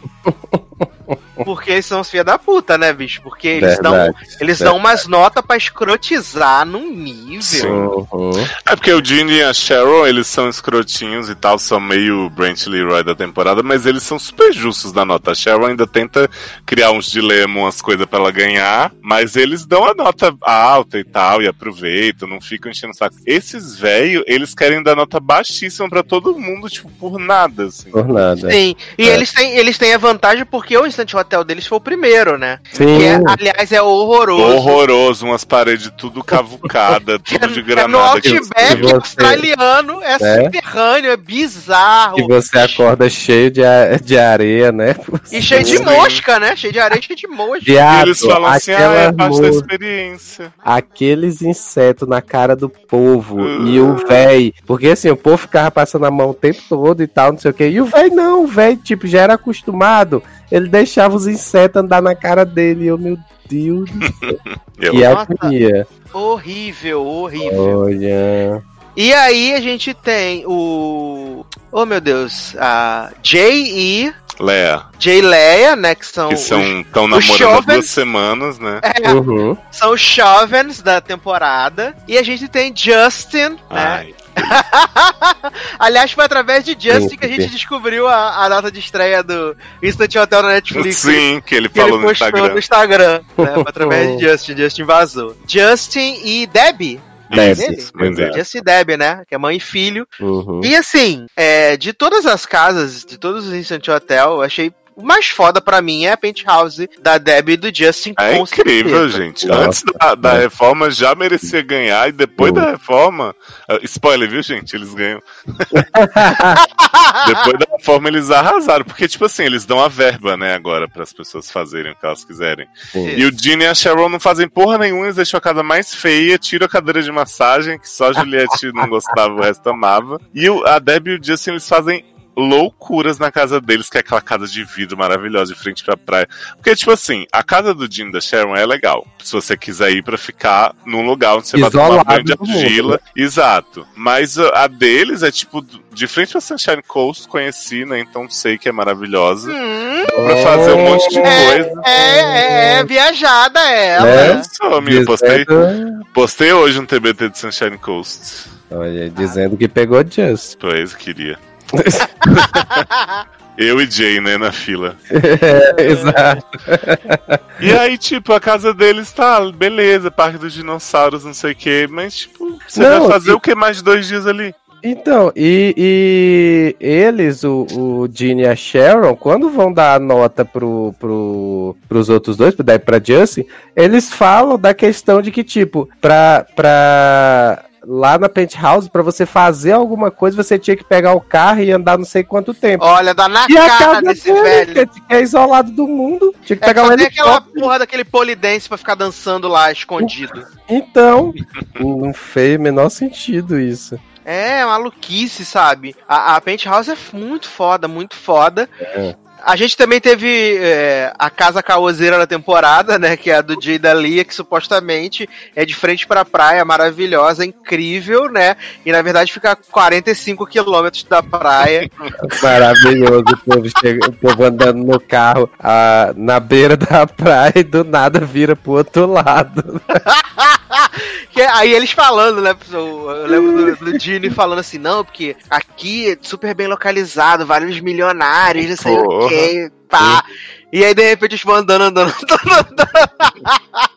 Porque eles são os filha da puta, né, bicho? Porque eles dão, Verdade. eles dão umas notas pra escrotizar num nível. Uhum. É porque o Gene e a Cheryl, eles são escrotinhos e tal, são meio Brent Leroy da temporada, mas eles são super justos da nota. A Cheryl ainda tenta criar uns dilemas, umas coisas pra ela ganhar, mas eles dão a nota alta e tal, e aproveitam, não ficam enchendo o saco. Esses velhos, eles querem dar nota baixíssima pra todo mundo, tipo, por nada, assim. Por nada. Sim. E É. eles, têm, eles têm a vantagem porque o Instant Hotel deles foi o primeiro, né? Sim. Que, é, aliás, é horroroso. Horroroso, umas paredes tudo cavucada, tudo de É no granada. que- Outback você- australiano, é, É. subterrâneo, é bizarro. E você acorda cheio de, a- de areia, né? E cheio de mosca, né? Cheio de areia, cheio de mosca. E Viado, eles falam assim, ah, é parte da experiência. aqueles insetos na cara do povo Uh. e o véi. Porque assim, o povo ficava passando a mão o tempo todo e tal, não sei o que. E o véi não, o véi, tipo, já era acostumado. Ele deixava os insetos andar na cara dele. E eu, meu Deus do céu. Eu Que agonia. Horrível, horrível. Olha. E aí a gente tem o. Oh meu Deus, a Jay e Lea, Jay Leia, né? Que são, que os, são tão os namorando há jovens- duas semanas, né? é, Uhum. são os Chovens da temporada. E a gente tem Justin, né? Aliás, foi através de Justin que a gente descobriu a, a data de estreia do Instant Hotel na Netflix. sim, que ele Que ele falou no postou Instagram. no Instagram, né? Foi através de Justin, Justin vazou. Justin e Debbie. Dele. Justin e Debbie, né? Que é mãe e filho. Uhum. E assim, é, de todas as casas, de todos os Instant Hotel, eu achei o mais foda pra mim é a Penthouse da Debbie e do Justin. É incrível, certeza. gente. Nossa, Antes da, da é. reforma já merecia ganhar e depois da reforma. ah, spoiler, viu, gente? Eles ganham. depois da reforma eles arrasaram. Porque, tipo assim, eles dão a verba, né, agora, para as pessoas fazerem o que elas quiserem. Sim. E o Gene e a Sharon não fazem porra nenhuma, eles deixam a casa mais feia, tiram a cadeira de massagem, que só a Juliette não gostava, o resto amava. E a Debbie e o Justin, eles fazem loucuras na casa deles, que é aquela casa de vidro maravilhosa de frente pra praia. Porque, tipo assim, a casa do e da Sharon é legal. Se você quiser ir pra ficar num lugar onde você vai tomar Isolado banho de argila. Exato. Mas a a deles é, tipo, de frente pra Sunshine Coast, conheci, né? Então sei que é maravilhosa. Hum, Dá pra fazer um monte de É. coisa. é, é, é viajada ela. É. né? Só, amigo, postei, postei hoje um TBT de Sunshine Coast. Olha, dizendo que pegou Just. Pois, queria. Eu e Jay, né, na fila. É, exato. E aí, tipo, a casa deles tá, beleza, Parque dos Dinossauros, não sei o quê, mas, tipo, você Não, vai fazer e- o que mais de dois dias ali? Então, e, e eles, o, o Gene e a Sharon, quando vão dar a nota pro, pro, pros outros dois, e pra Justin, eles falam da questão de que, tipo, pra, pra lá na penthouse, pra você fazer alguma coisa, você tinha que pegar o carro e andar não sei quanto tempo. Olha, dá na e a cara casa desse dele, velho. que é isolado do mundo, tinha que É, pegar um só tem aquela porra daquele polidense pra ficar dançando lá escondido. Então, não fez o menor sentido isso. É, maluquice, sabe? A, a Penthouse é muito foda, muito foda. É. A gente também teve é, a casa caoseira da temporada, né? Que é a do Jay da Lia, que supostamente é de frente pra praia, maravilhosa, incrível, né? E na verdade fica a 45 quilômetros da praia. Maravilhoso, o povo, chega, o povo andando no carro ah, na beira da praia e do nada vira pro outro lado. Que aí eles falando, né? Eu lembro do, do Gini falando assim, não, porque aqui é super bem localizado, vários milionários, não sei o Porra. quê, pá. E aí, de repente, eles vão andando, andando, andando, andando.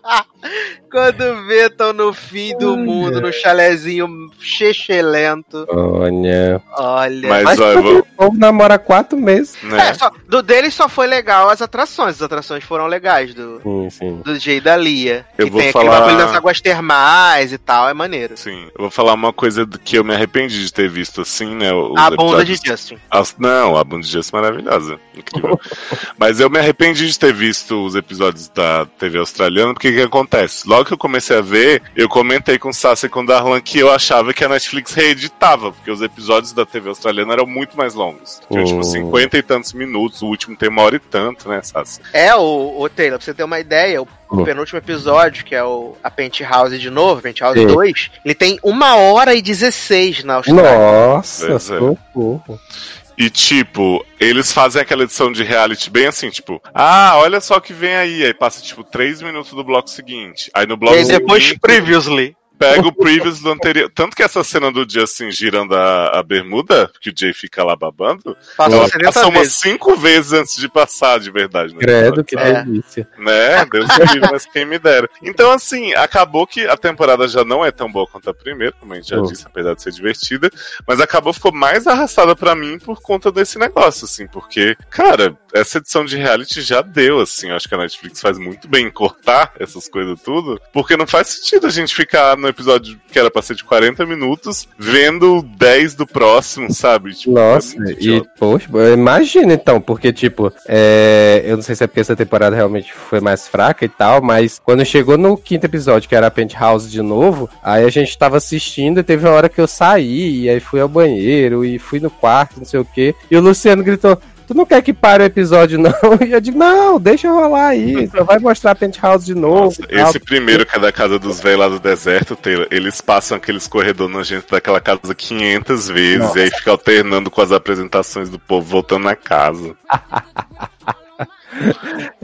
Quando vê, tão no fim do mundo, no chalezinho chechelento. Olha. Olha. Mas, Mas ó, eu vou. o povo namora quatro meses. Né? É, só, do dele só foi legal as atrações. As atrações foram legais do, Sim, sim. do Jay da Lia. Eu que vou tem falar- aquele bagulho das águas termais e tal, é maneiro. Sim, eu vou falar uma coisa do que eu me arrependi de ter visto assim, né? os A bunda de Justin. As- não, a bunda de Justin é maravilhosa. Incrível. Mas eu me arrependi de ter visto os episódios da TV australiana, porque que acontece? Logo que eu comecei a ver, eu comentei com o Sassi e com o Darlan que eu achava que a Netflix reeditava, porque os episódios da TV australiana eram muito mais longos. Tinha Oh. tipo 50 e tantos minutos, o último tem uma hora e tanto, né, Sassi? É, o, o Taylor, pra você ter uma ideia, o, o Hum. penúltimo episódio, que é o, a Penthouse de novo, Penthouse Sim. 2, ele tem uma hora e 16 na Austrália. Nossa, é. socorro. E tipo, eles fazem aquela edição de reality bem assim, tipo, ah, olha só o que vem aí. Aí passa, tipo, três minutos do bloco seguinte. Aí no E bloco aí depois, seguinte, previously. Pega o previous do anterior. Tanto que essa cena do Justin girando a, a bermuda, que o Jay fica lá babando, Passou ela 70 passa umas cinco vezes antes de passar de verdade. no Credo, episódio, que É. delícia. né? Deus me livre, mas quem me dera. Então, assim, acabou que a temporada já não é tão boa quanto a primeira, como a gente já Oh. disse, apesar de ser divertida, mas acabou ficou mais arrastada pra mim por conta desse negócio, assim, porque, cara, essa edição de reality já deu, assim, eu acho que a Netflix faz muito bem em cortar essas coisas tudo, porque não faz sentido a gente ficar no episódio que era pra ser de 40 minutos, vendo 10 do próximo, sabe? Tipo, Nossa, é e, poxa, imagina então, porque, tipo, é, eu não sei se é porque essa temporada realmente foi mais fraca e tal, mas quando chegou no quinto episódio, que era a Penthouse de novo, aí a gente tava assistindo e teve uma hora que eu saí, e aí fui ao banheiro, e fui no quarto, não sei o quê, e o Luciano gritou. Tu não quer que pare o episódio, não? E eu digo, não, deixa rolar aí. Só vai mostrar a Penthouse de novo. Nossa, esse primeiro que é da casa dos velhos lá do deserto, Taylor, eles passam aqueles corredores nojentos daquela casa 500 vezes e aí fica alternando com as apresentações do povo voltando na casa.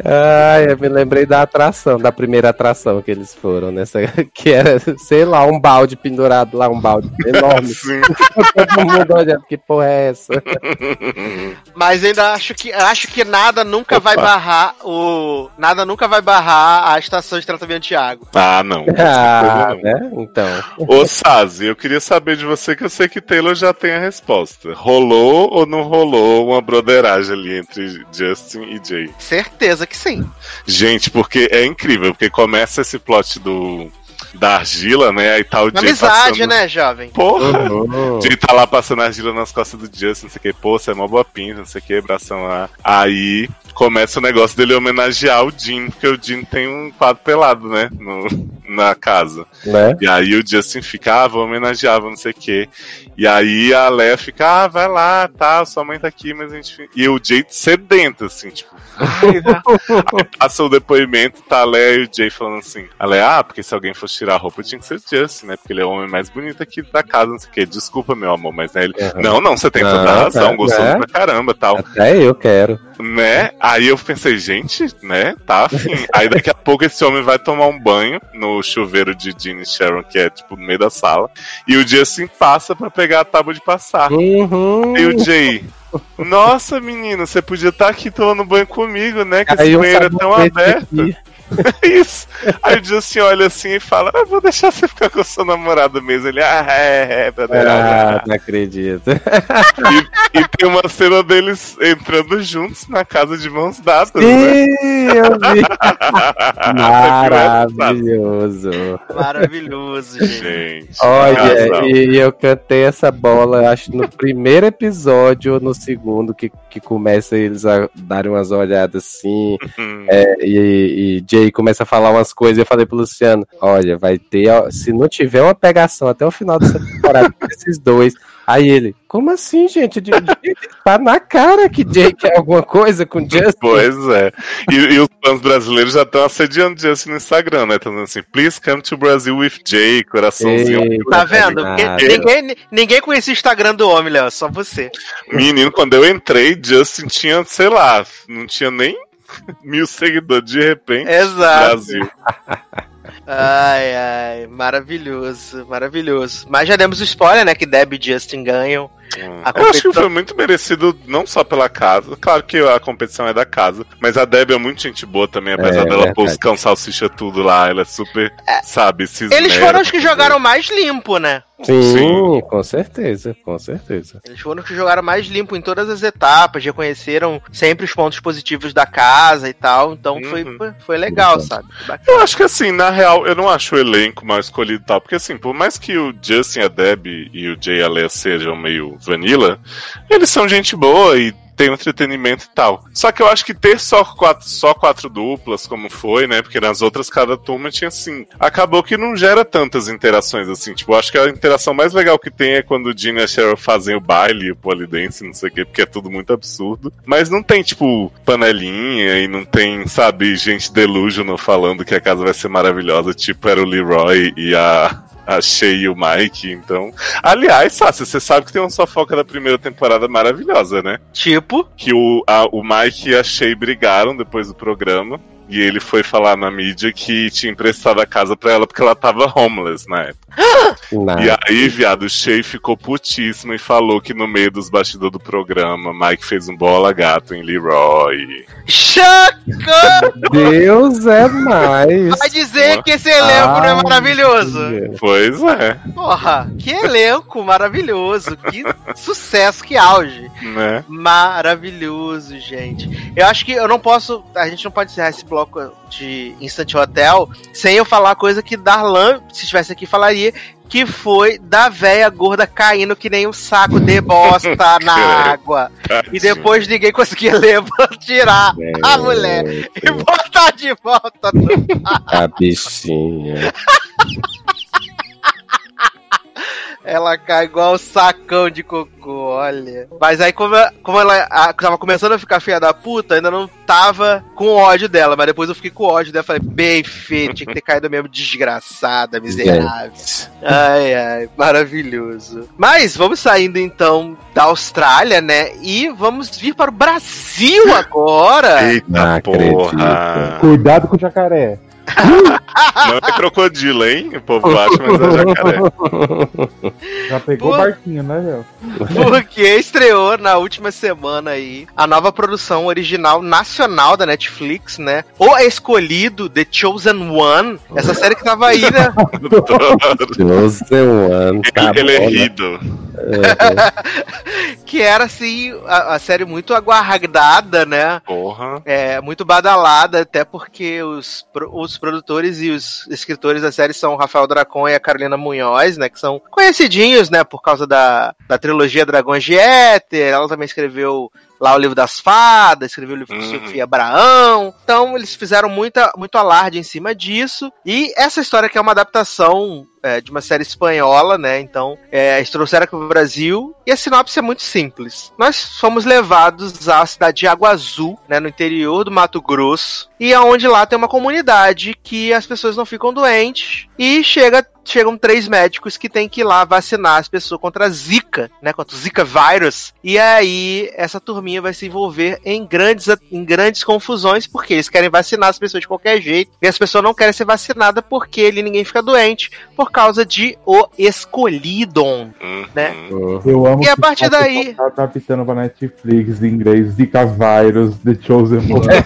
Ai, eu me lembrei da atração, da primeira atração que eles foram, nessa, que era, sei lá, um balde pendurado lá, um balde enorme. Todo mundo olhando, que porra é essa? Mas ainda acho que acho que nada nunca Opa. vai barrar o. Nada nunca vai barrar a estação de tratamento de água. Ah, não. Ah, não. né? Então. Ô, Sazi, eu queria saber de você que eu sei que Taylor já tem a resposta. Rolou ou não rolou uma broderagem ali entre Justin e Jay? Certeza que sim. Gente, porque é incrível, porque começa esse plot do da argila, né? Aí tá o Uma Jay amizade, passando... né, jovem? Porra! Uhum. Jay tá lá passando argila nas costas do Justin, não sei o que, pô, você é mó boa pinta, não sei o que, abração lá. Aí começa o negócio dele homenagear o Jim, porque o Jim tem um quadro pelado, né? No, na casa. Né? E aí o Justin fica, ah, vou homenagear, vou não sei o quê. E aí a Leia fica, ah, vai lá, tá, sua mãe tá aqui, mas a gente. fi-" E o Jay sedento, assim, tipo. aí passa o depoimento, tá a Leia e o Jay falando assim. A Leia, ah, porque se alguém fosse tirar a roupa tinha que ser Justin, né? Porque ele é o homem mais bonito aqui da casa, não sei o quê. Desculpa, meu amor, mas né, ele. Uhum. Não, não, você tem toda a razão, tá, gostoso né? pra caramba tal Até eu quero. né? Aí eu pensei, gente, né? Tá afim. Aí daqui a pouco esse homem vai tomar um banho no chuveiro de Jean e Sharon, que é tipo no meio da sala. E o Justin passa pra pegar a tábua de passar. Uhum. E o Jay, nossa menino, você podia estar aqui tomando banho comigo, né? Que esse banheiro é tão aberto. aqui. Isso. Aí o Justin olha assim e fala: ah, vou deixar você ficar com o seu namorado mesmo. Ele, ah, é, é, broderagem. Ah, não acredito. E, e tem uma cena deles entrando juntos na casa de mãos dadas, né? Sim, eu vi. Maravilhoso. Maravilhoso. Gente. Olha, casal. e eu cantei essa bola, acho, no primeiro episódio ou no segundo, que, que começa eles a darem umas olhadas assim, Hum, é, e, e Jay começa a falar umas coisas. Eu falei pro Luciano: olha, vai ter. ó, Se não tiver uma pegação até o final dessa temporada com esses dois. Aí ele, como assim, gente? De- de- Tá na cara que Jay quer alguma coisa com Justin. Pois é. E, e os fãs brasileiros já estão assediando Justin no Instagram, né? Estão dizendo assim, please come to Brazil with Jay, coraçãozinho. Ei. Tá vendo? Porque ninguém, ninguém conhecia o Instagram do homem, Léo, só você. Menino, quando eu entrei, Justin tinha, sei lá, não tinha nem mil seguidores de repente. Exato. Brasil. Ai, ai, maravilhoso, maravilhoso. Mas já demos o spoiler, né? Que Deb e Justin ganham. Hum. A Eu acho que competição- foi muito merecido, não só pela casa. Claro que a competição é da casa. Mas a Debbie é muito gente boa também, apesar É, dela pôr os cão salsicha tudo lá. Ela é super, sabe, se Eles foram os que jogaram mais limpo, né? Sim, Sim. com certeza, com certeza. Eles foram os que jogaram mais limpo em todas as etapas, reconheceram sempre os pontos positivos da casa e tal. Então foi, Uhum. foi, foi legal, Uhum. sabe? Eu acho que assim, na real, eu não acho o elenco mal escolhido e tal. Porque assim, por mais que o Justin, a Debbie e o Jay e a Leia sejam meio vanilla, eles são gente boa e tem entretenimento e tal. Só que eu acho que ter só quatro, só quatro duplas, como foi, né? Porque nas outras cada turma tinha cinco. Acabou que não gera tantas interações assim. Tipo, eu acho que a interação mais legal que tem é quando o Gene e a Cheryl fazem o baile, o polidense, não sei o quê, porque é tudo muito absurdo. Mas não tem, tipo, panelinha e não tem, sabe, gente delusional falando que a casa vai ser maravilhosa, tipo era o Leroy e a. A Shay e o Mike, então. Aliás, Sácia, você sabe que tem uma fofoca da primeira temporada maravilhosa, né? Tipo, que o, a- o Mike e a Shay brigaram depois do programa. E ele foi falar na mídia que tinha emprestado a casa pra ela porque ela tava homeless na época. E aí, viado, o Shay ficou putíssimo e falou que no meio dos bastidores do programa, Mike fez um bola gato em Leroy. Chaca! Deus é mais. Vai dizer que esse elenco não é maravilhoso. Pois é, Porra, que elenco maravilhoso. Que sucesso, que auge. né? Maravilhoso, gente. Eu acho que eu não posso. A gente não pode encerrar esse bloco de Instant Hotel sem eu falar a coisa que Darlan, se estivesse aqui, falaria. Que foi da véia gorda caindo que nem um saco de bosta na água. E depois ninguém conseguia levar, tirar a mulher e botar de volta no A bichinha. Ela cai igual um sacão de cocô, olha. Mas aí, como, ela- como ela a- tava começando a ficar feia da puta, ainda não tava com ódio dela. Mas depois eu fiquei com ódio dela. Falei, bem feito, tinha que ter caído mesmo desgraçada, miserável. Ai, ai, maravilhoso. Mas vamos saindo então da Austrália, né? E vamos vir para o Brasil agora. Eita Não acredito. porra! Cuidado com o jacaré. Não é crocodilo, hein? O povo acha, mas é jacaré. Já pegou o barquinho, né, Léo? Porque estreou na última semana aí a nova produção original nacional da Netflix, né? O Escolhido, The Chosen One. Essa série que tava aí, né? Chosen One. Tá ele ele é que era, assim, a, a série muito aguardada, né? Porra. É, muito badalada, até porque os, os produtores e os escritores da série são Rafael Dracon e a Carolina Munhoz, né? Que são conhecidinhos, né? Por causa da, da trilogia Dragões de Éter. Ela também escreveu lá o livro das fadas, escreveu o livro de Uhum. Sofia Abraão. Então, eles fizeram muita, muito alarde em cima disso. E essa história que é uma adaptação é, de uma série espanhola, né? Então, é, eles trouxeram aqui pro Brasil. E a sinopse é muito simples. Nós fomos levados à cidade de Água Azul, né? No interior do Mato Grosso. E aonde lá tem uma comunidade que as pessoas não ficam doentes. E chega chegam três médicos que têm que ir lá vacinar as pessoas contra a Zika, né? Contra o Zika vírus. E aí, essa turminha vai se envolver em grandes, em grandes confusões, porque eles querem vacinar as pessoas de qualquer jeito. E as pessoas não querem ser vacinadas porque ali ninguém fica doente, por causa de o escolhido. Uhum. Né? Eu amo E a que partir tá daí- adaptando pra Netflix em inglês, Zika Virus, The Chosen One.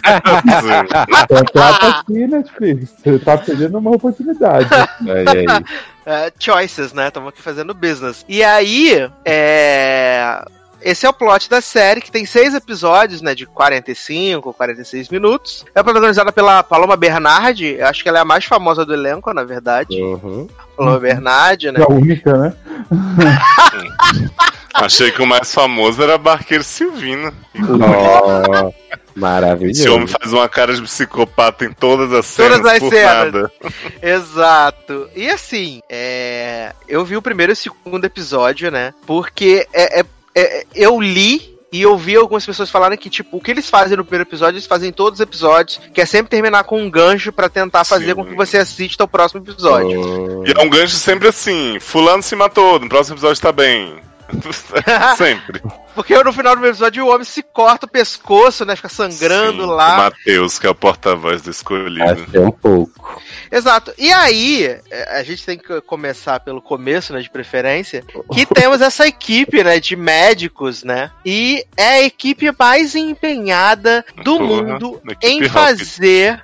Sim. Contrata aqui, Netflix. Você tá perdendo uma oportunidade. Olha aí. É, choices, né? Estamos aqui fazendo business. E aí, é. Esse é o plot da série, que tem seis episódios, né? De 45, 46 minutos. É protagonizada pela Paloma Bernardi. Eu acho que ela é a mais famosa do elenco, na verdade. Uhum. Paloma Bernardi, né? É a única, né? Achei que o mais famoso era Barqueiro Silvino. Ó, Maravilhoso. Esse homem faz uma cara de psicopata em todas as Todas cenas as por cenas. nada. Exato. E assim, é... eu vi o primeiro e o segundo episódio, né? Porque é, é- é- eu li e eu vi algumas pessoas falarem que, tipo, o que eles fazem no primeiro episódio, eles fazem em todos os episódios, que é sempre terminar com um gancho pra tentar fazer Sim. com que você assista o próximo episódio. Hum, E é um gancho sempre assim: Fulano se matou, no próximo episódio tá bem. sempre. Porque no final do episódio o homem se corta o pescoço, né? Fica sangrando Sim, lá. O Matheus, que é o porta-voz do escolhido. Achei um pouco. Exato. E aí, é, a gente tem que começar pelo começo, né, de preferência, que temos essa equipe, né, de médicos, né? E é a equipe mais empenhada do Porra, mundo em fazer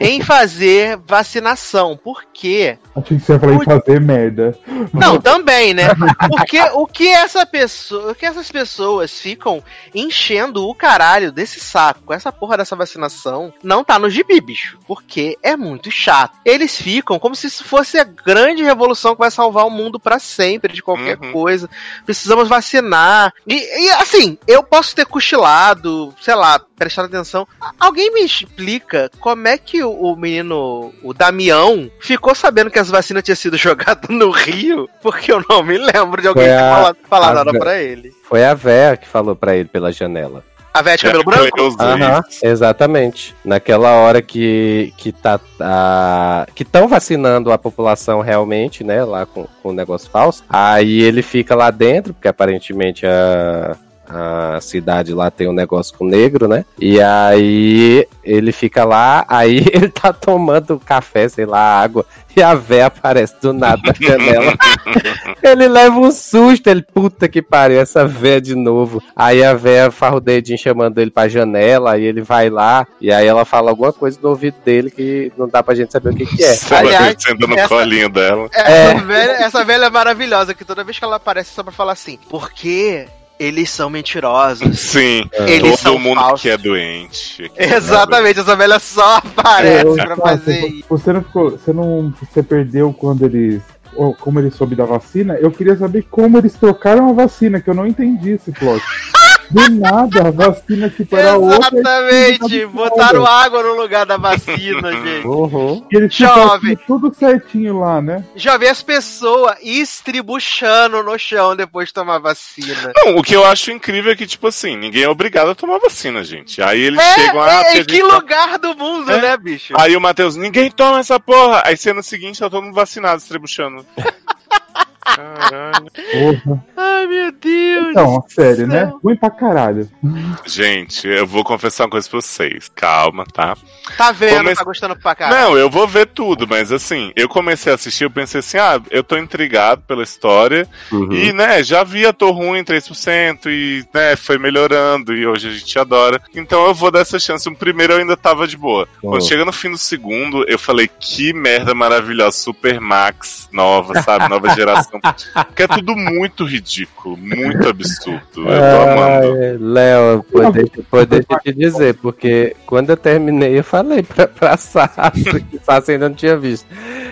em fazer vacinação. Por quê? Achei que você ia falar em fazer merda. Não, também, né? Porque o que essa pessoa, o que essas pessoas ficam enchendo o caralho desse saco com essa porra dessa vacinação não tá no gibi, bicho. Porque é muito chato. Eles ficam como se isso fosse a grande revolução que vai salvar o mundo pra sempre de qualquer Uhum. coisa. Precisamos vacinar. E, e, assim, eu posso ter cochilado, sei lá, prestado atenção. Alguém me explica como é que o, o menino, o Damião, ficou sabendo que as vacinas tinham sido jogadas no Rio? Porque eu não me lembro de alguém Foi ter a- falado, falado a nada pra ele. Foi a Véia que falou pra ele pela janela. A de cabelo É, branco? Aham, exatamente. Naquela hora que que tá a- que estão vacinando a população realmente, né, lá com, com o negócio falso. Aí ele fica lá dentro, porque aparentemente a a cidade lá tem um negócio com negro, né? E aí ele fica lá, aí ele tá tomando café, sei lá, água, e a véia aparece do nada na janela. Ele leva um susto, ele, puta que pariu, essa véia de novo. Aí a véia farra o dedinho chamando ele pra janela, aí ele vai lá, e aí ela fala alguma coisa no ouvido dele que não dá pra gente saber o que que é. Ela Aliás, senta no essa- colinho dela. Essa, velha, essa velha é maravilhosa, que toda vez que ela aparece é só pra falar assim, porque eles são mentirosos. Sim, Eles todo são mundo falsos. que é doente. Exatamente, essa velha só aparece Eu- pra fazer isso. Você não ficou. Você não. Você perdeu quando eles. ou Como eles soube da vacina, eu queria saber como eles trocaram a vacina, que eu não entendi esse plot. Do nada, a vacina tipo era outra. Exatamente, e botaram água no lugar da vacina, gente. Uhum. Eles Jovem. tudo certinho lá, né? Já vi as pessoas estribuchando no chão depois de tomar vacina. Não, o que eu acho incrível é que, tipo assim, ninguém é obrigado a tomar vacina, gente. Aí eles É, chegam, ah, é, porque a em que tá- lugar do mundo, É. né, bicho? Aí o Matheus, ninguém toma essa porra. Aí cena seguinte, tá todo mundo vacinado, estrebuchando. Caralho. Porra. Ai, meu Deus. Então, sério, céu. né? Ruim pra caralho. Gente, eu vou confessar uma coisa pra vocês. Calma, tá? Tá vendo, Come- tá gostando pra caralho. Não, eu vou ver tudo, mas assim, eu comecei a assistir, eu pensei assim, ah, eu tô intrigado pela história. Uhum. E, né, já vi ator ruim 3% e, né, foi melhorando e hoje a gente adora. Então eu vou dar essa chance. O primeiro eu ainda tava de boa. Quando Oh. chega no fim do segundo, eu falei, que merda maravilhosa, Super Max nova, sabe? Nova geração. Porque é tudo muito ridículo, muito absurdo. Eu tô amando. Ai, Léo, pô, deixa, pô, deixa eu te dizer, porque quando eu terminei, eu falei pra, pra Sassi, que Sassi ainda não tinha visto.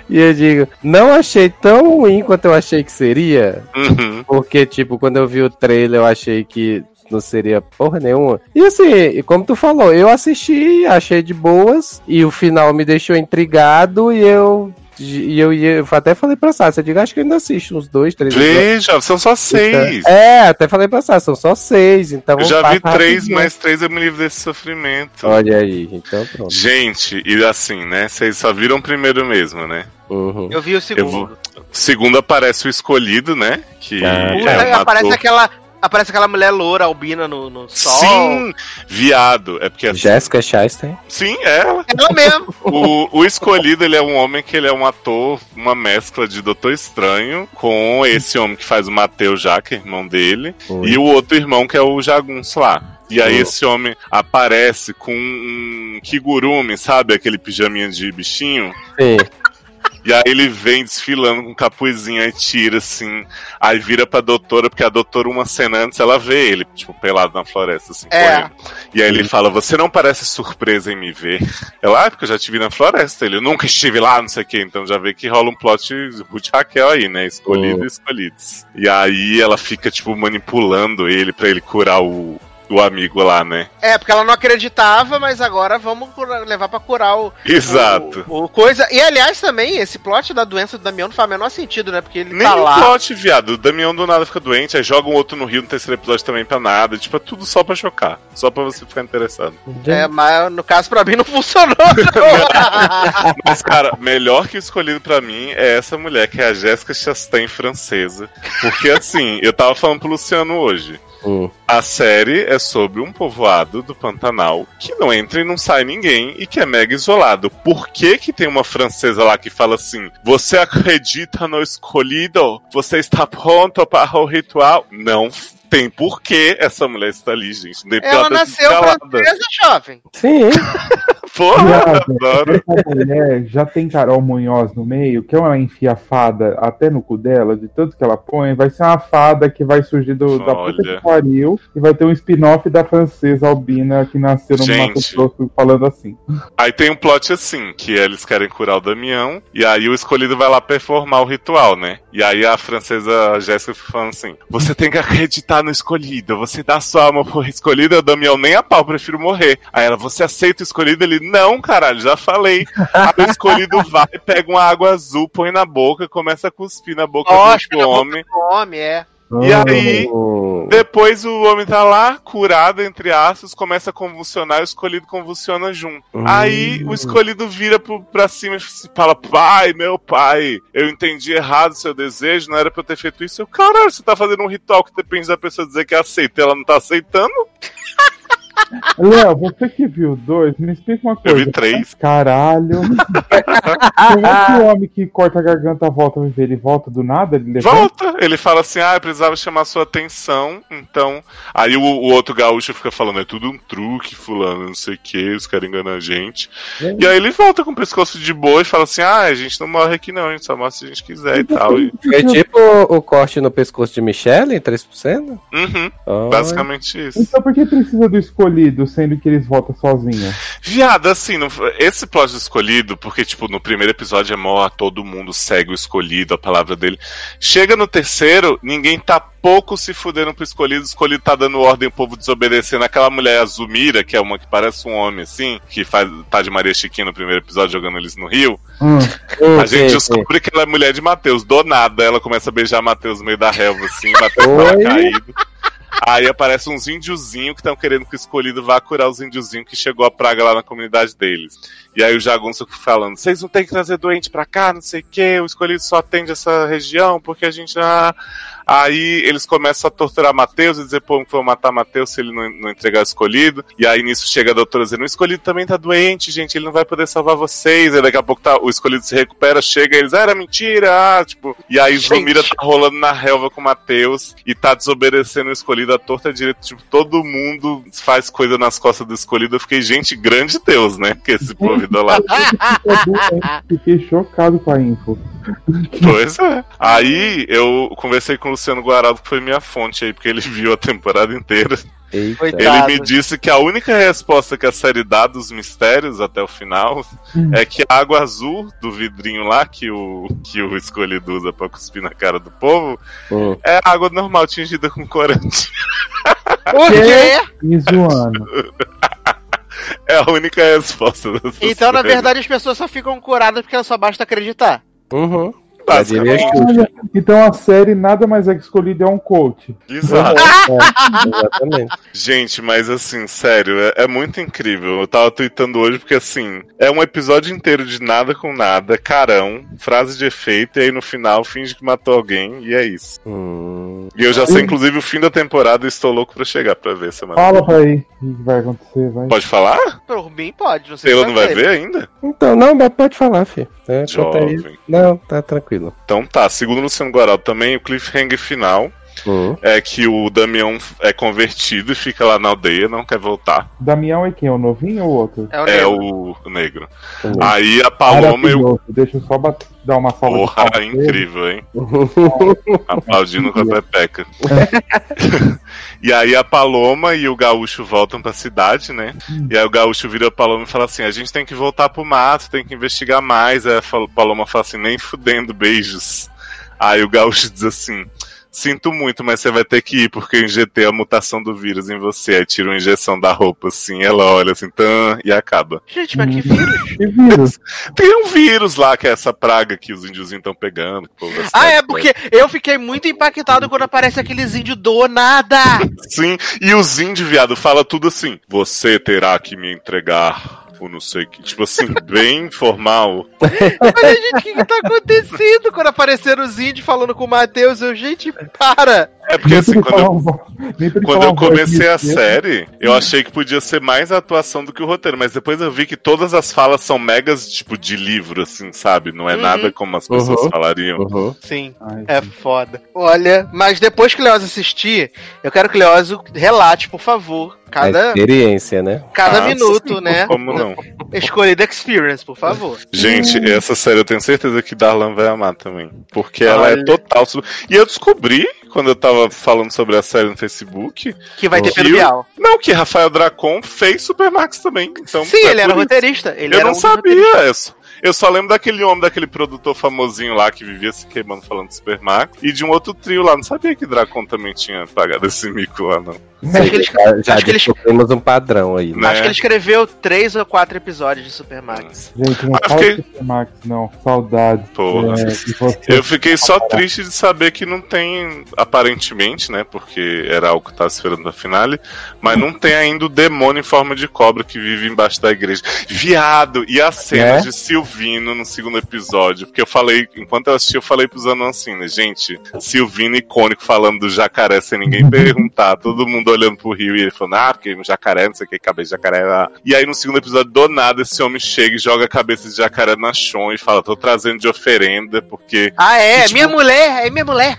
E eu digo, não achei tão ruim quanto eu achei que seria, Uhum. porque, tipo, quando eu vi o trailer, eu achei que não seria porra nenhuma. E assim, e como tu falou, eu assisti, achei de boas, e o final me deixou intrigado, e eu. E eu, ia- eu até falei pra Sassi, eu digo, acho que eu ainda assisto uns dois, três. Veja, são só seis. É, até falei pra Sassi, são só seis, então Eu já vi três, rapidinho. mais três eu me livro desse sofrimento. Olha aí, então pronto. Gente, e assim, né? Vocês só viram o primeiro mesmo, né? Uhum. Eu vi o segundo. Eu vou- Segundo aparece o escolhido, né? Que Ah, é um aparece ator- aquela. Aparece aquela mulher loura, albina no, no sol. Sim, viado. É porque assim, Jéssica Chastain. sim, é ela. Ela mesmo. O, o escolhido, ele é um homem que ele é um ator, uma mescla de Doutor Estranho com esse homem que faz o Mateus já, que é irmão dele, Oi. e o outro irmão que é o Jagunço lá. E aí esse homem aparece com um kigurumi, sabe? Aquele pijaminha de bichinho. Sim. E aí ele vem desfilando com um capuzinho e tira assim. Aí vira pra doutora, porque a doutora, uma cena antes, ela vê ele, tipo, pelado na floresta, assim, É. correndo. E aí ele fala: Você não parece surpresa em me ver. Ela, ah, porque eu já te vi na floresta. Ele, eu nunca estive lá, não sei o quê. Então já vê que rola um plot Ruth Raquel aí, né? Escolhido Oh. e escolhidos. E aí ela fica, tipo, manipulando ele pra ele curar o. o amigo lá, né? É, porque ela não acreditava, mas agora vamos levar pra curar o. Exato. O, o coisa. E aliás, também, esse plot da doença do Damião não faz o menor sentido, né? Porque ele Nem tá lá. plot, viado. O Damião do nada fica doente, aí joga um outro no Rio no terceiro episódio também pra nada. Tipo, é tudo só pra chocar. Só pra você ficar interessado. É, mas no caso, pra mim, não funcionou. Mas, cara, melhor que o escolhido pra mim é essa mulher, que é a Jéssica Chastain francesa. Porque, assim, eu tava falando pro Luciano hoje. Hum. A série é sobre um povoado do Pantanal que não entra e não sai ninguém e que é mega isolado. Por que que tem uma francesa lá que fala assim: Você acredita no escolhido? Você está pronto para o ritual? Não tem por que essa mulher está ali, gente. Ela nasceu francesa, jovem. Sim. Porra, mulher já tem Carol Munhoz no meio, que ela enfia a fada até no cu dela, de tanto que ela põe, vai ser uma fada que vai surgir do, da puta que pariu e vai ter um spin-off da francesa Albina que nasceu no. Mato Grosso falando assim. Aí tem um plot assim, que eles querem curar o Damião, e aí o escolhido vai lá performar o ritual, né? E aí a francesa Jéssica fica falando assim: Você tem que acreditar no escolhido, você dá sua alma pro escolhido, o Damião nem a pau, prefiro morrer. Aí ela, você aceita o escolhido? Ele, não, caralho, já falei. Aí o escolhido vai, pega uma água azul, põe na boca, começa a cuspir na boca Lógico, do na boca homem. Homem, é. E aí- Hum. Depois o homem tá lá, curado, entre aspas, começa a convulsionar e o escolhido convulsiona junto. Aí o escolhido vira pro, pra cima e fala: Pai, meu pai, eu entendi errado o seu desejo, não era pra eu ter feito isso. Eu, caralho, você tá fazendo um ritual que depende da pessoa dizer que aceita e ela não tá aceitando? Léo, você que viu dois, me explica uma Eu coisa. vi três. Caralho. Será que o homem que corta a garganta volta a viver? Ele volta do nada? Ele levanta? Volta! Ele fala assim: ah, eu precisava chamar sua atenção, então. Aí o, o outro gaúcho fica falando: é tudo um truque, fulano, não sei o que, os caras enganam a gente. E aí ele volta com o pescoço de boa e fala assim: ah, a gente não morre aqui não, a gente só morre se a gente quiser e tal. E, É tipo o corte no pescoço de Michelle em 3%? uhum, Olha. basicamente isso. Então por que precisa do escolhido, sendo que eles voltam sozinhos? Viado, assim, não- esse plot do escolhido, porque, tipo, no primeiro episódio é mó, todo mundo segue o escolhido, a palavra dele. Chega no terceiro, ninguém tá pouco se fudendo pro escolhido, o escolhido tá dando ordem, o povo desobedecendo. Aquela mulher Azumira, que é uma que parece um homem, assim, que faz, tá de Maria Chiquinha no primeiro episódio jogando eles no Rio. Hum. A gente descobre que ela é mulher de Matheus. Do nada, ela começa a beijar Matheus no meio da relva, assim, Matheus tava caído. Aí aparece uns índiozinhos que estão querendo que o escolhido vá curar os índiozinhos que chegou a praga lá na comunidade deles. E aí o jagunço falando: vocês não tem que trazer doente pra cá, não sei o que, o escolhido só atende essa região, porque a gente já. Aí eles começam a torturar Mateus e dizer, pô, que vão matar Mateus se ele não, não entregar o escolhido. E aí nisso chega a doutora dizendo, o escolhido também tá doente, gente, ele não vai poder salvar vocês. Aí daqui a pouco tá, o escolhido se recupera, chega e eles, ah, era mentira, ah, tipo. E aí Gente. Zomira tá rolando na relva com Mateus e tá desobedecendo o escolhido à torta direito. Tipo, todo mundo faz coisa nas costas do escolhido. Eu fiquei, gente, grande Deus, né? Que esse povo idolatra. Fiquei chocado com a info. Pois é. Aí eu conversei com o Luciano Guarado, que foi minha fonte aí, porque ele viu a temporada inteira. Eita. Ele me disse que a única resposta que a série dá dos mistérios até o final é que a água azul do vidrinho lá, que o, que o escolhido usa pra cuspir na cara do povo, Hum. é água normal tingida com corante. O quê? Me zoando. É a única resposta Então, na verdade, as pessoas só ficam curadas porque só basta acreditar. Uhum. Olha, então a série nada mais é que escolhido é um coach. Exato. Exatamente. Gente, mas assim, sério, é, é muito incrível. Eu tava tweetando hoje porque assim, é um episódio inteiro de nada com nada, carão, frase de efeito, e aí no final finge que matou alguém, e é isso. Hum. E eu já sei, inclusive, o fim da temporada e estou louco pra chegar pra ver semana. Fala pra aí o que vai acontecer, vai. Pode falar? Por mim, pode. Não sei se não vai ver. ainda? Então, não, mas pode falar, filho. É, Jovem. Não, tá tranquilo. Então tá, segundo o Luciano Guaraldo também, o cliffhanger final Hum. é que o Damião é convertido e fica lá na aldeia, não quer voltar. Damião é quem? O novinho ou o outro? É o É negro. o negro. Hum. Aí a Paloma e o Maravilhoso. Deixa eu só bat- dar uma salva de Porra, ele. incrível, hein? Aplaudindo com a pepeca. e aí a Paloma e o Gaúcho voltam pra cidade, né? E aí o Gaúcho vira a Paloma e fala assim: a gente tem que voltar pro mato, tem que investigar mais. Aí a Paloma fala assim: nem fudendo beijos. Aí o Gaúcho diz assim: sinto muito, mas você vai ter que ir, porque eu injetei a mutação do vírus em você. Aí tira uma injeção da roupa, assim, ela olha assim, tan, e acaba. Gente, mas que vírus? Que vírus? Tem um vírus lá, que é essa praga que os índiozinhos estão pegando. que o povo da Ah, é porque eu fiquei muito impactado quando aparece aqueles índios do nada. Sim, e os índios, viado, fala tudo assim: você terá que me entregar. O não sei o que. Tipo assim, bem formal. Mas, gente, o que, que tá acontecendo quando apareceram os índios falando com o Matheus? Eu, gente, para! É porque assim, quando eu, quando eu comecei a de- série, eu achei que podia ser mais a atuação do que o roteiro, mas depois eu vi que todas as falas são megas, tipo, de livro, assim, sabe? Não é Uhum. nada como as pessoas Uhum. falariam. Uhum. Sim. Ai, É foda. Olha, mas depois que o Leoz assistir, eu quero que o Leoz relate, por favor, A cada, experiência, né? cada Ah, minuto, sim, né? Como não? Escolhida Experience, por favor. Gente, essa série eu tenho certeza que Darlan vai amar também. Porque ela Olha. é total. E eu descobri, quando eu tava falando sobre a série no Facebook, Que vai ter Que Pedro o- Bial. não, que Rafael Dracon fez Supermax também. Então, Sim, é ele era isso. roteirista. Ele eu era não um sabia isso. Eu só lembro daquele homem, daquele produtor famosinho lá que vivia se queimando falando de Supermax. E de um outro trio lá. Não sabia que Dracon também tinha pagado esse mico lá, não. Acho que ele, Já, já acho que ele- descobrimos um padrão aí, né? Acho que ele escreveu três ou quatro episódios de Supermax. Gente, não Ah, fiquei- Supermax, não. Saudade. Porra. É. Eu fiquei só triste de saber que não tem, aparentemente, né? Porque era algo que eu tava esperando na finale, mas não tem ainda o demônio em forma de cobra que vive embaixo da igreja. Viado! E as cenas É? de Silvino no segundo episódio, porque eu falei, enquanto eu assisti, eu falei pros anões assim, né? Gente, Silvino icônico falando do jacaré sem ninguém perguntar, todo mundo olhando pro rio e ele falando, ah, porque jacaré, não sei o que, cabeça de jacaré. ah. E aí no segundo episódio, do nada, esse homem chega e joga a cabeça de jacaré na chão e fala, tô trazendo de oferenda, porque Ah, é? Tipo- Minha mulher, é minha mulher.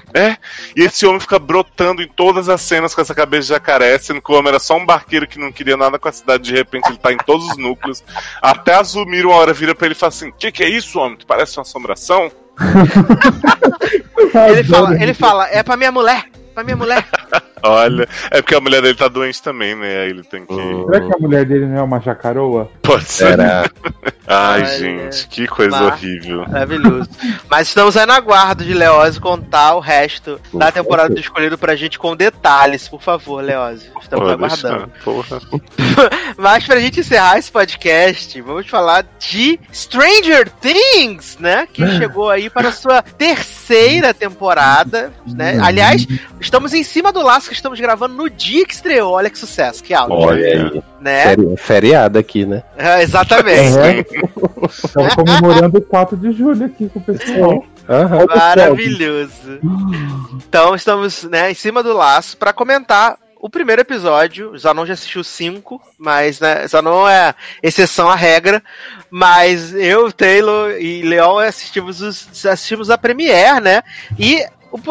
e esse homem fica brotando em todas as cenas com essa cabeça de jacaré, sendo que o homem era só um barqueiro que não queria nada com a cidade, de repente ele tá em todos os núcleos. Até a Zumir uma hora vira pra ele e fala assim: Que que é isso, homem? Tu parece uma assombração? Ele fala, ele fala, é pra minha mulher. Pra minha mulher. Olha, é porque a mulher dele tá doente também, né? Aí ele tem que. Hum. Será que a mulher dele não é uma jacaroa? Pode ser. Era Ai, Olha, gente, que coisa horrível. Maravilhoso. Mas estamos aí no aguardo de Leose contar o resto Por da temporada do Escolhido pra gente com detalhes, por favor, Leose. Estamos Pode aguardando. deixar, porra. Mas pra gente encerrar esse podcast, vamos falar de Stranger Things, né? Que chegou aí para a sua terceira temporada, né? Aliás, estamos em cima do laço que estamos gravando no dia que estreou. Olha que sucesso, que áudio, Olha aí. né? Feri- feriado aqui, né? É, exatamente. Uhum. Estamos comemorando o 4 de julho aqui com o pessoal. Aham. Maravilhoso. Então estamos né, em cima do laço para comentar o primeiro episódio. O Zanon já assistiu cinco, mas né, Zanon é exceção à regra. Mas eu, Taylor e Leon assistimos, os, assistimos a Premiere, né? E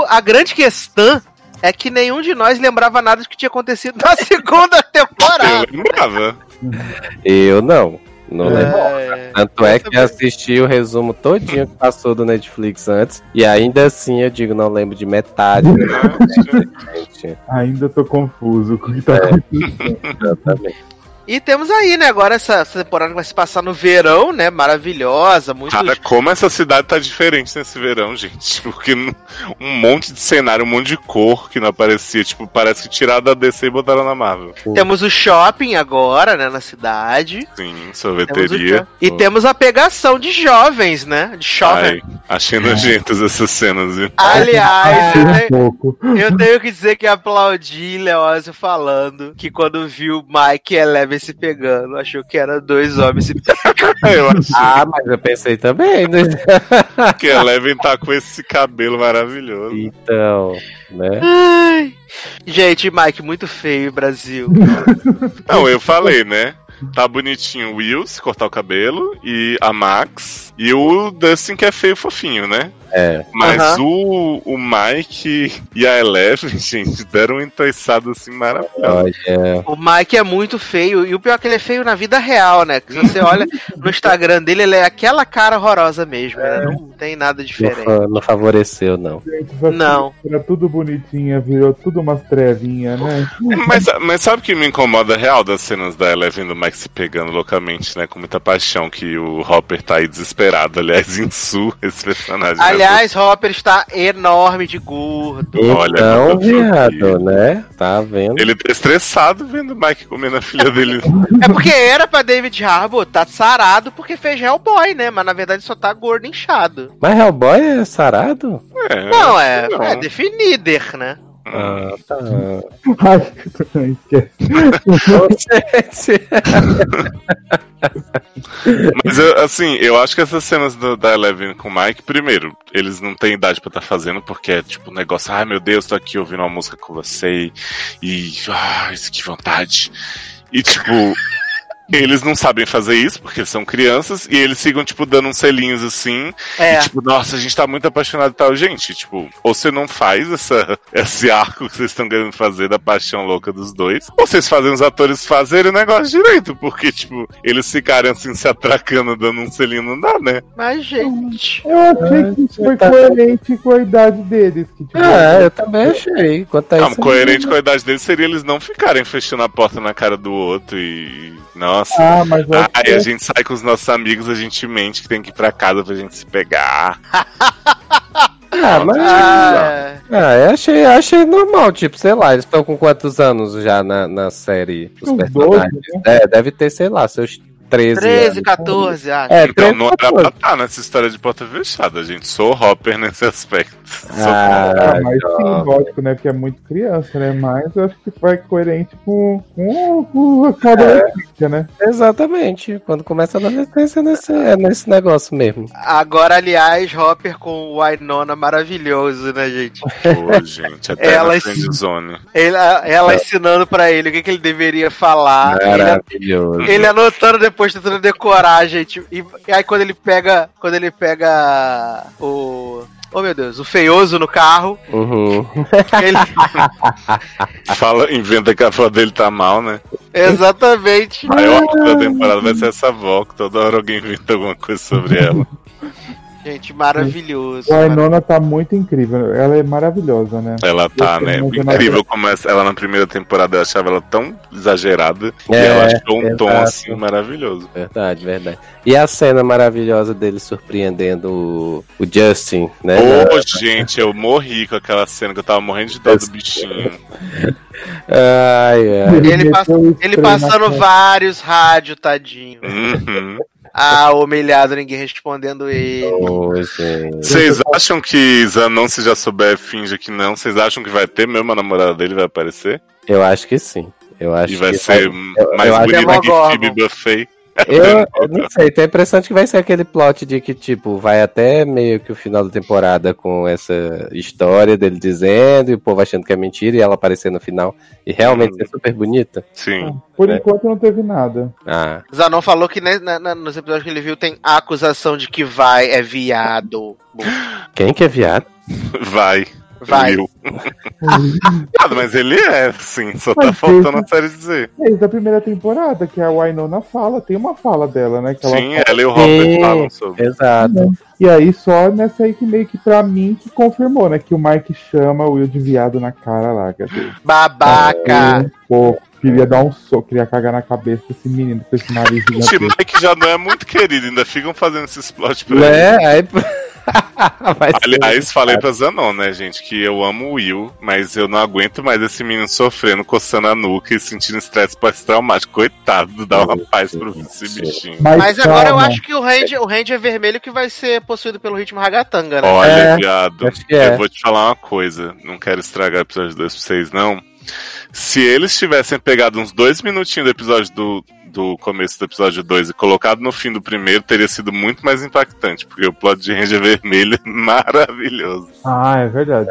a grande questão é que nenhum de nós lembrava nada do que tinha acontecido na segunda Eu temporada. lembrava. Eu não. Não lembro. É, Tanto é que assisti o resumo todinho que passou do Netflix antes. E ainda assim eu digo, não lembro de metade. né. Ainda tô confuso com o que tá É. acontecendo. Exatamente. E temos aí, né, agora essa, essa temporada que vai se passar no verão, né? Maravilhosa, muitos Cara, como essa cidade tá diferente nesse verão, gente. Porque um monte de cenário, um monte de cor que não aparecia. Tipo, parece que tiraram da DC e botaram na Marvel. Temos o shopping agora, né, na cidade. Sim, Temos sorveteria. sho- E temos a pegação de jovens, né? De jovem. Ai, achei nojentas essas cenas, viu? Aliás, eu tenho, eu tenho que dizer que aplaudi Leózio falando que quando viu Mike e Eleven se pegando, achou que eram dois homens se pegando. Ah, mas eu pensei também, né? que a Eleven tá com esse cabelo maravilhoso. Então, né? Ai. Gente, Mike, muito feio, Brasil. Não, eu falei, né? Tá bonitinho o Will, se cortar o cabelo, e a Max, e o Dustin, que é feio e fofinho, né? É. Mas o, o Mike e a Eleven, gente, deram um entoiçado assim maravilhoso. Olha. O Mike é muito feio, e o pior é que ele é feio na vida real, né? Que se você olha no Instagram dele, ele é aquela cara horrorosa mesmo, né? Não tem nada Não, diferente. fa- não favoreceu, não. Não. Era tudo bonitinha, virou tudo umas trevinhas, né? Mas, mas sabe o que me incomoda real das cenas da Eleven e do Mike se pegando loucamente, né? Com muita paixão, que o Hopper tá aí desesperado. Aliás, em Su, esse personagem. Aliás, Hopper está enorme de gordo. Olha, Então, quando eu viado, né? Tá vendo? Ele tá estressado vendo o Mike comendo a filha dele. É porque era pra David Harbour tá sarado porque fez Hellboy, né? Mas na verdade só tá gordo inchado. Mas Hellboy é sarado? É, Não, é, não. é definider, né? Ah, tá. Ai, esquece. Mas eu, assim, eu acho que essas cenas do- da Eleven com o Mike, primeiro, eles não têm idade pra estar fazendo, porque é tipo um negócio, ai meu Deus, tô aqui ouvindo uma música com você e. Ai, que vontade. E tipo. Eles não sabem fazer isso, porque eles são crianças, e eles ficam, tipo, dando uns selinhos assim, É. e tipo, nossa, a gente tá muito apaixonado e tal. Gente, tipo, ou você não faz essa, esse arco que vocês estão querendo fazer da paixão louca dos dois, ou vocês fazem os atores fazerem o negócio direito, porque, tipo, eles ficarem assim se atracando, dando um selinho, não dá, né? Mas, gente. Eu achei que isso foi tá- coerente com a idade deles. Que, tipo, Ah, eu também achei. Quanto a Não, isso, coerente com a idade deles seria eles não ficarem fechando a porta na cara do outro e. Nossa. Ah, mas Ai, que a gente sai com os nossos amigos, a gente mente que tem que ir pra casa pra gente se pegar. Ah, mas. Ah, Ah, eu achei, achei normal, tipo, sei lá, eles estão com quantos anos já na, na série, os personagens? 12, né? É, deve ter, sei lá, seus 13 13, anos. 14, acho. É, Então 13, não era 14. pra estar nessa história de porta fechada, gente. Sou Hopper nesse aspecto. Ah, Ah, mas sim, jovem. lógico, né? Porque é muito criança, né? Mas eu acho que foi coerente com, com, com a cada adolescência, né? Exatamente. Quando começa a adolescência, é nesse, é nesse negócio mesmo. Agora, aliás, Hopper com o Winona maravilhoso, né, gente? Pô, gente, até Ela- na zone. Ela, ela ensinando pra ele o que, que ele deveria falar. Ele, Maravilhoso. ele anotando depois, tentando decorar, gente. E, e aí quando ele pega. Quando ele pega o. Oh meu Deus, o feioso no carro. Uhum. Ele, Fala, inventa que a avó dele tá mal, né? exatamente. Acho que da temporada vai ser essa avó, que toda hora alguém inventa alguma coisa sobre ela. Gente, maravilhoso. A Inona tá muito incrível. Ela é maravilhosa, né? Ela tá, né? tenho Incrível como ela na primeira temporada eu achava ela tão exagerada. e É, ela achou um tom assim maravilhoso. Verdade, verdade. E a cena maravilhosa dele surpreendendo o, o Justin, né? Ô, gente, eu morri com aquela cena que eu tava morrendo de dó do bichinho. Ai, ai. Ele, pass- ele spray passando vários rádios, tadinho. Uhum. Ah, humilhado, ninguém respondendo ele. Vocês acham que Zanon, se já souber, finge que não? Vocês acham que vai ter mesmo a namorada dele vai aparecer? Eu acho que sim. Eu acho e vai que ser eu mais que é bonita que. Phoebe Buffet? Eu, eu não sei, tem a impressão de que vai ser aquele plot de que, tipo, vai até meio que o final da temporada com essa história dele dizendo, e o povo achando que é mentira, e ela aparecer no final e realmente Hum. ser super bonita. Sim. Por É. enquanto não teve nada. Ah, Zanon falou que né, na- na- nos episódios que ele viu tem a acusação de que vai é viado. quem que é viado? Vai. Vai. Ah, mas ele é, sim. Só tá Mas faltando esse- a série dizer. Desde a primeira temporada, que a Winona fala, tem uma fala dela, né? Que ela Sim, ela e o Robert falam sobre. Exato. E aí só nessa aí que meio que pra mim que confirmou, né? Que o Mike chama o Will de viado na cara lá. Cadê? Babaca. Pô, queria dar um soco, queria cagar na cabeça desse menino com esse nariz Gente, gigantesco. Mike já não é muito querido, ainda ficam fazendo esses plot pra ele. Né? Aí... Aliás, falei pra Zanon, né, gente, que eu amo o Will, mas eu não aguento mais esse menino sofrendo, coçando a nuca e sentindo estresse pós-traumático. Coitado, dá uma paz pro esse bichinho. Mas agora eu acho que o Ranger, o Ranger vermelho que vai ser possuído pelo ritmo ragatanga, né? Olha, É, viado, é. eu vou te falar uma coisa, não quero estragar o episódio 2 pra vocês, não. Se eles tivessem pegado uns dois minutinhos do episódio do, do começo do episódio 2 e colocado no fim do primeiro, teria sido muito mais impactante, porque o plot de Ranger Vermelho é maravilhoso. Ah, é verdade.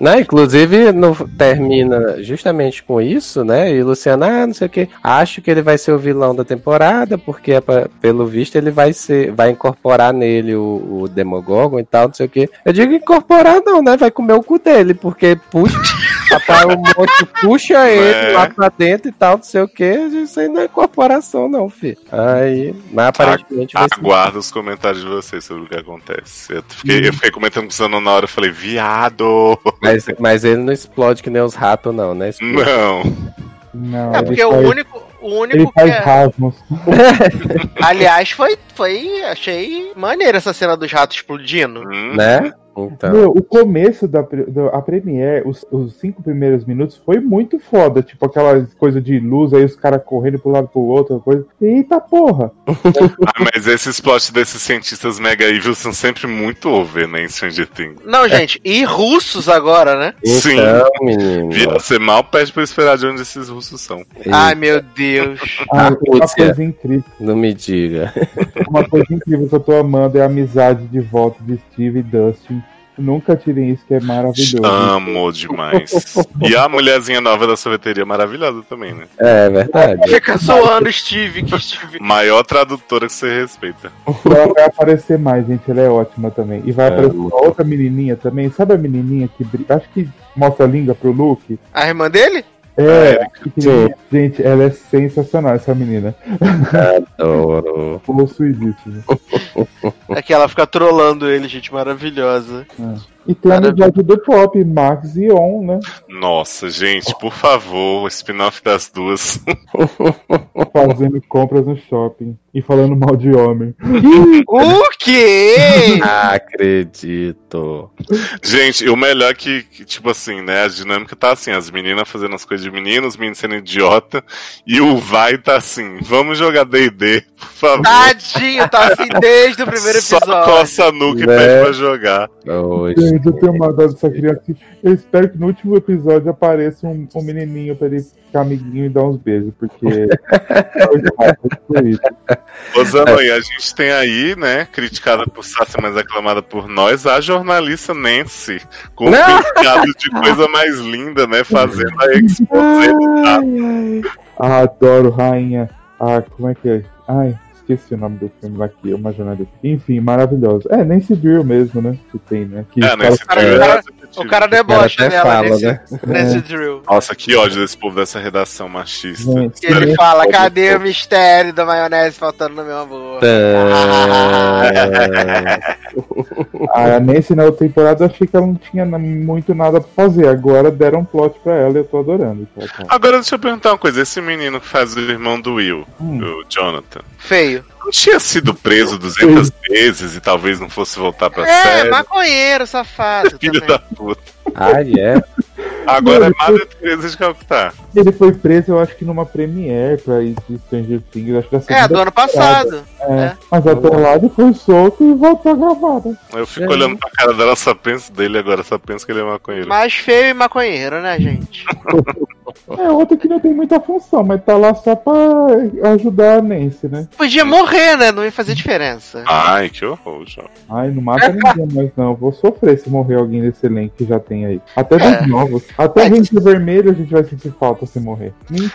Né? Inclusive, no, termina justamente com isso, né? E o Luciano, ah, não sei o que. Acho que ele vai ser o vilão da temporada, porque é pra- pelo visto ele vai ser, vai incorporar nele o, o Demogorgon e tal, não sei o que. Eu digo incorporar não, né? Vai comer o cu dele, porque puxa, papai o monte puxa ele É. lá pra dentro e tal, não sei o que. Isso aí não é incorporação, não, filho. Aí, mas aparentemente ser. Aguardo os comentários de vocês sobre o que acontece. Eu fiquei, eu fiquei comentando com o Zanon na hora, eu falei, viado! Mas, mas ele não explode que nem os ratos, não, né? Explode. Não. Não, É ele porque o faz- único, o Ele único que faz é, rasmos. aliás foi foi achei maneira essa cena dos ratos explodindo. Hum, Né? Então, Meu, o começo da, da a Premiere, os, os cinco primeiros minutos, foi muito foda. Tipo, aquela coisa de luz, aí os caras correndo pro lado pro outro, coisa. Eita porra! Ah, mas esses plots desses cientistas mega evil são sempre muito over, né, em Stranger Things. Não, gente, e russos agora, né? Sim. então menino. Via- Você mal pede pra esperar de onde esses russos são. Ai, meu Deus. Ah, Ah, uma coisa incrível. Não me diga. Uma coisa incrível que eu tô amando é a amizade de volta de Steve e Dustin. Nunca tirem isso, que é maravilhoso. Amo demais. E a mulherzinha nova da sorveteria maravilhosa também, né? É verdade. Fica zoando o Steve, que Steve. Maior tradutora que você respeita. Ela vai aparecer mais, gente. Ela é ótima também. E vai É, aparecer uma outra menininha também. Sabe a menininha que acho que mostra a língua pro Luke? A irmã dele? É, pequenininha. gente, ela é sensacional, essa menina. Adoro. Possuidíssima. É que ela fica trolando ele, gente, maravilhosa. E tem a amizade do Pop, Max e On, né? Nossa, gente, por favor, o spin-off das duas. Fazendo compras no shopping e falando mal de homem. O quê? Acredito. Gente, e o melhor é que, que, tipo assim, né? A dinâmica tá assim, as meninas fazendo as coisas de menino, os meninos sendo idiota, e o vai tá assim, vamos jogar D&D, por favor. Tadinho, tá assim desde o primeiro Só episódio. coça a nuca e Né? pede pra jogar. Hoje. Gente, eu tenho uma dó dessa criança. Eu espero que no último episódio apareça um, um menininho pra ele ficar amiguinho e dar uns beijos, porque. Foi isso. Ô Zanoi, a gente tem aí, né, criticada por Sassi, mas aclamada por nós, a jornalista Nancy, com um pecado de coisa mais linda, né, fazendo a do dado. Ah, adoro, rainha. Ah, como é que é? Ai, esqueci o nome do filme aqui, é uma jornalista. Enfim, maravilhoso. É, Nancy Drew mesmo, né? Que tem, né? Que É, cara- filme o cara- é debocha até dela fala, nesse, né? nesse drill. Nossa, que ódio desse povo dessa redação machista. Gente, ele fala, cadê o mistério da maionese faltando no meu hambúrguer? A Nancy na outra temporada eu achei que ela não tinha muito nada pra fazer. Agora deram um plot pra ela e eu tô adorando. Tá. Agora deixa eu perguntar uma coisa, esse menino que faz o irmão do Will, Hum. o Jonathan, Feio. Não tinha sido preso 200 vezes e talvez não fosse voltar pra É, série? maconheiro, safado. Filho também. da puta. Ah, é? Agora é Não, Madre Teresa de Calcutá. Ele foi preso, eu acho que numa premiere pra ir de Stranger Things. Acho que É, segunda do ano passado. É, é. Mas até lá ele foi solto e voltou a gravar. né? Eu fico É. olhando pra cara dela, só penso dele agora, só penso que ele é maconheiro. Mais feio e maconheiro, né, gente? É outro que não tem muita função, mas tá lá só pra ajudar a Nancy, né? Podia morrer, né? Não ia fazer diferença. Ai, que horror, João. Ai, não mata ninguém mais não. Vou sofrer se morrer alguém desse elenco que já tem aí. Até dos É. novos. Até É. gente vermelho a gente vai sentir falta se morrer.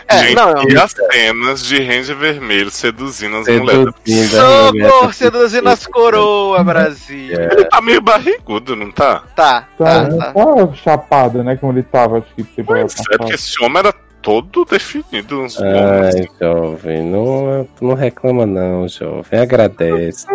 É, Gente, não, não. e as cenas de Ranger Vermelho seduzindo as mulheres? Seduzindo as mulheres. Socorro, seduzindo as coroas, Brasil. É. Ele tá meio barrigudo, não tá? Tá, Tá, tá, não tá. tá chapado, né? Como ele tava, acho que temporada Pois é, porque esse homem era todo definido. Uns Ai, jovem, não, não reclama não, jovem. Agradece.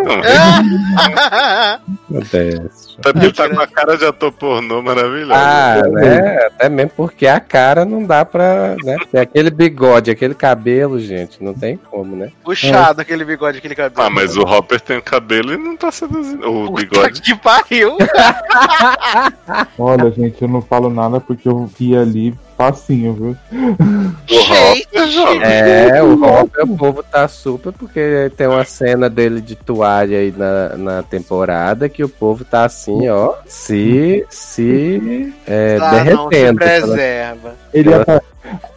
Agradece. Ele tá com a cara de ator pornô maravilhosa. Ah, né? Até mesmo porque a cara não dá pra. Né? Tem aquele bigode, aquele cabelo, gente. Não tem como, né? Puxado aquele bigode, aquele cabelo. Ah, mas o Hopper tem o cabelo e não tá seduzindo. O Puta bigode. que pariu. Olha, gente, eu não falo nada porque eu vi ali facinho, viu? O Hopper, jovem. É, o Hopper, o povo tá super, porque tem uma cena dele de toalha aí na, na temporada que o povo tá assim, ó, se, se é, Ah, não, se derretendo. pela- preserva. Ele ia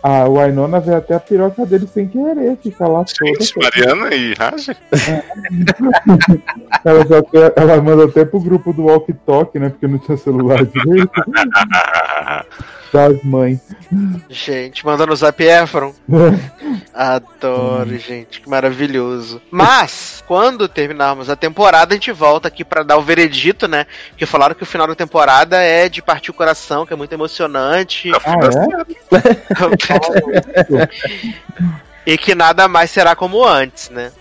A Winona vê até a piroca dele sem querer, fica lá Gente, toda. Mariana e Raja? Ela, já até- ela manda até pro grupo do Walk Talk, né? Porque não tinha celular direito. Das mães. Gente, mandando o Zap Efron. Adoro, gente, que maravilhoso. Mas, quando terminarmos a temporada, a gente volta aqui pra dar o veredito, né? Porque falaram que o final da temporada é de partir o coração, que é muito emocionante. Ah, é? E que nada mais será como antes, né?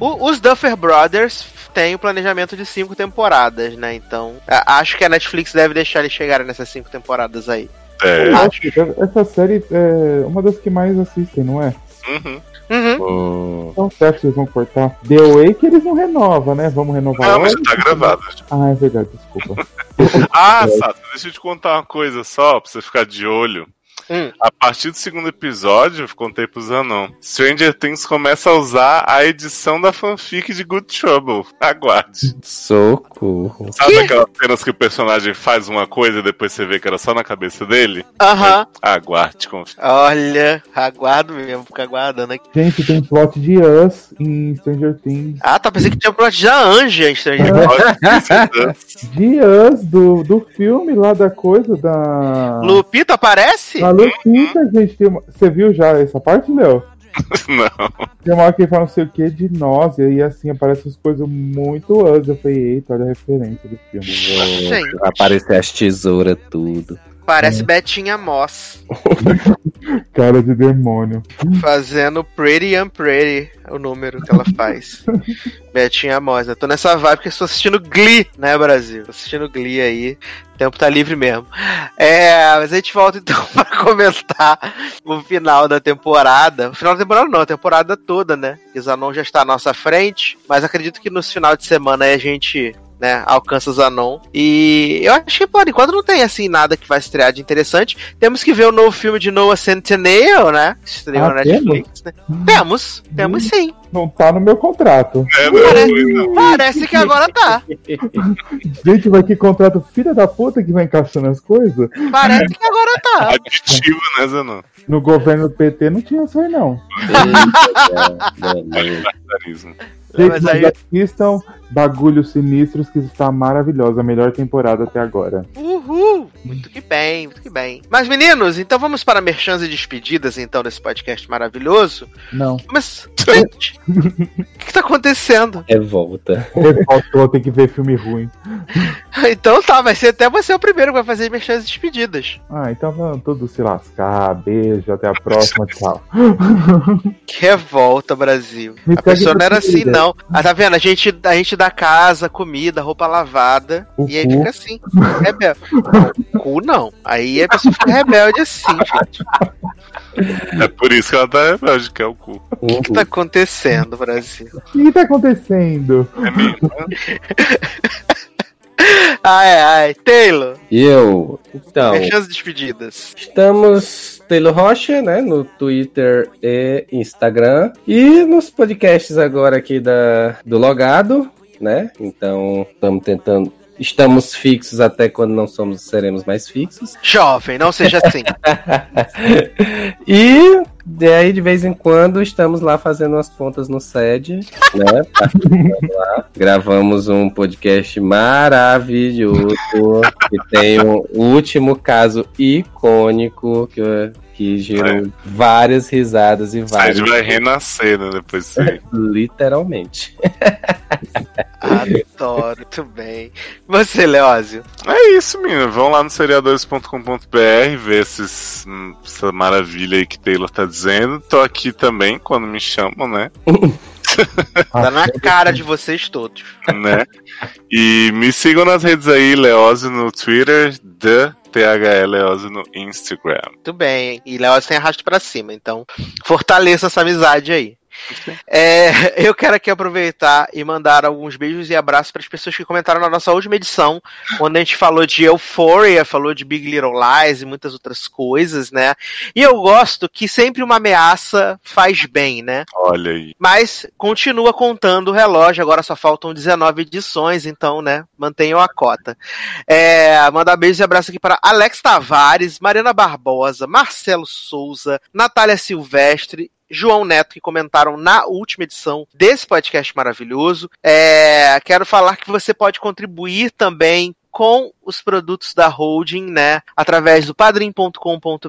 O- os Duffer Brothers têm o planejamento de cinco temporadas, né? Então, a- acho que a Netflix deve deixar eles chegarem nessas cinco temporadas aí. É, Eu acho que Essa série é uma das que mais assistem, não é? Uhum. Uhum. Hum, Então que eles vão cortar? The Way que eles não renovam, né? Vamos renovar Não, mas já tá gravado. Ah, é verdade, desculpa. Ah, Sato, deixa eu te contar uma coisa só, pra você ficar de olho. Hum. A partir do segundo episódio, eu contei pro Zanon, Stranger Things começa a usar a edição da fanfic de Good Trouble. Aguarde. socorro. Sabe aquelas cenas que o personagem faz uma coisa e depois você vê que era só na cabeça dele? Aham. Aguarde, confia. Olha, aguardo mesmo, ficar aguardando aqui. Gente, tem plot de Us em Stranger Things. Ah, tá, pensei que tinha plot da Anja em Stranger Things. De Us, do, do filme lá da coisa da. Lupita aparece? Na Lupita, gente. Tem uma... Você viu já essa parte, Léo? Não. Tem uma hora que ele fala não sei o que de nós, e aí assim aparecem as coisas muito Us. Eu falei, eita, olha a referência do filme. Gente. Vai aparecer as tesouras, tudo. Parece Betinha Moss Cara de demônio. fazendo Pretty and Pretty, o número que ela faz. Betinha Moss. Eu tô nessa vibe porque estou assistindo Glee, né, Brasil? Tô assistindo Glee aí. O tempo tá livre mesmo. É, mas a gente volta então pra comentar o final da temporada. O final da temporada não, a temporada toda, né? Que Zanon já está à nossa frente, mas acredito que nos final de semana aí a gente né, alcança Zanon. E eu acho que por enquanto não tem assim nada que vai estrear de interessante. Temos que ver o novo filme de Noah Centineo, né? Que estreou Ah, na Netflix, né? Temos, temos sim. Não tá no meu contrato. É, Parece, parece que agora tá. Gente, vai que contrato filha da puta que vai encaixando as coisas. Parece que agora tá. Aditivo, né, Zanon? No governo do PT não tinha isso aí, não. Eita, é, é, é. Mas mas aí- assistam Bagulhos Sinistros, que está maravilhosa. A melhor temporada até agora. Uhul! Muito que bem, muito que bem. Mas, meninos, então vamos para merchans e despedidas, então, desse podcast maravilhoso. Não. Mas, gente, o que, que tá acontecendo? Revolta. Faltou, tem que ver filme ruim. Então tá, vai ser até você o primeiro que vai fazer merchans e despedidas. Ah, então vamos todos se lascar. Beijo, até a próxima. Tchau. Que revolta, Brasil. Me A pessoa não era assim, Twitter. Não. Ah, tá vendo? A gente, a gente dá casa, comida, roupa lavada. O e aí cu. fica assim. Rebelde. Não, cu não. Aí a pessoa fica rebelde assim, gente. É por isso que ela tá rebelde, que é o cu. O que tá acontecendo, Brasil? O que tá acontecendo? É mesmo. Ai, ai. Taylor, E eu, então, merchans e despedidas. estamos Taylor Rocha, né, no Twitter e Instagram, e nos podcasts agora aqui da, do Logado, né, então estamos tentando, estamos fixos até quando não somos, seremos mais fixos, Jovem, não seja assim. e daí de vez em quando estamos lá fazendo umas pontas no SED, né? lá. Gravamos um podcast maravilhoso que tem um último caso icônico que, que gerou várias risadas e A vários. gente vai renascer, né, depois disso aí. Literalmente. Adoro, muito bem. Você, Leózio? É isso, menino. Vão lá no seriadores.com.br ver esses, hum, essa maravilha aí que Taylor tá dizendo. Tô aqui também quando me chamam, né? Tá na cara de vocês todos. né? E me sigam nas redes aí, Leózio no Twitter, The Leózio no Instagram. Muito bem. E Leózio tem arrasto pra cima, então fortaleça essa amizade aí. É, eu quero aqui aproveitar e mandar alguns beijos e abraços para as pessoas que comentaram na nossa última edição, onde a gente falou de Euphoria, falou de Big Little Lies e muitas outras coisas, né? E eu gosto que sempre uma ameaça faz bem, né? Olha aí. Mas continua contando o relógio, agora só faltam 19 edições, então, né, mantenham a cota. É, mandar beijos e abraços aqui para Alex Tavares, Mariana Barbosa, Marcelo Souza, Natália Silvestre, João Neto, que comentaram na última edição desse podcast maravilhoso. É, quero falar que você pode contribuir também com os produtos da holding, né? Através do padrim.com.br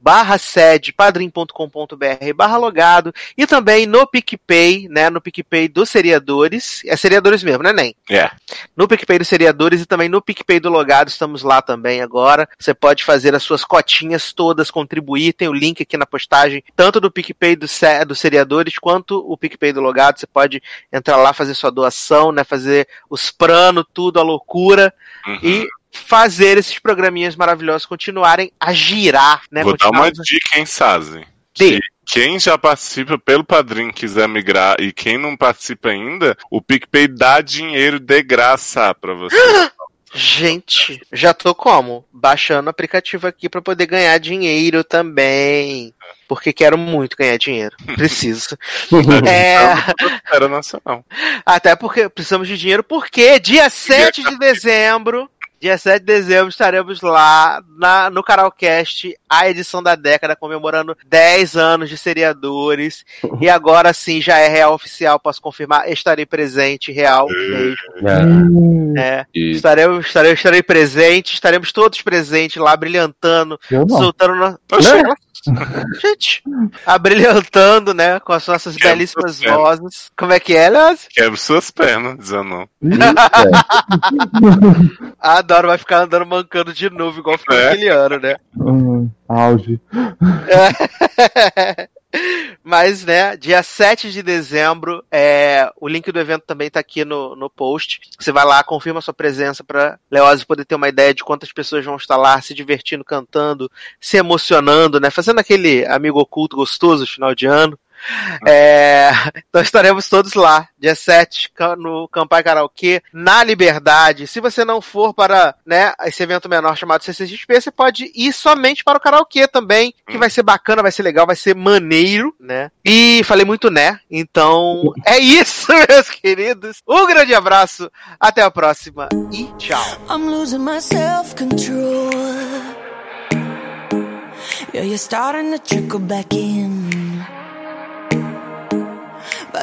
barra sede, padrim.com.br barra logado e também no PicPay, né? No PicPay dos seriadores. É seriadores mesmo, né, Nem? É. No PicPay dos seriadores e também no PicPay do logado, estamos lá também agora. Você pode fazer as suas cotinhas todas, contribuir. Tem o link aqui na postagem, tanto do PicPay dos se- dos seriadores quanto o PicPay do logado. Você pode entrar lá, fazer sua doação, né? Fazer os prano, tudo, a loucura Uhum. e fazer esses programinhas maravilhosos continuarem a girar, né? Vou dar uma dica, hein, Sazi? Que Quem já participa pelo padrinho quiser migrar e quem não participa ainda, o PicPay dá dinheiro de graça pra você. Gente, já tô como? Baixando o aplicativo aqui pra poder ganhar dinheiro também. Porque quero muito ganhar dinheiro. Preciso. é, até porque precisamos de dinheiro, porque dia 7 de dezembro. Dia 7 de dezembro estaremos lá na, no Carolcast, a edição da década, comemorando 10 anos de seriadores. E agora sim já é real oficial, posso confirmar, estarei presente, real mesmo. É, E estarei, estarei, estarei presente, estaremos todos presentes lá, brilhantando, soltando. Oxe, Gente, abrilhantando, né, com as nossas Quebra belíssimas suas pernas. vozes. Como é que é, Leoz? Quebra suas pernas, não. Adoro, vai ficar andando mancando de novo, igual ficou É. aquele ano, né? Hum, auge. Mas, né, dia 7 de dezembro, é, o link do evento também tá aqui no, no post. Você vai lá, confirma sua presença pra Leose poder ter uma ideia de quantas pessoas vão estar lá se divertindo, cantando, se emocionando, né? Fazendo aquele amigo oculto gostoso final de ano. É, então estaremos todos lá, dia 7, ca- no Campai Karaokê, na Liberdade. Se você não for para né, esse evento menor chamado CCXP, você pode ir somente para o karaokê também, que vai ser bacana, vai ser legal, vai ser maneiro, né? E falei muito né, então é isso, meus queridos. Um grande abraço, até a próxima e tchau. Yeah, you're starting to trickle back in.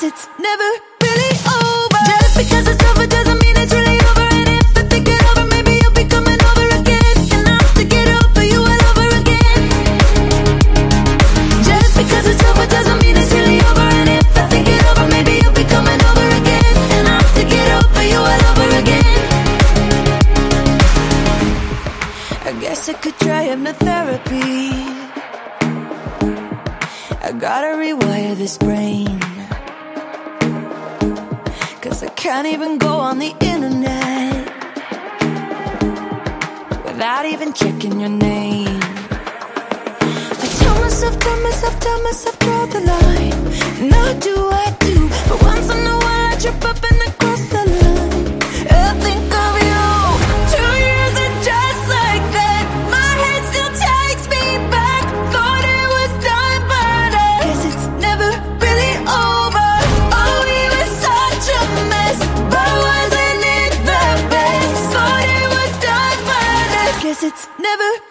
Guess it's never really over. Just because it's over doesn't mean it's really over. And if I think it over, maybe you'll be coming over again. And I have to get over you all over again. Just because it's over doesn't mean it's really over. And if I think it over, maybe you'll be coming over again. And I have to get over you all over again. I guess I could try hypnotherapy. I gotta rewire this brain. Cause I can't even go on the internet without even checking your name. I tell myself, tell myself, tell myself, draw the line. Now do I do? But once in a while I trip up and I cross the line. It's never